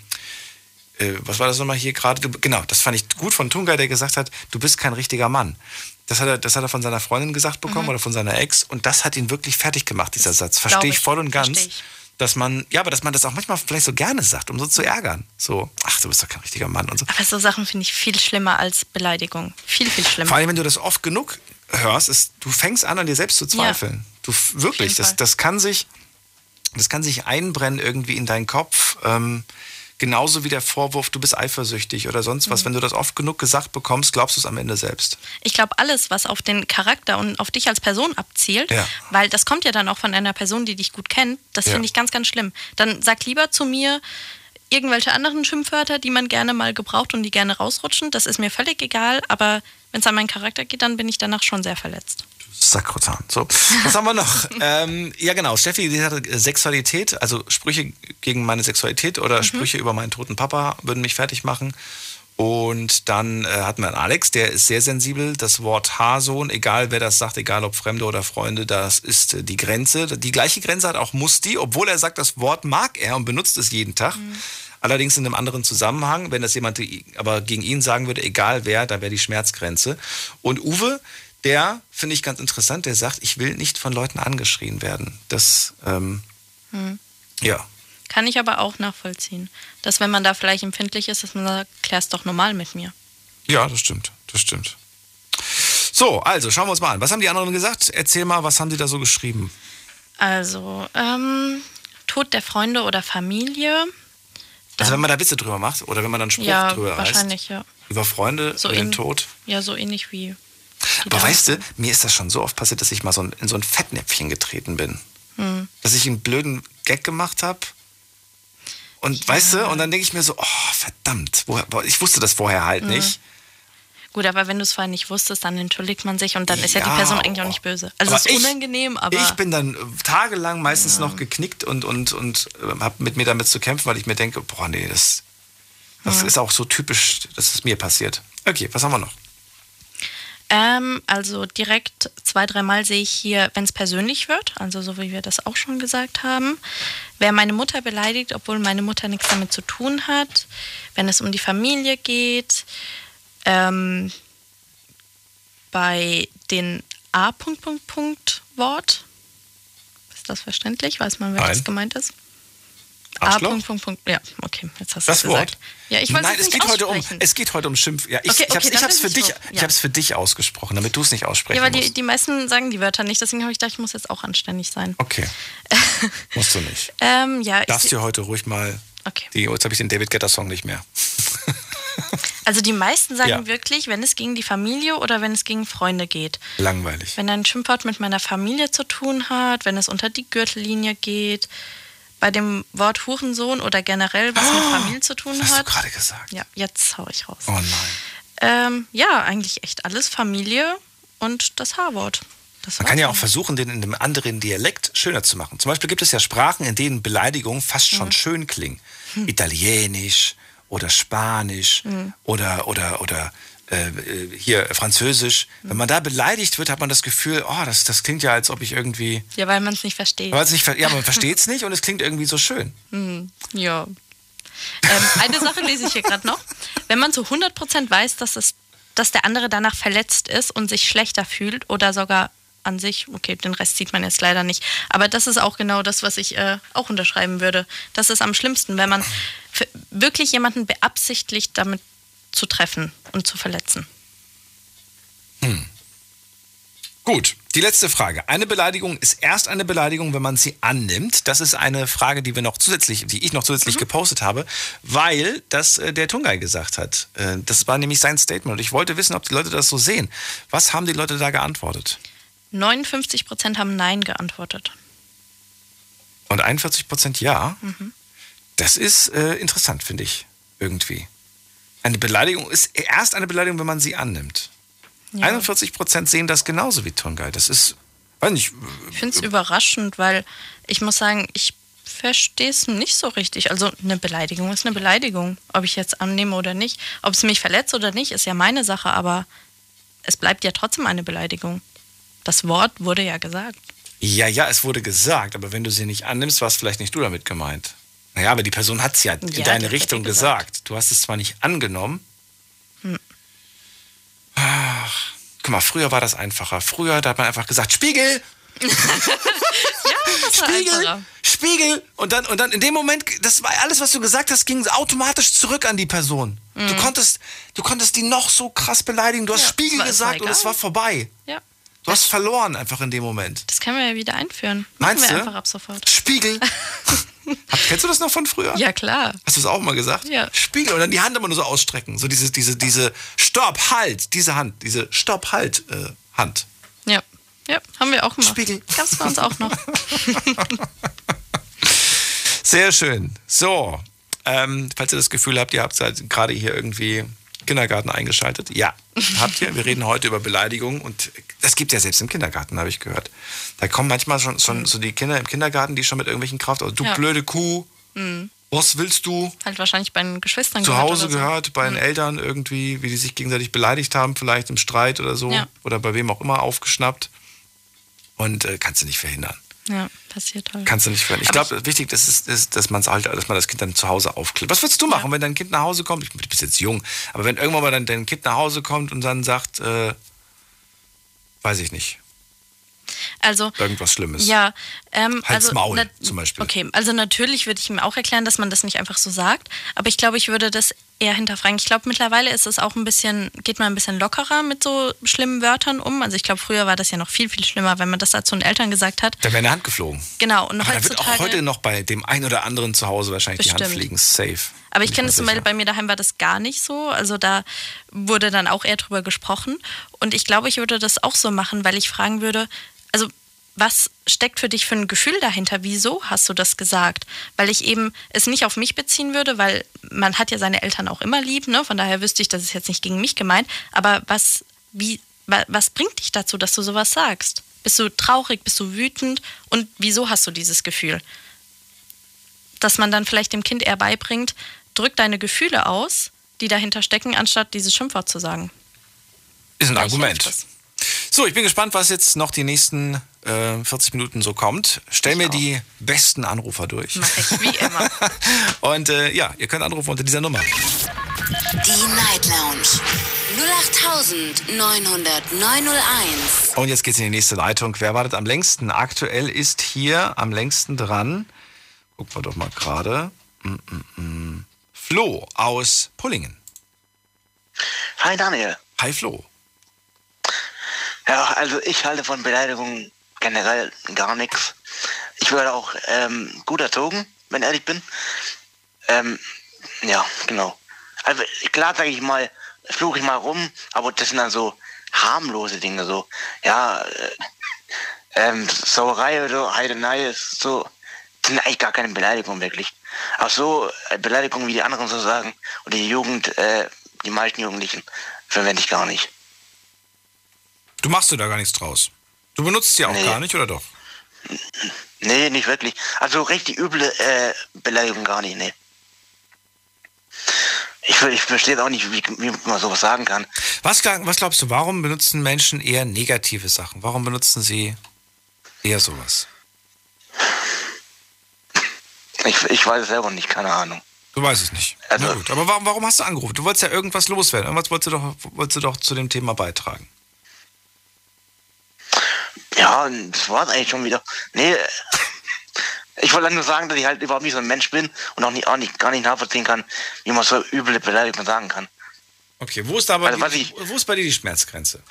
äh, was war das nochmal hier gerade? Du- Genau, das fand ich gut von Tunga, der gesagt hat, du bist kein richtiger Mann. Das hat er, das hat er von seiner Freundin gesagt bekommen
Mhm.
oder von seiner Ex und das hat ihn wirklich fertig gemacht, dieser Satz.
Glaub
Verstehe ich voll und ganz.
ich.
dass man, ja, aber dass man das auch manchmal vielleicht so gerne sagt, um so zu ärgern. So, ach, du bist doch kein richtiger Mann und so.
Aber so Sachen finde ich viel schlimmer als Beleidigung. Viel, viel schlimmer.
Vor allem, wenn du das oft genug hörst, ist, du fängst an, an dir selbst zu zweifeln. Du f- wirklich, das, das kann sich, das kann sich einbrennen irgendwie in deinen Kopf. Ähm, genauso wie der Vorwurf, du bist eifersüchtig oder sonst was.
Mhm.
Wenn du das oft genug gesagt bekommst, glaubst du es am Ende selbst.
Ich glaube, alles, was auf den Charakter und auf dich als Person abzielt,
Ja.
weil das kommt ja dann auch von einer Person, die dich gut kennt, das
Ja.
finde ich ganz, ganz schlimm. Dann sag lieber zu mir irgendwelche anderen Schimpfwörter, die man gerne mal gebraucht und die gerne rausrutschen. Das ist mir völlig egal, aber wenn es an meinen Charakter geht, dann bin ich danach schon sehr verletzt.
Sakrotan. So, was haben wir noch? *laughs* ähm, ja, genau. Steffi, die hatte äh, Sexualität, also Sprüche gegen meine Sexualität oder Sprüche über meinen toten Papa würden mich fertig machen. Und dann äh, hatten wir einen Alex, der ist sehr sensibel. Das Wort Haarsohn, egal wer das sagt, egal ob Fremde oder Freunde, das ist äh, die Grenze. Die gleiche Grenze hat auch Musti, obwohl er sagt, das Wort mag er und benutzt es jeden Tag. Allerdings in einem anderen Zusammenhang. Wenn das jemand aber gegen ihn sagen würde, egal wer, da wäre die Schmerzgrenze. Und Uwe, der finde ich ganz interessant, der sagt, ich will nicht von Leuten angeschrien werden. Das, ähm,
Hm.
ja.
Kann ich aber auch nachvollziehen. Dass wenn man da vielleicht empfindlich ist, dass man sagt, klär's doch normal mit mir.
Ja, das stimmt. Das stimmt. So, also schauen wir uns mal an. Was haben die anderen gesagt? Erzähl mal, was haben die da so geschrieben?
Also, ähm, Tod der Freunde oder Familie.
Also wenn man da Witze drüber macht oder wenn man dann Spruch
ja,
drüber reißt.
wahrscheinlich, ja.
Über Freunde,
So
über den Tod.
Ja, so ähnlich wie.
Aber
da-
weißt du, mir ist das schon so oft passiert, dass ich mal so ein, in so ein Fettnäpfchen getreten bin.
Hm.
Dass ich einen blöden Gag gemacht habe. Und weißt du, und dann denke ich mir so, oh, verdammt, woher, ich wusste das vorher halt
Mhm.
nicht.
Gut, aber wenn du es vorher nicht wusstest, dann entschuldigt man sich und dann ist ja die
Ja,
Person eigentlich auch nicht böse. Also es ist
ich-
unangenehm, aber.
Ich bin dann äh, tagelang meistens noch geknickt und, und, und äh, habe mit mir damit zu kämpfen, weil ich mir denke, boah, nee, das, das
Ja.
ist auch so typisch, dass es mir passiert. Okay, was haben wir noch?
Ähm, also direkt zwei, dreimal sehe ich hier, wenn es persönlich wird, also so wie wir das auch schon gesagt haben. Wer meine Mutter beleidigt, obwohl meine Mutter nichts damit zu tun hat. Wenn es um die Familie geht. Ähm, bei den A. Punkt, Punkt, Punkt Wort. Ist das verständlich? Weiß man, wer
Nein.
das gemeint ist? A. Punkt, Punkt, Punkt. Ja, okay, jetzt hast du
Das
es gesagt.
Wort?
Ja, ich wollte
Nein,
es
geht, heute um, es geht heute um Schimpf. Ja, ich,
Okay,
ich habe
okay,
es
dann
für
ist es
dich,
so.
ich
Ja.
hab's für dich ausgesprochen, damit du es nicht aussprechen
Ja, weil die, die meisten sagen die Wörter nicht, deswegen habe ich gedacht, ich muss jetzt auch anständig sein.
Okay, *laughs* musst du nicht.
Ähm, ja,
Darfst
ich,
dir heute ruhig mal.
Okay.
Die, jetzt habe ich den David Guetta Song nicht mehr. *laughs*
also die meisten sagen
Ja.
wirklich, wenn es gegen die Familie oder wenn es gegen Freunde geht.
Langweilig.
Wenn ein Schimpfwort mit meiner Familie zu tun hat, wenn es unter die Gürtellinie geht, bei dem Wort Hurensohn oder generell was mit Familie zu tun
Oh, hast du
hat.
gerade gesagt?
Ja, jetzt hau ich raus.
Oh nein.
Ähm, ja, eigentlich echt alles Familie und das H-Wort.
Man kann ja auch versuchen, den in einem anderen Dialekt schöner zu machen. Zum Beispiel gibt es ja Sprachen, in denen Beleidigungen fast schon
Mhm.
schön klingen. Italienisch oder Spanisch
Mhm.
oder, oder, oder äh, äh, hier Französisch. Wenn man da beleidigt wird, hat man das Gefühl, oh, das, das klingt ja, als ob ich irgendwie.
Ja, weil man es nicht versteht.
Weil es nicht, ja, man *laughs* versteht es nicht und es klingt irgendwie so schön.
Hm, ja. Ähm, eine Sache lese ich hier gerade noch. Wenn man zu 100% weiß, dass, es, dass der andere danach verletzt ist und sich schlechter fühlt oder sogar an sich, okay, den Rest sieht man jetzt leider nicht, aber das ist auch genau das, was ich äh, auch unterschreiben würde. Das ist am schlimmsten, wenn man wirklich jemanden beabsichtigt, damit zu treffen und zu verletzen.
Gut, die letzte Frage. Eine Beleidigung ist erst eine Beleidigung, wenn man sie annimmt. Das ist eine Frage, die wir noch zusätzlich, die ich noch zusätzlich gepostet habe, weil das äh, der Tungai gesagt hat. Äh, das war nämlich sein Statement und ich wollte wissen, ob die Leute das so sehen. Was haben die Leute da geantwortet?
59% haben Nein geantwortet.
Und 41 Prozent ja.
Mhm.
Das ist äh, interessant, finde ich irgendwie. Eine Beleidigung ist erst eine Beleidigung, wenn man sie annimmt.
Ja.
41 Prozent sehen das genauso wie Tungai. Das ist, weiß nicht,
Ich finde es überraschend, weil ich muss sagen, ich verstehe es nicht so richtig. Also eine Beleidigung ist eine Beleidigung. Ob ich jetzt annehme oder nicht. Ob es mich verletzt oder nicht, ist ja meine Sache, aber es bleibt ja trotzdem eine Beleidigung. Das Wort wurde ja gesagt.
Ja, ja, es wurde gesagt, aber wenn du sie nicht annimmst, warst vielleicht nicht du damit gemeint. Naja, aber die Person hat es ja in
Ja, die
deine Richtung
ja
gesagt.
gesagt.
Du hast es zwar nicht angenommen.
Hm.
Ach, guck mal, früher war das einfacher. Früher da hat man einfach gesagt, Spiegel! *laughs*
Das war
Spiegel,
einfacher.
Spiegel. Und dann, und dann in dem Moment, das war alles, was du gesagt hast, ging automatisch zurück an die Person. Du
Mhm.
konntest, du konntest die noch so krass beleidigen. Du hast
Ja,
Spiegel gesagt und es war vorbei.
Ja.
Du hast verloren einfach in dem Moment.
Das können wir ja wieder einführen.
Meinst
Machen wir
du?
einfach ab sofort.
Spiegel. *laughs* Hab, kennst du das noch von früher?
Ja, klar.
Hast du es auch mal gesagt?
Ja.
Spiegel und dann die Hand immer nur so ausstrecken. So diese, diese, diese Stopp, Halt, diese Hand, diese Stopp, Halt, äh, Hand.
Ja. Ja, haben wir auch gemacht.
Spiegel.
Gab's bei uns auch noch. *laughs*
Sehr schön. So, ähm, falls ihr das Gefühl habt, ihr habt halt gerade hier irgendwie Kindergarten eingeschaltet. Ja, habt ihr. Wir reden heute über Beleidigungen und das gibt ja selbst im Kindergarten, habe ich gehört. Da kommen manchmal schon, schon so die Kinder im Kindergarten, die schon mit irgendwelchen Kraft, also, du
Ja.
blöde Kuh,
Mhm.
was willst du?
Halt wahrscheinlich bei den Geschwistern
Zu
gehört
Hause
oder so.
gehört, bei den Eltern irgendwie, wie die sich gegenseitig beleidigt haben, vielleicht im Streit oder so.
Ja.
Oder bei wem auch immer aufgeschnappt. Und äh, kannst du nicht verhindern.
Ja, passiert halt.
Kannst du nicht verhindern. Ich glaube, wichtig ist, ist, ist, dass, man's halt, dass man das Kind dann zu Hause aufklärt. Was würdest du machen, wenn dein Kind nach Hause kommt? Ich, bist jetzt jung, aber wenn irgendwann mal dein, dein Kind nach Hause kommt und dann sagt, äh, weiß ich nicht,
Also,
irgendwas Schlimmes.
Ja, ähm,
Halt's
also
Maul zum Beispiel.
Okay, also natürlich würde ich ihm auch erklären, dass man das nicht einfach so sagt, aber ich glaube, ich würde das eher hinterfragen. Ich glaube, mittlerweile ist es auch ein bisschen, geht man ein bisschen lockerer mit so schlimmen Wörtern um. Also ich glaube, früher war das ja noch viel, viel schlimmer, wenn man das zu den Eltern gesagt hat.
Da wäre eine Hand geflogen.
Genau, und
Aber da wird
heutzutage.
auch heute noch bei dem einen oder anderen zu Hause wahrscheinlich die Hand
Bestimmt.
fliegen. Safe.
Aber ich kenne das zum. Beispiel, bei mir daheim war das gar nicht so. Also da wurde dann auch eher drüber gesprochen. Und ich glaube, ich würde das auch so machen, weil ich fragen würde, also was steckt für dich für ein Gefühl dahinter? Wieso hast du das gesagt? Weil ich eben es nicht auf mich beziehen würde, weil man hat ja seine Eltern auch immer lieb, ne? Von daher wüsste ich, das ist jetzt nicht gegen mich gemeint. Aber was, wie, wa- was bringt dich dazu, dass du sowas sagst? Bist du traurig? Bist du wütend? Und wieso hast du dieses Gefühl? dass man dann vielleicht dem Kind eher beibringt, drück deine Gefühle aus, die dahinter stecken, anstatt dieses Schimpfwort zu sagen.
Ist ein Argument. So, ich bin gespannt, was jetzt noch die nächsten äh, 40 Minuten so kommt. Stell mir die besten Anrufer durch.
Mach ich, wie immer. *laughs*
Und äh, ja, ihr könnt anrufen unter dieser Nummer.
Die Night Lounge 0890901.
Und jetzt geht's in die nächste Leitung. Wer wartet am längsten? Aktuell ist hier am längsten dran. Gucken wir doch mal gerade. Mm, mm, mm. Flo aus Pullingen.
Hi Daniel.
Hi Flo.
Ja, also ich halte von Beleidigungen generell gar nichts. Ich werde auch ähm, gut erzogen, wenn ehrlich bin. Ähm, ja, genau. Also klar sage ich mal, fluche ich mal rum, aber das sind dann so harmlose Dinge, so, ja, äh, ähm, Sauerei oder Heidenei ist so, sind eigentlich gar keine Beleidigungen wirklich. Auch so äh, Beleidigungen, wie die anderen so sagen, oder die Jugend, äh, die meisten Jugendlichen, verwende ich gar nicht.
Du machst dir da gar nichts draus. Du benutzt sie auch
Nee.
gar nicht, oder doch?
Nee, nicht wirklich. Also richtig üble äh, Beleidigung gar nicht, nee. Ich, ich verstehe auch nicht, wie, wie man sowas sagen kann.
Was, was glaubst du, warum benutzen Menschen eher negative Sachen? Warum benutzen sie eher sowas?
Ich, ich weiß es selber nicht, keine Ahnung.
Du weißt es nicht. Na gut. Aber warum, warum hast du angerufen? Du wolltest ja irgendwas loswerden. Irgendwas wolltest du doch, wolltest du doch zu dem Thema beitragen.
Ja, das war eigentlich schon wieder. Nee, ich wollte nur sagen, dass ich halt überhaupt nicht so ein Mensch bin und auch, nicht, auch nicht, gar nicht nachvollziehen kann, wie man so üble Beleidigungen sagen kann.
Okay, wo ist, aber
Also,
die, wo ist bei dir die Schmerzgrenze?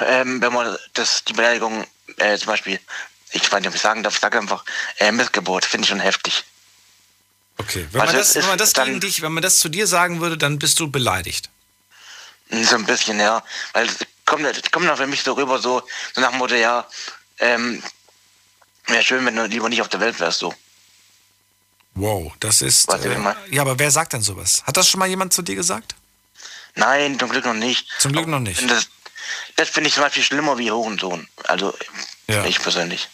Ähm, wenn man das, die Beleidigung, äh, zum Beispiel, ich weiß nicht, ob ich sagen darf, sage einfach, äh, Missgeburt, finde ich schon heftig.
Okay, wenn man
Also
das,
es
wenn man das gegen dich, wenn man das zu dir sagen würde, dann bist du beleidigt.
So ein bisschen, ja. Weil es kommt, kommt auch für mich so rüber, so, so nach dem Motto, ja, ähm, wäre schön, wenn du lieber nicht auf der Welt wärst, so.
Wow, das ist.
Weißt du,
Äh, ja, aber wer sagt denn sowas? Hat das schon mal jemand zu dir gesagt?
Nein, zum Glück noch nicht.
Zum Glück noch nicht.
Das, das finde ich zum Beispiel schlimmer wie Hurensohn. Also,
Ja.
ich persönlich.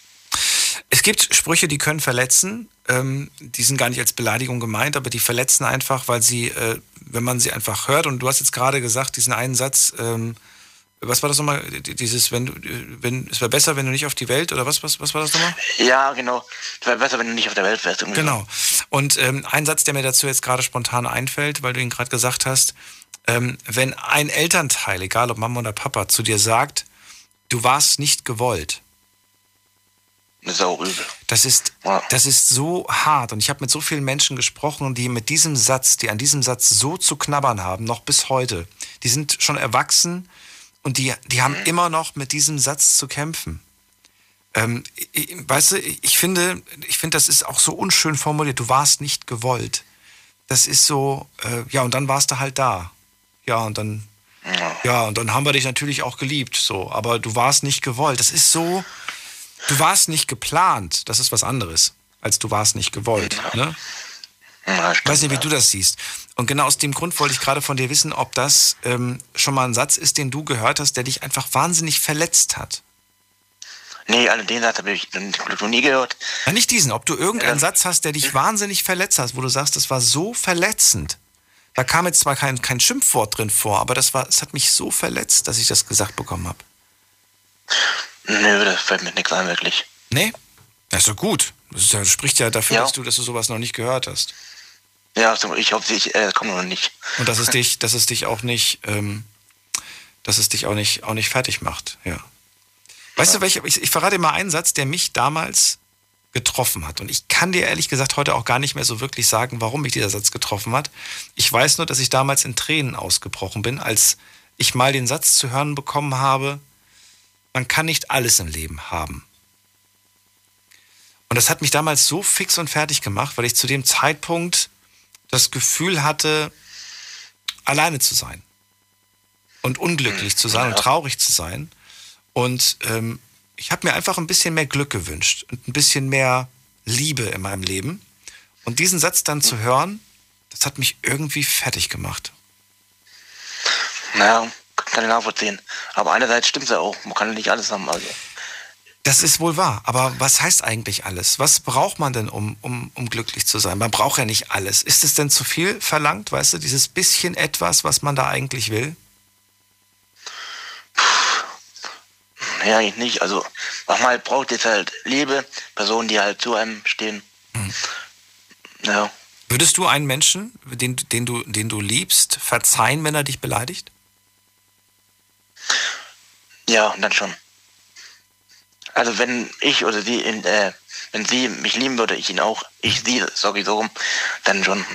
Es gibt Sprüche, die können verletzen. Ähm, die sind gar nicht als Beleidigung gemeint, aber die verletzen einfach, weil sie, äh, wenn man sie einfach hört, und du hast jetzt gerade gesagt, diesen einen Satz, ähm, was war das nochmal? Dieses, wenn du, wenn, es wäre besser, wenn du nicht auf die Welt, oder was, was, was war das nochmal?
Ja, genau. Es wäre besser, wenn du nicht auf der Welt wärst. irgendwie
Genau. Und ähm, ein Satz, der mir dazu jetzt gerade spontan einfällt, weil du ihn gerade gesagt hast, ähm, wenn ein Elternteil, egal ob Mama oder Papa, zu dir sagt, du warst nicht gewollt.
Das ist auch übel.
Das ist, das ist so hart. Und ich habe mit so vielen Menschen gesprochen, die mit diesem Satz, die an diesem Satz so zu knabbern haben, noch bis heute. Die sind schon erwachsen und die, die haben immer noch mit diesem Satz zu kämpfen. Ähm, ich, weißt du, ich finde, ich finde, das ist auch so unschön formuliert. Du warst nicht gewollt. Das ist so, äh, ja, und dann warst du halt da. Ja, und dann, ja, und dann haben wir dich natürlich auch geliebt, so. Aber du warst nicht gewollt. Das ist so, du warst nicht geplant. Das ist was anderes, als du warst nicht gewollt. Ne? Ich weiß nicht, wie du das siehst. Und genau aus dem Grund wollte ich gerade von dir wissen, ob das ähm, schon mal ein Satz ist, den du gehört hast, der dich einfach wahnsinnig verletzt hat.
Nee, also den Satz habe ich noch nie gehört.
Ja, nicht diesen, ob du irgendeinen Satz hast, der dich wahnsinnig verletzt hat, wo du sagst, das war so verletzend. Da kam jetzt zwar kein, kein Schimpfwort drin vor, aber das, war, das hat mich so verletzt, dass ich das gesagt bekommen habe.
Nö, das fällt mir nichts ein, wirklich.
Nee? Das ist doch gut. Das, ist ja, das spricht ja dafür, dass, du, dass du sowas noch nicht gehört hast.
Ja, also ich hoffe, ich äh, komme noch nicht.
Und dass es dich, dass es dich auch nicht, ähm, dass es dich auch nicht, auch nicht fertig macht, ja. Weißt du, welche, ich, ich verrate dir mal einen Satz, der mich damals getroffen hat. Und ich kann dir ehrlich gesagt heute auch gar nicht mehr so wirklich sagen, warum mich dieser Satz getroffen hat. Ich weiß nur, dass ich damals in Tränen ausgebrochen bin, als ich mal den Satz zu hören bekommen habe, man kann nicht alles im Leben haben. Und das hat mich damals so fix und fertig gemacht, weil ich zu dem Zeitpunkt das Gefühl hatte, alleine zu sein. Und unglücklich zu sein und traurig zu sein. Und ähm, ich habe mir einfach ein bisschen mehr Glück gewünscht und ein bisschen mehr Liebe in meinem Leben. Und diesen Satz dann zu hören, das hat mich irgendwie fertig gemacht.
Naja, kann ich nachvollziehen. Aber einerseits stimmt es ja auch. Man kann nicht alles haben. Also.
Das ist wohl wahr. Aber was heißt eigentlich alles? Was braucht man denn, um, um, um glücklich zu sein? Man braucht ja nicht alles. Ist es denn zu viel verlangt, weißt du, dieses bisschen etwas, was man da eigentlich will?
Nee, eigentlich nicht. Also, was man halt braucht, ist halt Liebe, Personen, die halt zu einem stehen.
Mhm.
Ja.
Würdest du einen Menschen, den, den, du, den du liebst, verzeihen, wenn er dich beleidigt?
Ja, dann schon. Also wenn ich oder sie, in, äh, wenn sie mich lieben würde, ich ihn auch, ich sie, sorry, so rum, dann schon.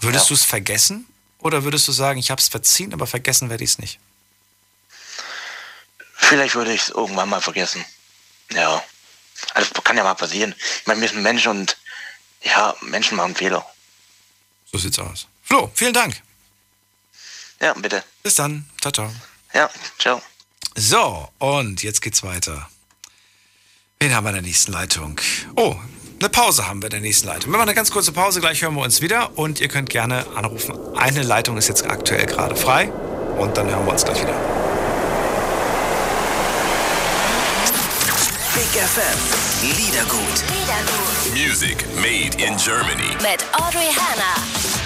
Würdest du es vergessen? Oder würdest du sagen, ich habe es verziehen, aber vergessen werde ich es nicht?
Vielleicht würde ich es irgendwann mal vergessen. Ja. Also kann ja mal passieren. Ich meine, wir sind Menschen und ja, Menschen machen Fehler.
So sieht's aus. Flo, vielen Dank.
Ja, bitte.
Bis dann. Ciao, ciao.
Ja, ciao.
So, und jetzt geht's weiter. Wen haben wir in der nächsten Leitung? Oh, eine Pause haben wir in der nächsten Leitung. Wir machen eine ganz kurze Pause, gleich hören wir uns wieder und ihr könnt gerne anrufen. Eine Leitung ist jetzt aktuell gerade frei und dann hören wir uns gleich wieder.
Big FM. Liedergut.
Music made in Germany.
Mit Audrey Hanna.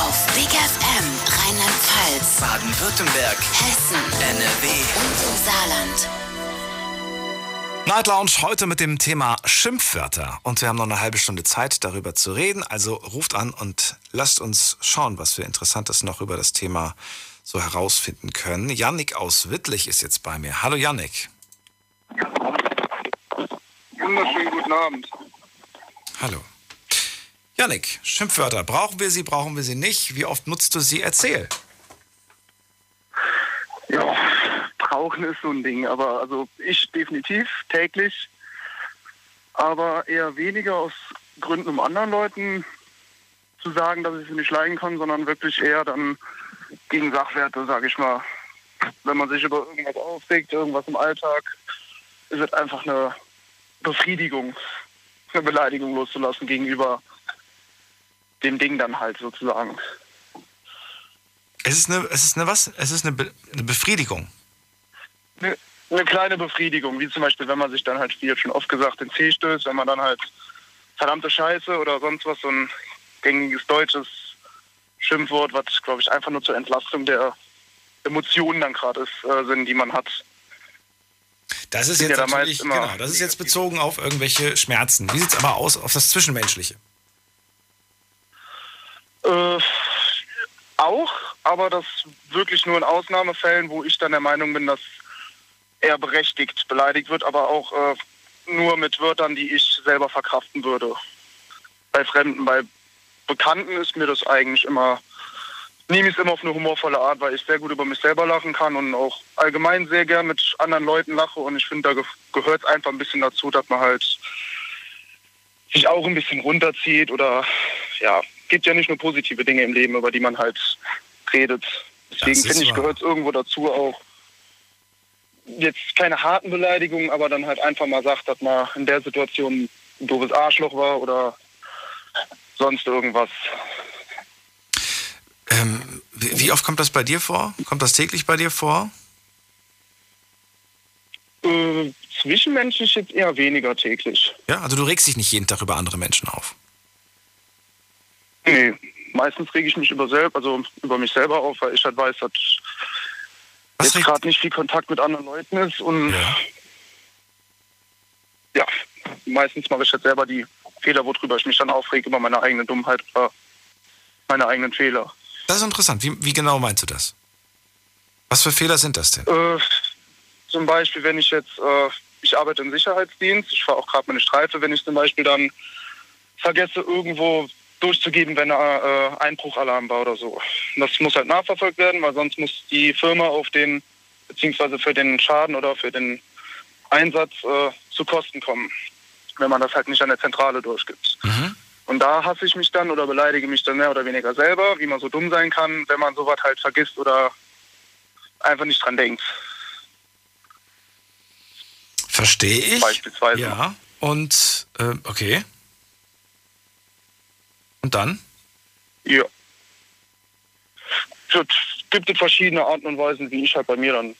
Auf Big FM Rheinland-Pfalz,
Baden-Württemberg.
Hessen,
NRW.
und im Saarland.
Night Lounge heute mit dem Thema Schimpfwörter. Und wir haben noch eine halbe Stunde Zeit, darüber zu reden. Also ruft an und lasst uns schauen, was wir Interessantes noch über das Thema so herausfinden können. Yannick aus Wittlich ist jetzt bei mir. Hallo Yannick.
Wunderschönen guten Abend.
Hallo. Yannick, Schimpfwörter. Brauchen wir sie, brauchen wir sie nicht? Wie oft nutzt du sie? Erzähl.
Ja, brauchen ist so ein Ding, aber also ich definitiv täglich, aber eher weniger aus Gründen, um anderen Leuten zu sagen, dass ich sie nicht leiden kann, sondern wirklich eher dann gegen Sachwerte, sage ich mal. Wenn man sich über irgendwas aufregt, irgendwas im Alltag, ist es einfach eine Befriedigung, eine Beleidigung loszulassen gegenüber dem Ding dann halt sozusagen.
Es ist eine, es ist eine was? Es ist eine, Be eine Befriedigung.
Ne, eine kleine Befriedigung, wie zum Beispiel, wenn man sich dann halt, wie schon oft gesagt, den Zeh stößt, wenn man dann halt verdammte Scheiße oder sonst was, so ein gängiges deutsches Schimpfwort, was, glaube ich, einfach nur zur Entlastung der Emotionen dann gerade ist, äh, sind, die man hat.
Das ist jetzt
ja
natürlich, genau, das ist jetzt bezogen auf irgendwelche Schmerzen. Wie sieht's aber aus auf das Zwischenmenschliche?
Äh, auch, aber das wirklich nur in Ausnahmefällen, wo ich dann der Meinung bin, dass er berechtigt beleidigt wird, aber auch äh, nur mit Wörtern, die ich selber verkraften würde. Bei Fremden, bei Bekannten ist mir das eigentlich immer, nehme ich es immer auf eine humorvolle Art, weil ich sehr gut über mich selber lachen kann und auch allgemein sehr gern mit anderen Leuten lache und ich finde, da ge gehört es einfach ein bisschen dazu, dass man halt sich auch ein bisschen runterzieht oder ja, gibt ja nicht nur positive Dinge im Leben, über die man halt redet. Deswegen finde ich, gehört es irgendwo dazu auch jetzt keine harten Beleidigungen, aber dann halt einfach mal sagt, dass man in der Situation ein doofes Arschloch war oder sonst irgendwas.
Ähm, wie, wie oft kommt das bei dir vor? Kommt das täglich bei dir vor?
Äh, zwischenmenschlich jetzt eher weniger täglich.
Ja, also du regst dich nicht jeden Tag über andere Menschen auf.
Nee, meistens rege ich mich über selb, also über mich selber auf, weil ich halt weiß, dass jetzt gerade nicht viel Kontakt mit anderen Leuten ist und ja, meistens mache ich halt selber die Fehler, worüber ich mich dann aufrege, über meine eigene Dummheit oder meine eigenen Fehler.
Das ist interessant. Wie, wie genau meinst du das? Was für Fehler sind das denn?
Äh, zum Beispiel, wenn ich jetzt, äh, ich arbeite im Sicherheitsdienst, ich fahre auch gerade meine Streife, wenn ich zum Beispiel dann vergesse, irgendwo durchzugeben, wenn ein äh, Einbruchalarm war oder so. Das muss halt nachverfolgt werden, weil sonst muss die Firma auf den, beziehungsweise für den Schaden oder für den Einsatz äh, zu Kosten kommen, wenn man das halt nicht an der Zentrale durchgibt. Und da hasse ich mich dann oder beleidige mich dann mehr oder weniger selber, wie man so dumm sein kann, wenn man sowas halt vergisst oder einfach nicht dran denkt.
Verstehe ich.
Beispielsweise.
Ja. Und, äh, okay. Und dann?
Ja. Es gibt verschiedene Arten und Weisen, wie ich halt bei mir dann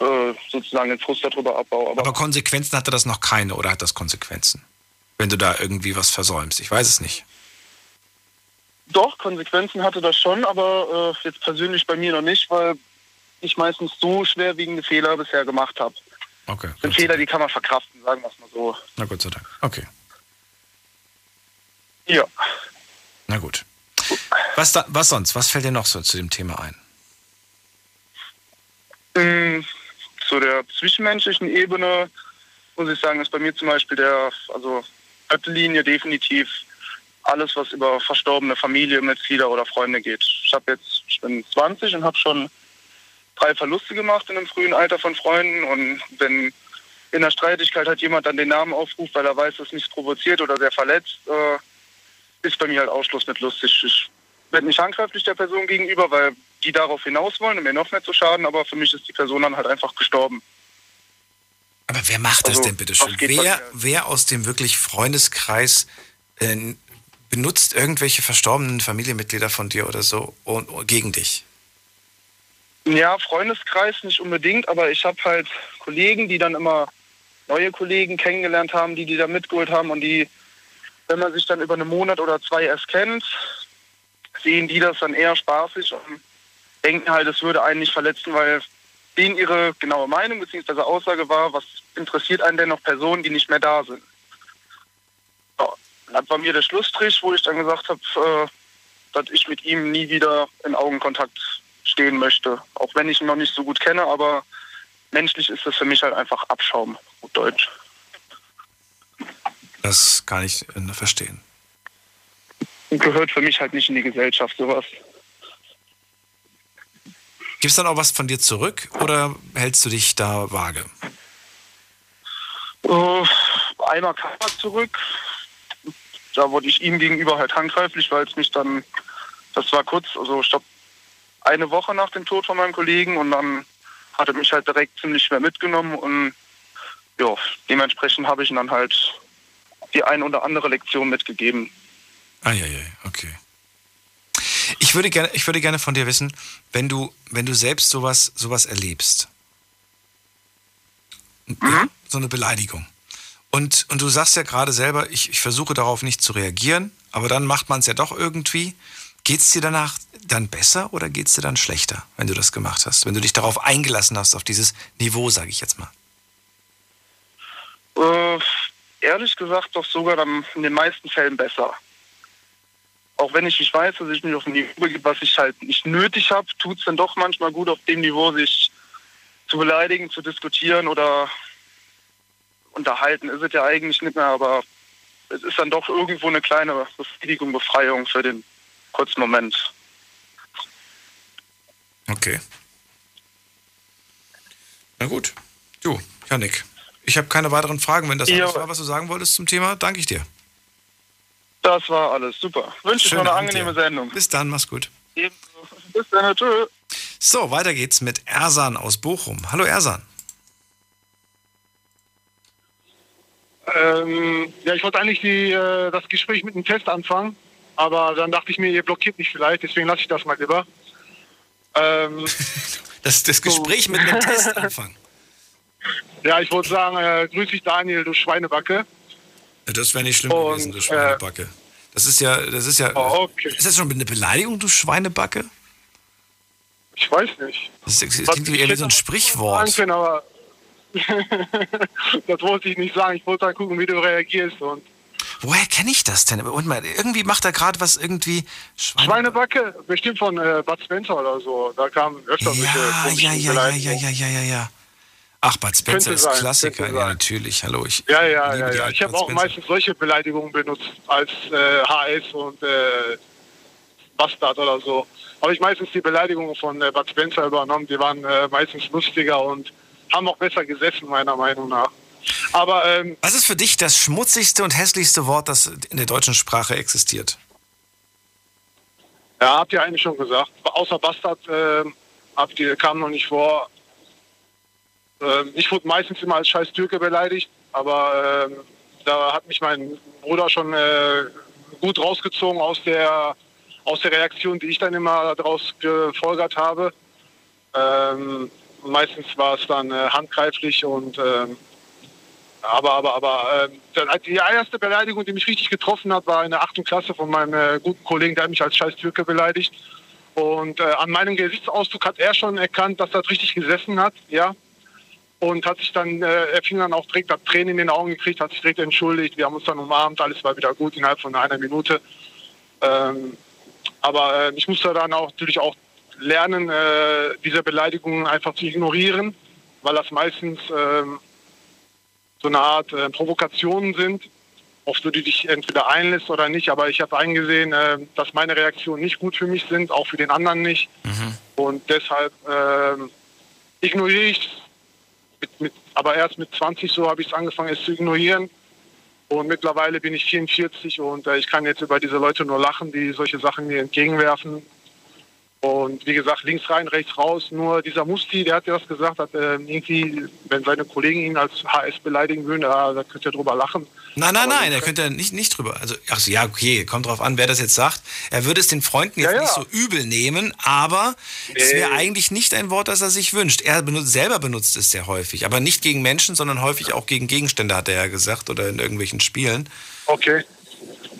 äh, sozusagen den Frust darüber abbaue. Aber,
Aber Konsequenzen hatte das noch keine oder hat das Konsequenzen? Wenn du da irgendwie was versäumst. Ich weiß es nicht.
doch, Konsequenzen hatte das schon, aber äh, jetzt persönlich bei mir noch nicht, weil ich meistens so schwerwiegende Fehler bisher gemacht habe.
Okay.
Das sind Fehler, die kann man verkraften, sagen wir es mal so.
Na Gott sei Dank. Okay.
Ja.
Na gut. Was, da, was sonst? Was fällt dir noch so zu dem Thema ein?
Mm, Zu der zwischenmenschlichen Ebene muss ich sagen, ist bei mir zum Beispiel der, also Linie definitiv alles, was über verstorbene Familienmitglieder oder Freunde geht. Ich habe jetzt, ich bin 20 und habe schon drei Verluste gemacht in einem frühen Alter von Freunden und wenn in der Streitigkeit halt jemand dann den Namen aufruft, weil er weiß, dass nichts provoziert oder sehr verletzt, äh, ist bei mir halt Ausschluss nicht lustig. Ich werde nicht handgreiflich der Person gegenüber, weil die darauf hinaus wollen und mir noch mehr zu schaden, aber für mich ist die Person dann halt einfach gestorben.
Aber wer macht das
Also,
denn bitte schön? Wer, wer aus dem wirklich Freundeskreis äh, benutzt irgendwelche verstorbenen Familienmitglieder von dir oder so und, und gegen dich?
Ja, Freundeskreis nicht unbedingt, aber ich habe halt Kollegen, die dann immer neue Kollegen kennengelernt haben, die die da mitgeholt haben und die, wenn man sich dann über einen Monat oder zwei erst kennt, sehen die das dann eher spaßig und denken halt, es würde einen nicht verletzen, weil denen ihre genaue Meinung bzw. Aussage war, was interessiert einen denn noch Personen, die nicht mehr da sind. So, das war mir der Schlussstrich, wo ich dann gesagt habe, äh, dass ich mit ihm nie wieder in Augenkontakt stehen möchte. Auch wenn ich ihn noch nicht so gut kenne, aber menschlich ist das für mich halt einfach Abschaum, gut Deutsch.
Das kann ich äh, verstehen.
Gehört für mich halt nicht in die Gesellschaft, sowas.
Gibt es dann auch was von dir zurück oder hältst du dich da vage?
Äh, einmal kam er zurück. Da wurde ich ihm gegenüber halt handgreiflich, weil es mich dann, das war kurz, also ich glaube, eine Woche nach dem Tod von meinem Kollegen und dann hat er mich halt direkt ziemlich schwer mitgenommen und ja, dementsprechend habe ich ihm dann halt die ein oder andere Lektion mitgegeben.
Eieiei, okay. Ich würde gerne, ich würde gerne von dir wissen, wenn du, wenn du selbst sowas, sowas erlebst, ja, so eine Beleidigung. Und, und du sagst ja gerade selber, ich, ich versuche darauf nicht zu reagieren, aber dann macht man es ja doch irgendwie. Geht es dir danach dann besser oder geht es dir dann schlechter, wenn du das gemacht hast? Wenn du dich darauf eingelassen hast, auf dieses Niveau, sage ich jetzt mal.
Äh, ehrlich gesagt doch sogar dann in den meisten Fällen besser. Auch wenn ich nicht weiß, dass ich mich auf ein Niveau begebe, was ich halt nicht nötig habe, tut es dann doch manchmal gut, auf dem Niveau sich zu beleidigen, zu diskutieren oder unterhalten ist es ja eigentlich nicht mehr, aber es ist dann doch irgendwo eine kleine Befriedigung, Befreiung für den kurzen Moment.
Okay. Na gut. Du, Janik, ich habe keine weiteren Fragen. Wenn das
Ja.
alles war, was du sagen wolltest zum Thema, danke ich dir.
Das war alles super. Wünsche ich
Schönen
noch eine
Abend
angenehme
dir.
Sendung.
Bis dann, mach's gut.
Ebenso. Bis dann, tschüss.
So, weiter geht's mit Ersan aus Bochum. Hallo Ersan.
Ähm, ja, ich wollte eigentlich die, äh, das Gespräch mit einem Test anfangen, aber dann dachte ich mir, ihr blockiert mich vielleicht, deswegen lasse ich das mal lieber. Ähm, *laughs*
Das, das Gespräch mit einem *laughs* Test anfangen.
Ja, ich wollte sagen, äh, grüß dich Daniel, du Schweinebacke.
Das wäre nicht schlimm gewesen, du Schweinebacke. Das ist ja, das ist ja.
Oh,
Ist das schon eine Beleidigung, du Schweinebacke?
Ich weiß nicht.
Das, das
Was
klingt
ich
eher wie so ein
sagen
Sprichwort.
können, aber *laughs* das wollte ich nicht sagen. Ich wollte halt gucken, wie du reagierst. Und
Woher kenne ich das denn? Und mal, irgendwie macht er gerade was irgendwie. Schweine
Schweinebacke, bestimmt von äh, Bud Spencer oder so. Da kamen öfter solche
ja,
komischen
ja, ja, ja, ja, ja, ja, ja, ja. Ach, Bud Spencer ist
sein,
Klassiker. Ja, natürlich. Hallo, ich.
Ja, ja,
liebe
ja, ja. Ich habe auch
Spencer.
meistens solche Beleidigungen benutzt als äh, HS und äh, Bastard oder so. Habe ich meistens die Beleidigungen von äh, Bud Spencer übernommen. Die waren äh, meistens lustiger und haben auch besser gesessen, meiner Meinung nach. Aber ähm,
Was ist für dich das schmutzigste und hässlichste Wort, das in der deutschen Sprache existiert?
ja, habt ihr eigentlich schon gesagt. Außer Bastard äh, habt ihr, kam noch nicht vor. Ähm, ich wurde meistens immer als scheiß Türke beleidigt, aber ähm, da hat mich mein Bruder schon äh, gut rausgezogen aus der, aus der Reaktion, die ich dann immer daraus gefolgert habe. Ähm, meistens war es dann äh, handgreiflich und ähm, aber, aber, aber dann, die erste Beleidigung, die mich richtig getroffen hat, war in der achten Klasse von meinem äh, guten Kollegen, der mich als scheiß Türke beleidigt. Und äh, an meinem Gesichtsausdruck hat er schon erkannt, dass das richtig gesessen hat, ja. Und hat sich dann, äh, er fing dann auch direkt, hat Tränen in den Augen gekriegt, hat sich direkt entschuldigt. Wir haben uns dann umarmt, alles war wieder gut innerhalb von einer Minute. Ähm, aber äh, ich musste dann auch natürlich auch lernen, äh, diese Beleidigungen einfach zu ignorieren, weil das meistens ähm, so eine Art äh, Provokationen sind, auf die du dich entweder einlässt oder nicht. Aber ich habe eingesehen, äh, dass meine Reaktionen nicht gut für mich sind, auch für den anderen nicht. Und deshalb ähm, ignoriere ich es. Mit, mit, aber erst mit 20 so habe ich es angefangen, es zu ignorieren. Und mittlerweile bin ich 44 und äh, ich kann jetzt über diese Leute nur lachen, die solche Sachen mir entgegenwerfen. Und wie gesagt, links rein, rechts raus. Nur dieser Musti, der hat ja das gesagt, hat äh, irgendwie, wenn seine Kollegen ihn als HS beleidigen würden, da, da könnt ihr drüber lachen.
Nein, nein,
Aber
nein, er könnte nicht, nicht drüber. Also, ach so, ja, okay, kommt drauf an, wer das jetzt sagt. Er würde es den Freunden jetzt
Ja, ja.
nicht so übel nehmen, aber es
Nee.
wäre eigentlich nicht ein Wort, das er sich wünscht. Er benutzt, selber benutzt es sehr häufig, aber nicht gegen Menschen, sondern häufig auch gegen Gegenstände, hat er ja gesagt, oder in irgendwelchen Spielen.
Okay,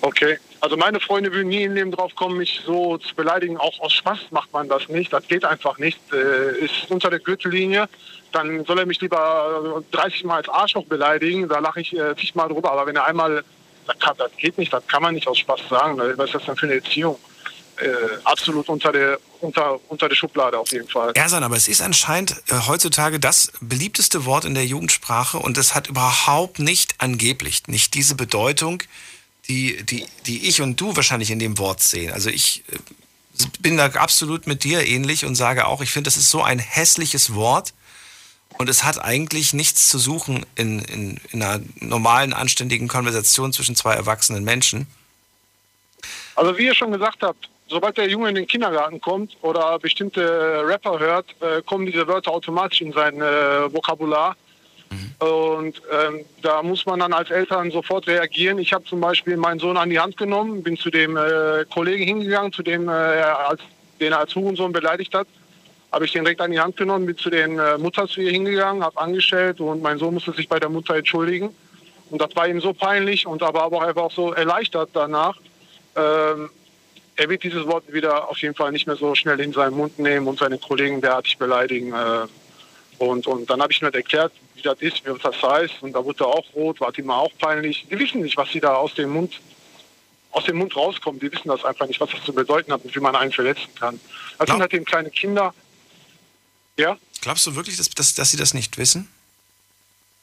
okay. Also meine Freunde würden nie im Leben drauf kommen, mich so zu beleidigen. Auch aus Spaß macht man das nicht. Das geht einfach nicht. Äh, ist unter der Gürtellinie. Dann soll er mich lieber äh, 30 Mal als Arschloch beleidigen. Da lache ich äh, zigmal drüber. Aber wenn er einmal, das, kann, das geht nicht. Das kann man nicht aus Spaß sagen. Was ist das denn für eine Erziehung? Äh, absolut unter der, unter, unter der Schublade auf jeden Fall.
Ersan, aber es ist anscheinend äh, heutzutage das beliebteste Wort in der Jugendsprache und es hat überhaupt nicht angeblich, nicht diese Bedeutung, die, die, die ich und du wahrscheinlich in dem Wort sehen. Also ich äh, bin da absolut mit dir ähnlich und sage auch, ich finde, das ist so ein hässliches Wort und es hat eigentlich nichts zu suchen in, in, in einer normalen, anständigen Konversation zwischen zwei erwachsenen Menschen.
Also wie ihr schon gesagt habt, sobald der Junge in den Kindergarten kommt oder bestimmte Rapper hört, äh, kommen diese Wörter automatisch in sein äh, Vokabular. Und ähm, da muss man dann als Eltern sofort reagieren. Ich habe zum Beispiel meinen Sohn an die Hand genommen, bin zu dem äh, Kollegen hingegangen, zu dem äh, als, den er als Hurensohn beleidigt hat habe ich den direkt an die Hand genommen, bin zu den äh, Mutter zu ihr hingegangen, habe angestellt und mein Sohn musste sich bei der Mutter entschuldigen. Und das war ihm so peinlich und aber, aber auch einfach so erleichtert danach. Ähm, er wird dieses Wort wieder auf jeden Fall nicht mehr so schnell in seinen Mund nehmen und seine Kollegen derartig beleidigen. Äh, und, und dann habe ich mir das erklärt, wie das ist, wie das heißt. Und da wurde er auch rot, war ihm auch peinlich. Die wissen nicht, was sie da aus dem Mund aus dem Mund rauskommt. Die wissen das einfach nicht, was das zu bedeuten hat und wie man einen verletzen kann. Das sind halt eben kleine Kinder. Ja?
Glaubst du wirklich, dass, dass, dass sie das nicht wissen?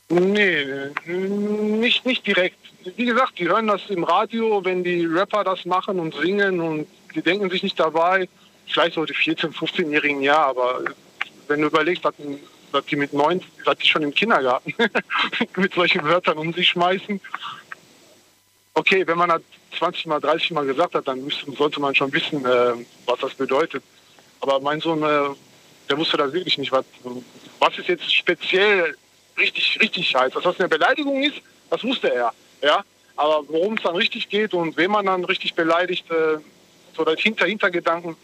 Nee, nicht, nicht direkt. Wie gesagt, die hören das im Radio, wenn die Rapper das machen und singen und die denken sich nicht dabei. Vielleicht so die 14-, 15-Jährigen ja, aber wenn du überlegst, dass, dass die mit neun, dass die schon im Kindergarten *laughs* mit solchen Wörtern um sich schmeißen. Okay, wenn man das 20 mal, 30 mal gesagt hat, dann müsste, sollte man schon wissen, äh, was das bedeutet. Aber mein Sohn, äh, der wusste das wirklich nicht, was, was ist jetzt speziell richtig, richtig heißt. Dass das eine Beleidigung ist, das wusste er. Ja? Aber worum es dann richtig geht und wen man dann richtig beleidigt, äh, so das Hinter Hintergedanken,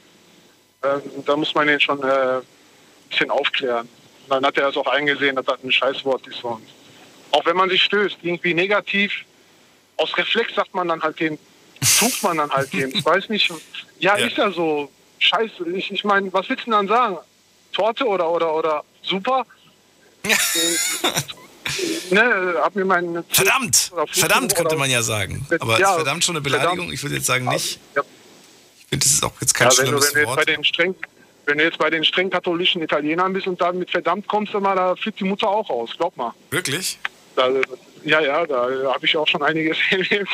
äh, da muss man ihn schon äh, ein bisschen aufklären. Und dann hat er es auch eingesehen, dass das ein Scheißwort ist. Und auch wenn man sich stößt, irgendwie negativ, aus Reflex sagt man dann halt den, tut man dann halt den. Ich *laughs* weiß nicht, ja,
Ja.
ist ja so. Scheiße, ich, ich meine, was willst du denn dann sagen? Torte oder oder oder super? *laughs* ne, hab mir mein
Verdammt! Verdammt könnte man ja sagen. Aber
Ja,
ist verdammt schon eine Beleidigung? Ich würde jetzt sagen nicht.
Ja.
Ich finde, das ist auch jetzt kein
ja, wenn, du, wenn, du jetzt bei
Wort.
den streng, wenn du jetzt bei den streng katholischen Italienern bist und dann mit verdammt kommst, du mal, da flippt die Mutter auch aus, glaub mal.
Wirklich?
Da, ja, ja, da habe ich auch schon einiges *laughs* erlebt.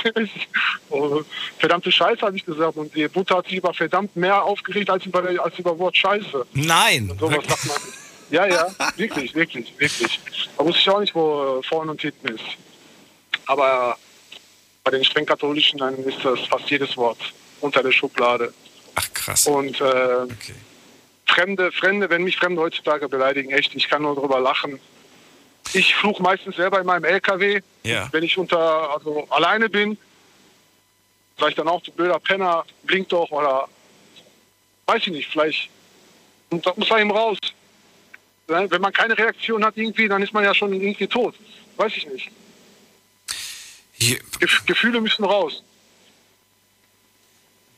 Oh, Verdammte Scheiße, habe ich gesagt. Und die Mutter hat sich über verdammt mehr aufgeregt als über, als über Wort Scheiße.
Nein!
Sowas sagt man nicht. Ja, ja, wirklich, wirklich, wirklich. Da wusste ich auch nicht, wo vorne und hinten ist. Aber bei den streng katholischen dann ist das fast jedes Wort unter der Schublade.
Ach krass.
Und äh, Fremde, Fremde, wenn mich Fremde heutzutage beleidigen, echt, ich kann nur drüber lachen. Ich fluche meistens selber in meinem LKW,
Ja.
wenn ich unter, also alleine bin, ich dann auch, du blöder Penner, blink doch oder weiß ich nicht, vielleicht. Und das muss da eben raus. Wenn man keine Reaktion hat irgendwie, dann ist man ja schon irgendwie tot. Weiß ich nicht. Gef Gefühle müssen raus.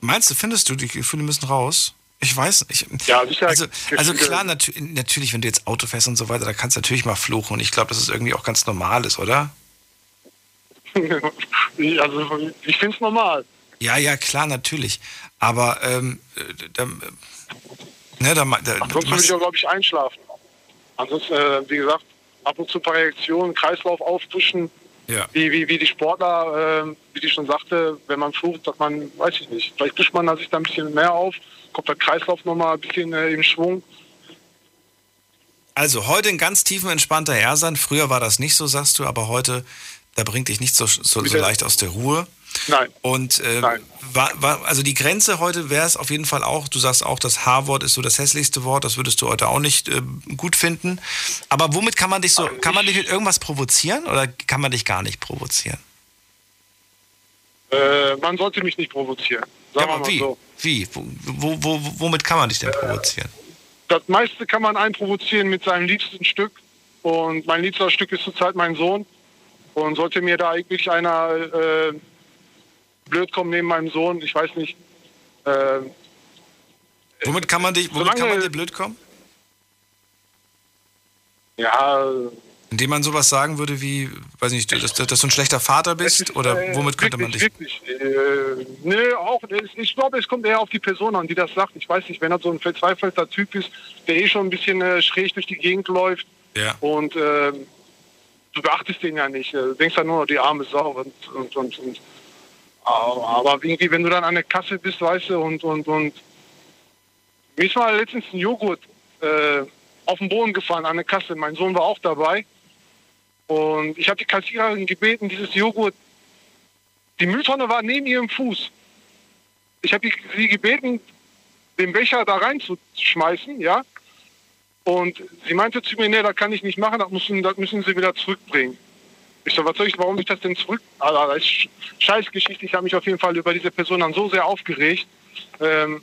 Meinst du, findest du, die Gefühle müssen raus? Ich weiß nicht.
Ja, sicher.
Also, also klar, natü natürlich, wenn du jetzt Auto fährst und so weiter, da kannst du natürlich mal fluchen. Und ich glaube, dass es irgendwie auch ganz normal ist, oder? *laughs*
also ich finde es normal.
Ja, ja, klar, natürlich. Aber, ähm, äh, da, ne, da, da,
Ansonsten würde ich auch, glaube ich, einschlafen. Ansonsten, äh, wie gesagt, ab und zu ein paar Reaktionen, Kreislauf auftuschen,
Ja.
wie, wie, wie die Sportler, äh, wie die schon sagte, wenn man flucht, dass man, weiß ich nicht, vielleicht pusht man sich da ein bisschen mehr auf, kommt der Kreislauf nochmal ein bisschen äh, im Schwung.
Also heute ein ganz tiefen entspannter Herrsand. Früher war das nicht so, sagst du, aber heute, da bringt dich nicht so, so, so leicht aus der Ruhe.
Nein.
Und äh, War, war, also die Grenze heute wäre es auf jeden Fall auch, du sagst auch, das H-Wort ist so das hässlichste Wort, das würdest du heute auch nicht äh, gut finden. Aber womit kann man dich so, kann man dich mit irgendwas provozieren oder kann man dich gar nicht provozieren?
Äh, man sollte mich nicht provozieren. Sagen wir mal
wie?
so.
Wie? Wo, wo, wo, womit kann man dich denn provozieren?
Das meiste kann man einen provozieren mit seinem liebsten Stück. Und mein liebster Stück ist zurzeit mein Sohn. Und sollte mir da eigentlich einer äh, blöd kommen neben meinem Sohn, ich weiß nicht. Äh,
Womit kann man dich, womit
solange-
kann man dir blöd kommen?
ja,
Indem man sowas sagen würde wie, weiß nicht, dass, dass du ein schlechter Vater bist oder
äh,
womit könnte man dich.
wirklich. Äh, nö, auch. Ich, glaube, es kommt eher auf die Person an, die das sagt. Ich weiß nicht, wenn er so ein verzweifelter Typ ist, der eh schon ein bisschen äh, schräg durch die Gegend läuft
Ja.
und äh, du beachtest den ja nicht. äh, Du denkst ja nur, die arme Sau. Und, und, und, und. Aber irgendwie, wenn du dann an der Kasse bist, weißt du, und, und, und mir ist mal letztens ein Joghurt äh, auf den Boden gefallen an der Kasse. Mein Sohn war auch dabei. Und ich habe die Kassiererin gebeten, dieses Joghurt, die Mülltonne war neben ihrem Fuß. Ich habe sie gebeten, den Becher da reinzuschmeißen, ja. Und sie meinte zu mir, nee, das kann ich nicht machen, das müssen, das müssen sie wieder zurückbringen. Ich so, ich, warum ich das denn zurück? Also, Sch- Scheißgeschichte. Ich habe mich auf jeden Fall über diese Person dann so sehr aufgeregt. Ähm,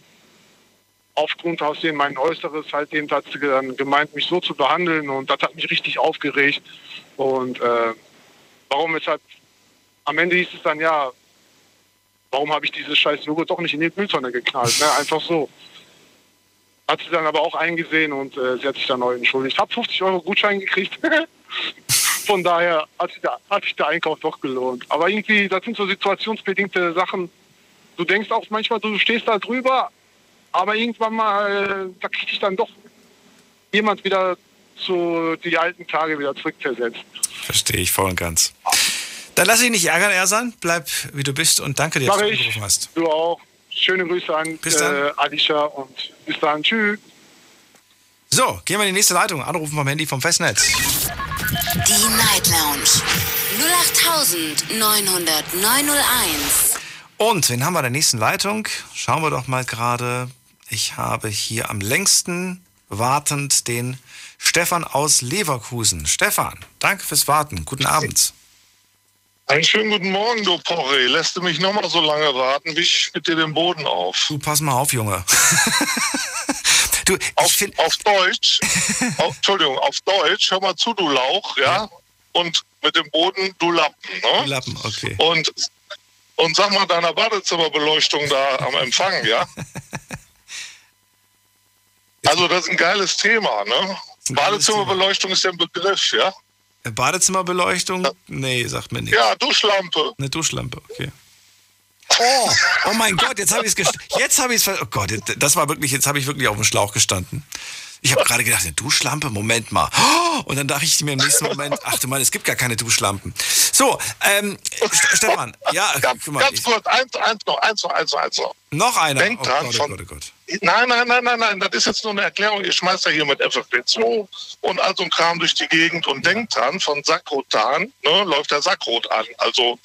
aufgrund aus dem mein Äußeres halt eben hat sie dann gemeint, mich so zu behandeln und das hat mich richtig aufgeregt. Und äh, warum weshalb am Ende hieß es dann ja, warum habe ich dieses scheiß Joghurt doch nicht in die Mülltonne geknallt? Ne? Einfach so. Hat sie dann aber auch eingesehen und äh, sie hat sich dann neu entschuldigt. Hab 50 Euro Gutschein gekriegt. *laughs* Von daher hat sich, der, hat sich der Einkauf doch gelohnt. Aber irgendwie, das sind so situationsbedingte Sachen. Du denkst auch manchmal, du stehst da drüber, aber irgendwann mal, äh, da kriegt dich dann doch jemand wieder zu die alten Tage wieder zurückversetzt.
Verstehe ich voll und ganz. Dann lass dich nicht ärgern, Ersan. Bleib wie du bist und danke dir, dass du angerufen hast.
Du auch. Schöne Grüße an
Bis
äh, Alicia und bis dann. Tschüss.
So, gehen wir in die nächste Leitung. Anrufen vom Handy vom Festnetz.
Die Night Lounge 0890901.
Und wen haben wir in der nächsten Leitung? Schauen wir doch mal gerade. Ich habe hier am längsten wartend den Stefan aus Leverkusen. Stefan, danke fürs Warten. Guten Abend.
Einen schönen guten Morgen, du Porre. Lässt du mich noch mal so lange warten, wie ich mit dir den Boden auf.
Du, pass mal auf, Junge. *laughs* du,
auf, auf Deutsch, auf, Entschuldigung, auf Deutsch, hör mal zu, du Lauch, ja? Und mit dem Boden, du Lappen, ne?
Lappen, okay.
Und, und sag mal deiner Badezimmerbeleuchtung da am Empfang, ja? *laughs* Also, das ist ein geiles Thema, ne? Badezimmerbeleuchtung ist ja ein Begriff, ja?
Badezimmerbeleuchtung? Nee, sagt mir nichts.
Ja, Duschlampe.
Eine Duschlampe, okay. Oh, oh mein Gott, jetzt habe ich es jetzt habe ich es oh Gott, das war wirklich jetzt habe ich wirklich auf dem Schlauch gestanden. Ich habe gerade gedacht, eine Duschlampe, Moment mal. Oh, Und dann dachte ich mir im nächsten Moment, ach du Mann, es gibt gar keine Duschlampen. So, ähm, St- Stefan, ja,
Ganz,
guck mal,
ganz kurz, eins, eins noch, eins noch, eins noch, eins noch.
noch einer.
Denk
oh
dran,
Gott, oh
von-
Gott, oh Gott.
Nein, nein, nein, nein, nein, das ist jetzt nur eine Erklärung. Ihr schmeißt ja hier mit FFP2 und all so ein Kram durch die Gegend und denkt dran, von Sakrotan ne, läuft der Sakrot an. Also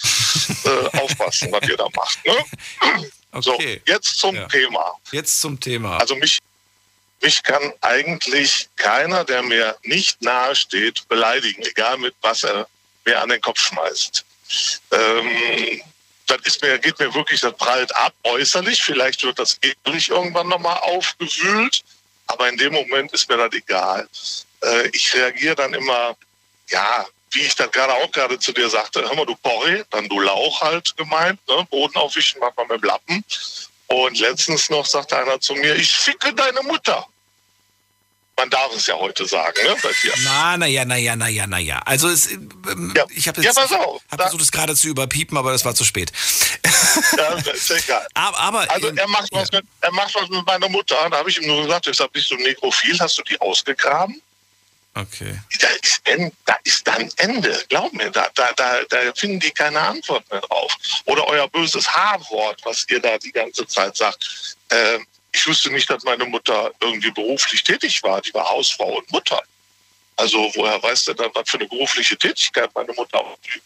äh, *laughs* aufpassen, was ihr da macht. Ne? So, jetzt zum
Ja.
Thema.
Jetzt zum Thema.
Also mich, mich kann eigentlich keiner, der mir nicht nahe steht, beleidigen, egal mit was er mir an den Kopf schmeißt. Ähm, das ist mir, geht mir wirklich, das prallt ab äußerlich. Vielleicht wird das innerlich irgendwann nochmal aufgewühlt, aber in dem Moment ist mir das egal. Äh, ich reagiere dann immer, ja, wie ich das gerade auch gerade zu dir sagte, hör mal, du Porri, dann du Lauch halt gemeint, ne? Boden aufwischen, macht man mit dem Lappen. Und letztens noch sagte einer zu mir, ich ficke deine Mutter. Man darf es ja heute sagen, ne? Bei dir.
Na, na ja, na ja, na ja, na ja. Also es, ähm, ich habe
Ja,
jetzt
auf.
hab versucht, es gerade zu überpiepen, aber das war zu spät.
Ja, ist egal. *laughs*
Aber, aber
also er macht, was mit, er macht was mit meiner Mutter. Da habe ich ihm nur gesagt, deshalb bist du nekrophil, hast du die ausgegraben?
Okay.
Da ist, da ist dann Ende. Glaub mir, da, da, da, da finden die keine Antwort mehr drauf. Oder euer böses H-Wort, was ihr da die ganze Zeit sagt. Äh, ich wusste nicht, dass meine Mutter irgendwie beruflich tätig war. Die war Hausfrau und Mutter. Also woher weiß der dann, was für eine berufliche Tätigkeit meine Mutter ausübt?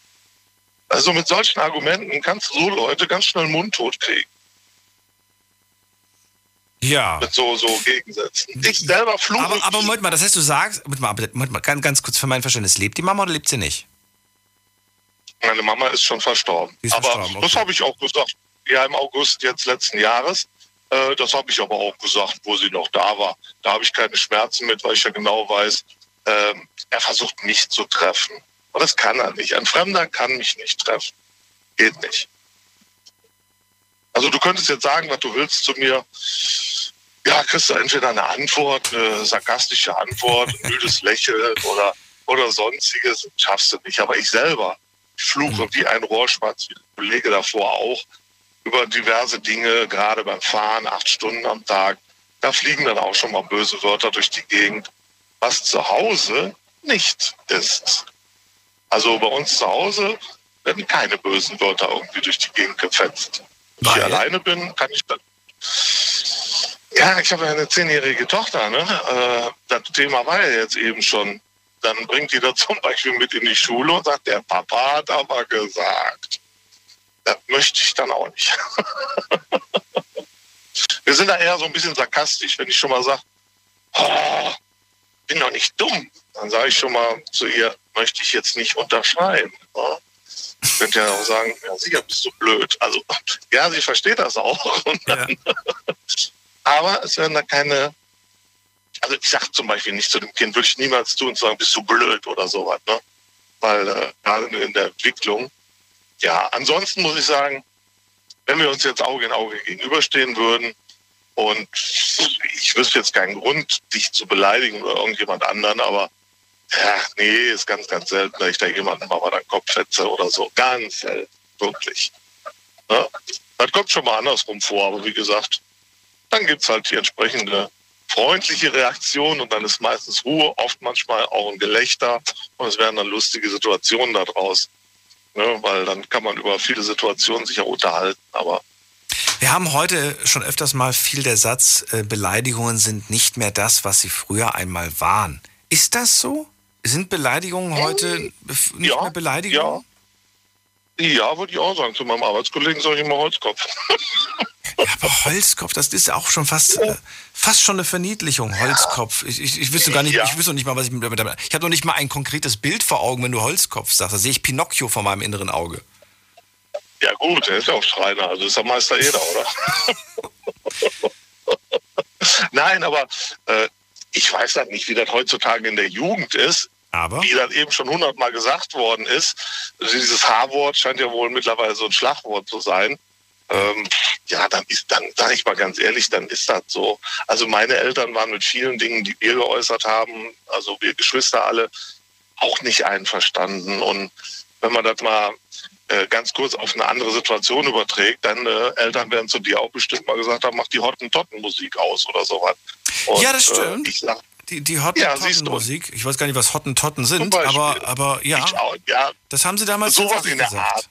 Also mit solchen Argumenten kannst du so Leute ganz schnell mundtot kriegen.
Ja.
Mit so, so Gegensätzen. Ich selber fluche.
Aber, aber Moment mal, das heißt, du sagst, Moment mal, Moment mal ganz, ganz kurz für mein Verständnis, lebt die Mama oder lebt sie nicht?
Meine Mama ist schon verstorben.
Ist
aber
verstorben, okay.
das habe ich auch gesagt. Ja, im August jetzt letzten Jahres. Äh, das habe ich aber auch gesagt, wo sie noch da war. Da habe ich keine Schmerzen mit, weil ich ja genau weiß, ähm, er versucht mich zu treffen. Und das kann er nicht. Ein Fremder kann mich nicht treffen. Geht nicht. Also du könntest jetzt sagen, was du willst zu mir. Ja, kriegst du entweder eine Antwort, eine sarkastische Antwort, ein müdes Lächeln oder, oder sonstiges. Schaffst du nicht. Aber ich selber, ich fluche wie ein Rohrspatz, wie der Kollege davor auch, über diverse Dinge, gerade beim Fahren, acht Stunden am Tag. Da fliegen dann auch schon mal böse Wörter durch die Gegend, was zu Hause nicht ist. Also bei uns zu Hause werden keine bösen Wörter irgendwie durch die Gegend gefetzt. Wenn ich alleine bin, kann ich dann. Ja, ich habe ja eine zehnjährige Tochter. Ne? Äh, das Thema war ja jetzt eben schon. Dann bringt die da zum Beispiel mit in die Schule und sagt, der Papa hat aber gesagt. Das möchte ich dann auch nicht. *laughs* Wir sind da eher so ein bisschen sarkastisch, wenn ich schon mal sage, oh, bin doch nicht dumm. Dann sage ich schon mal zu ihr, möchte ich jetzt nicht unterschreiben. Ne? Könnt ja auch sagen, ja sicher bist du blöd. Also ja, sie versteht das auch. Dann, *laughs* aber es werden da keine, also ich sag zum Beispiel nicht zu dem Kind, würde ich niemals tun und sagen, bist du blöd oder sowas, ne? Weil äh, gerade in der Entwicklung, ja, ansonsten muss ich sagen, wenn wir uns jetzt Auge in Auge gegenüberstehen würden und ich wüsste jetzt keinen Grund, dich zu beleidigen oder irgendjemand anderen, aber ja, nee, ist ganz, ganz selten, dass ich da jemanden mal bei den Kopf fetze oder so. Ganz selten, wirklich. Ja, das kommt schon mal andersrum vor, aber wie gesagt, dann gibt's halt die entsprechende freundliche Reaktion und dann ist meistens Ruhe, oft manchmal auch ein Gelächter und es werden dann lustige Situationen daraus. Ne, weil dann kann man über viele Situationen sich auch unterhalten, aber
Wir haben heute schon öfters mal viel der Satz, äh, Beleidigungen sind nicht mehr das, was sie früher einmal waren. Ist das so? Sind Beleidigungen heute bef- nicht mehr Beleidigungen?
ja, würde ich auch sagen. Zu meinem Arbeitskollegen sage ich immer Holzkopf. *laughs*
Ja, aber Holzkopf, das ist ja auch schon fast, äh, fast schon eine Verniedlichung. Holzkopf. Ich, ich, ich wüsste gar nicht, ich wüsste nicht mal, was ich damit. Ich habe noch nicht mal ein konkretes Bild vor Augen, wenn du Holzkopf sagst. Da sehe ich Pinocchio vor meinem inneren Auge.
Ja gut, der ist ja auch Schreiner, also ist der Meister jeder, oder? *laughs* *laughs* Nein, aber äh, ich weiß halt nicht, wie das heutzutage in der Jugend ist.
Aber?
Wie das eben schon hundertmal gesagt worden ist. Dieses H-Wort scheint ja wohl mittlerweile so ein Schlagwort zu sein. Ähm, ja, dann ist, dann sage ich mal ganz ehrlich, dann ist das so. Also meine Eltern waren mit vielen Dingen, die wir geäußert haben, also wir Geschwister alle, auch nicht einverstanden. Und wenn man das mal äh, ganz kurz auf eine andere Situation überträgt, dann äh, Eltern werden zu dir auch bestimmt mal gesagt haben, mach die Hottentotten-Musik aus oder sowas. Und,
ja, das stimmt.
Äh, sag,
Die, die
Ja.
Hottentotten-Musik. Ich weiß gar nicht, was Hottentotten sind, aber, aber ja,
auch, ja.
das haben sie damals
Sowas in der
gesagt.
Art.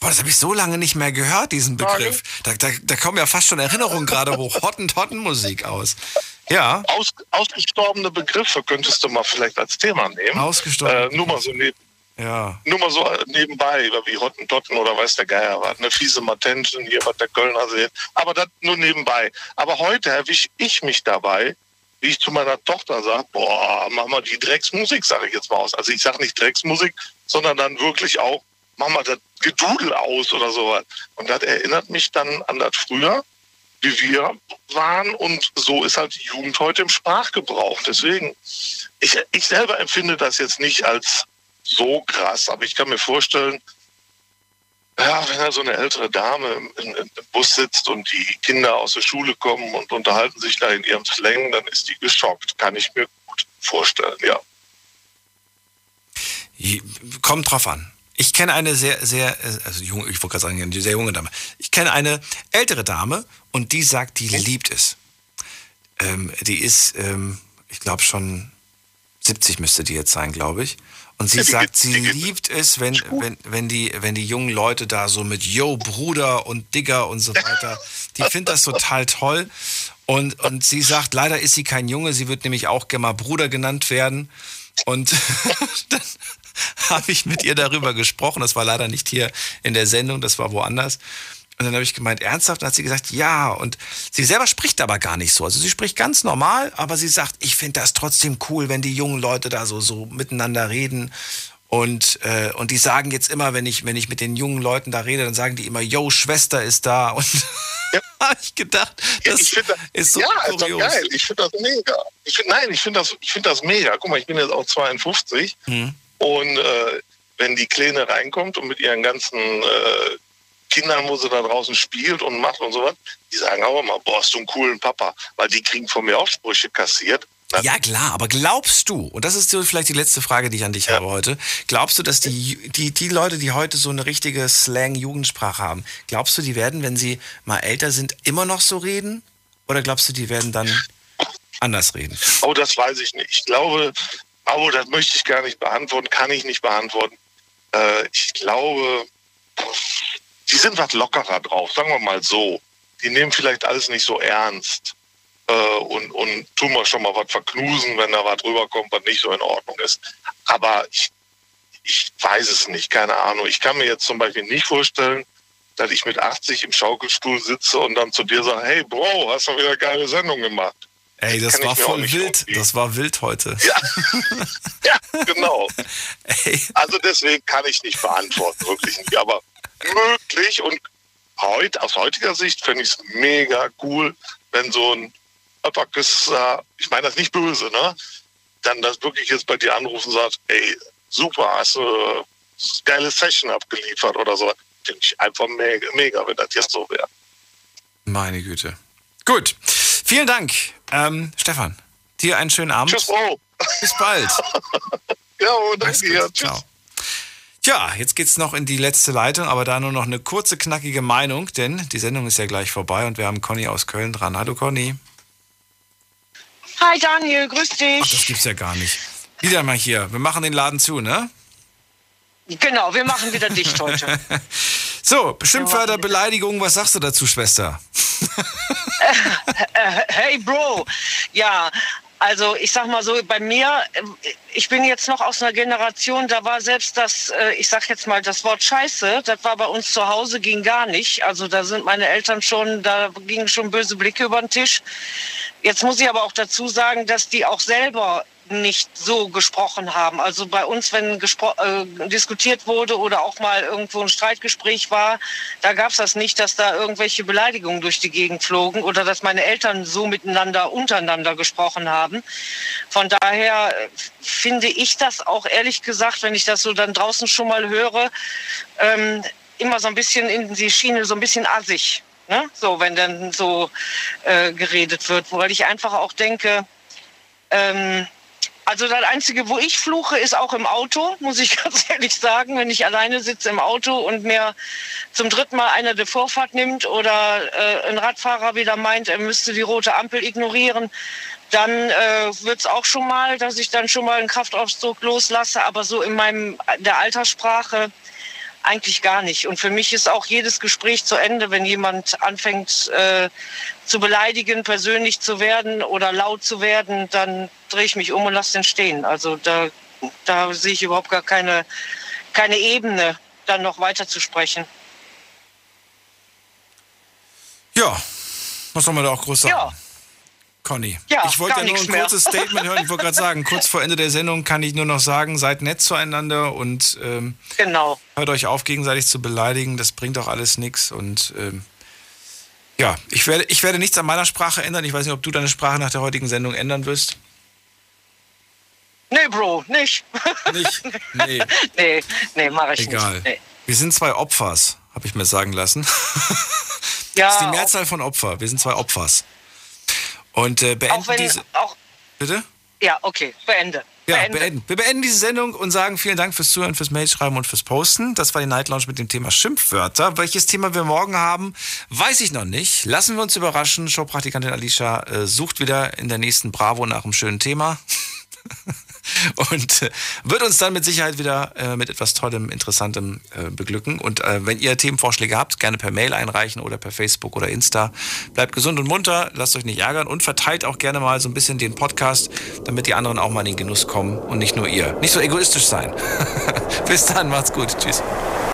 Boah, das habe ich so lange nicht mehr gehört, diesen Begriff. Da, da, da kommen ja fast schon Erinnerungen gerade hoch. *laughs* Hottentotten-Musik aus. Ja.
Aus, ausgestorbene Begriffe könntest du mal vielleicht als Thema nehmen.
Ausgestorbene
Äh, nur mal so neben,
Ja.
nur mal so nebenbei, wie Hottentotten oder weiß der Geier was. Eine fiese Matenchen hier, was der Kölner sieht. Aber das nur nebenbei. Aber heute erwische ich mich dabei, wie ich zu meiner Tochter sage, boah, mach mal die Drecksmusik, sage ich jetzt mal aus. Also ich sage nicht Drecksmusik, sondern dann wirklich auch, mach mal das Gedudel aus oder sowas. Und das erinnert mich dann an das früher, wie wir waren. Und so ist halt die Jugend heute im Sprachgebrauch. Deswegen, ich, ich selber empfinde das jetzt nicht als so krass, aber ich kann mir vorstellen, ja, wenn da so eine ältere Dame im, im, Bus sitzt und die Kinder aus der Schule kommen und unterhalten sich da in ihrem Slang, dann ist die geschockt. Kann ich mir gut vorstellen, ja.
Kommt drauf an. Ich kenne eine sehr, sehr, äh, also junge, ich wollte gerade sagen, eine sehr junge Dame. Ich kenne eine ältere Dame und die sagt, die liebt es. Ähm, die ist, ähm, ich glaube schon 70 müsste die jetzt sein, glaube ich. Und sie
Ja, *laughs* die
sagt, sie
die
liebt es, wenn, wenn, wenn, die, wenn die jungen Leute da so mit Yo, Bruder und Digger und so weiter, die findet das total toll. Und, und sie sagt, leider ist sie kein Junge, sie wird nämlich auch gerne mal Bruder genannt werden. Und *laughs* dann habe ich mit ihr darüber gesprochen. Das war leider nicht hier in der Sendung, das war woanders. Und dann habe ich gemeint, ernsthaft? Und hat sie gesagt, ja. Und sie selber spricht aber gar nicht so. Also sie spricht ganz normal, aber sie sagt, ich finde das trotzdem cool, wenn die jungen Leute da so, so miteinander reden. Und, äh, und die sagen jetzt immer, wenn ich, wenn ich mit den jungen Leuten da rede, dann sagen die immer, yo, Schwester ist da. Und *laughs* habe ich gedacht, das ist so
ja,
kurios.
geil. Ich finde das mega. Ich find, nein, ich finde das, ich find das mega. Guck mal, ich bin jetzt auch 52
Hm.
und äh, wenn die Kleine reinkommt und mit ihren ganzen äh, Kindern, wo sie da draußen spielt und macht und sowas, die sagen auch immer, boah, hast du einen coolen Papa, weil die kriegen von mir auch Sprüche kassiert.
Ja, klar, aber glaubst du, und das ist so vielleicht die letzte Frage, die ich an dich habe heute, glaubst du, dass die, die, die Leute, die heute so eine richtige Slang-Jugendsprache haben, glaubst du, die werden, wenn sie mal älter sind, immer noch so reden? Oder glaubst du, die werden dann anders reden?
Oh, das weiß ich nicht. Ich glaube, oh, das möchte ich gar nicht beantworten, kann ich nicht beantworten. Äh, ich glaube, die sind was lockerer drauf, sagen wir mal so. Die nehmen vielleicht alles nicht so ernst äh, und, und tun mal schon mal was verknusen, wenn da was rüberkommt, was nicht so in Ordnung ist. Aber ich, ich weiß es nicht, keine Ahnung. Ich kann mir jetzt zum Beispiel nicht vorstellen, dass ich mit 80 im Schaukelstuhl sitze und dann zu dir sage, hey Bro, hast du wieder eine geile Sendung gemacht.
Ey, das
ich
war voll wild. Das war wild heute.
Ja, *laughs* genau. Also deswegen kann ich nicht beantworten, wirklich nicht. Aber möglich und heute, aus heutiger Sicht finde ich es mega cool, wenn so ein Upperküsser, ich meine das nicht böse, ne? Dann das wirklich jetzt bei dir anrufen und sagt, ey, super, hast du eine geile Session abgeliefert oder so. Finde ich einfach mega, mega, wenn das jetzt so wäre.
Meine Güte. Gut. Vielen Dank, ähm, Stefan. Dir einen schönen Abend.
Tschüss, Bro.
Bis bald. *laughs*
ja, danke dir. Tschüss.
Ciao. Tja, jetzt geht's noch in die letzte Leitung, aber da nur noch eine kurze, knackige Meinung, denn die Sendung ist ja gleich vorbei und wir haben Conny aus Köln dran. Hallo Conny.
Hi Daniel, grüß dich.
Ach, das gibt's ja gar nicht. Wieder mal hier. Wir machen den Laden zu, ne?
Genau, wir machen wieder dicht heute. *laughs*
So, Schimpfwörter, Beleidigungen, was sagst du dazu, Schwester? *laughs*
Äh, hey Bro, ja, also ich sag mal so, bei mir, äh, ich bin jetzt noch aus einer Generation, da war selbst das, äh, ich sag jetzt mal das Wort Scheiße, das war bei uns zu Hause, ging gar nicht. Also da sind meine Eltern schon, da gingen schon böse Blicke über den Tisch. Jetzt muss ich aber auch dazu sagen, dass die auch selber nicht so gesprochen haben. Also bei uns, wenn äh, diskutiert wurde oder auch mal irgendwo ein Streitgespräch war, da gab es das nicht, dass da irgendwelche Beleidigungen durch die Gegend flogen oder dass meine Eltern so miteinander untereinander gesprochen haben. Von daher äh, finde ich das auch ehrlich gesagt, wenn ich das so dann draußen schon mal höre, ähm, immer so ein bisschen in die Schiene, so ein bisschen assig. Ne? So, wenn dann so äh, geredet wird, weil ich einfach auch denke, ähm, also das Einzige, wo ich fluche, ist auch im Auto, muss ich *laughs* ganz ehrlich sagen. Wenn ich alleine sitze im Auto und mir zum dritten Mal einer die Vorfahrt nimmt oder äh, ein Radfahrer wieder meint, er müsste die rote Ampel ignorieren, dann äh, wird es auch schon mal, dass ich dann schon mal einen Kraftausdruck loslasse. Aber so in meinem der Alterssprache eigentlich gar nicht. Und für mich ist auch jedes Gespräch zu Ende, wenn jemand anfängt äh, zu beleidigen, persönlich zu werden oder laut zu werden, dann drehe ich mich um und lasse den stehen. Also da, da sehe ich überhaupt gar keine, keine Ebene, dann noch weiter zu sprechen.
Ja, was soll man da auch groß sagen?
Ja.
Conny.
Ja,
ich wollte ja nur ein
mehr.
kurzes Statement hören. Ich wollte gerade sagen, kurz vor Ende der Sendung kann ich nur noch sagen, seid nett zueinander und ähm,
Genau.
hört euch auf, gegenseitig zu beleidigen. Das bringt auch alles nichts. Und ähm, ja, ich werde, ich werde nichts an meiner Sprache ändern. Ich weiß nicht, ob du deine Sprache nach der heutigen Sendung ändern wirst.
Nee, Bro, nicht.
Nicht? *laughs* Nee.
nee, nee, mache ich
Egal.
nicht. Nee.
Wir sind zwei Opfers, habe ich mir sagen lassen.
Ja, *laughs*
das ist die Mehrzahl von Opfer. Wir sind zwei Opfers. Und äh, beenden
Auch wenn,
diese.
auch,
Bitte?
ja, okay, beende.
Ja,
beende.
beenden. Wir beenden diese Sendung und sagen vielen Dank fürs Zuhören, fürs Mailschreiben und fürs Posten. Das war die Night Lounge mit dem Thema Schimpfwörter. Welches Thema wir morgen haben, weiß ich noch nicht. Lassen wir uns überraschen. Showpraktikantin Alicia äh, sucht wieder in der nächsten Bravo nach einem schönen Thema. *laughs* und äh, wird uns dann mit Sicherheit wieder äh, mit etwas Tollem, Interessantem äh, beglücken. Und äh, wenn ihr Themenvorschläge habt, gerne per Mail einreichen oder per Facebook oder Insta. Bleibt gesund und munter, lasst euch nicht ärgern und verteilt auch gerne mal so ein bisschen den Podcast, damit die anderen auch mal in den Genuss kommen und nicht nur ihr. Nicht so egoistisch sein. *laughs* Bis dann, macht's gut. Tschüss.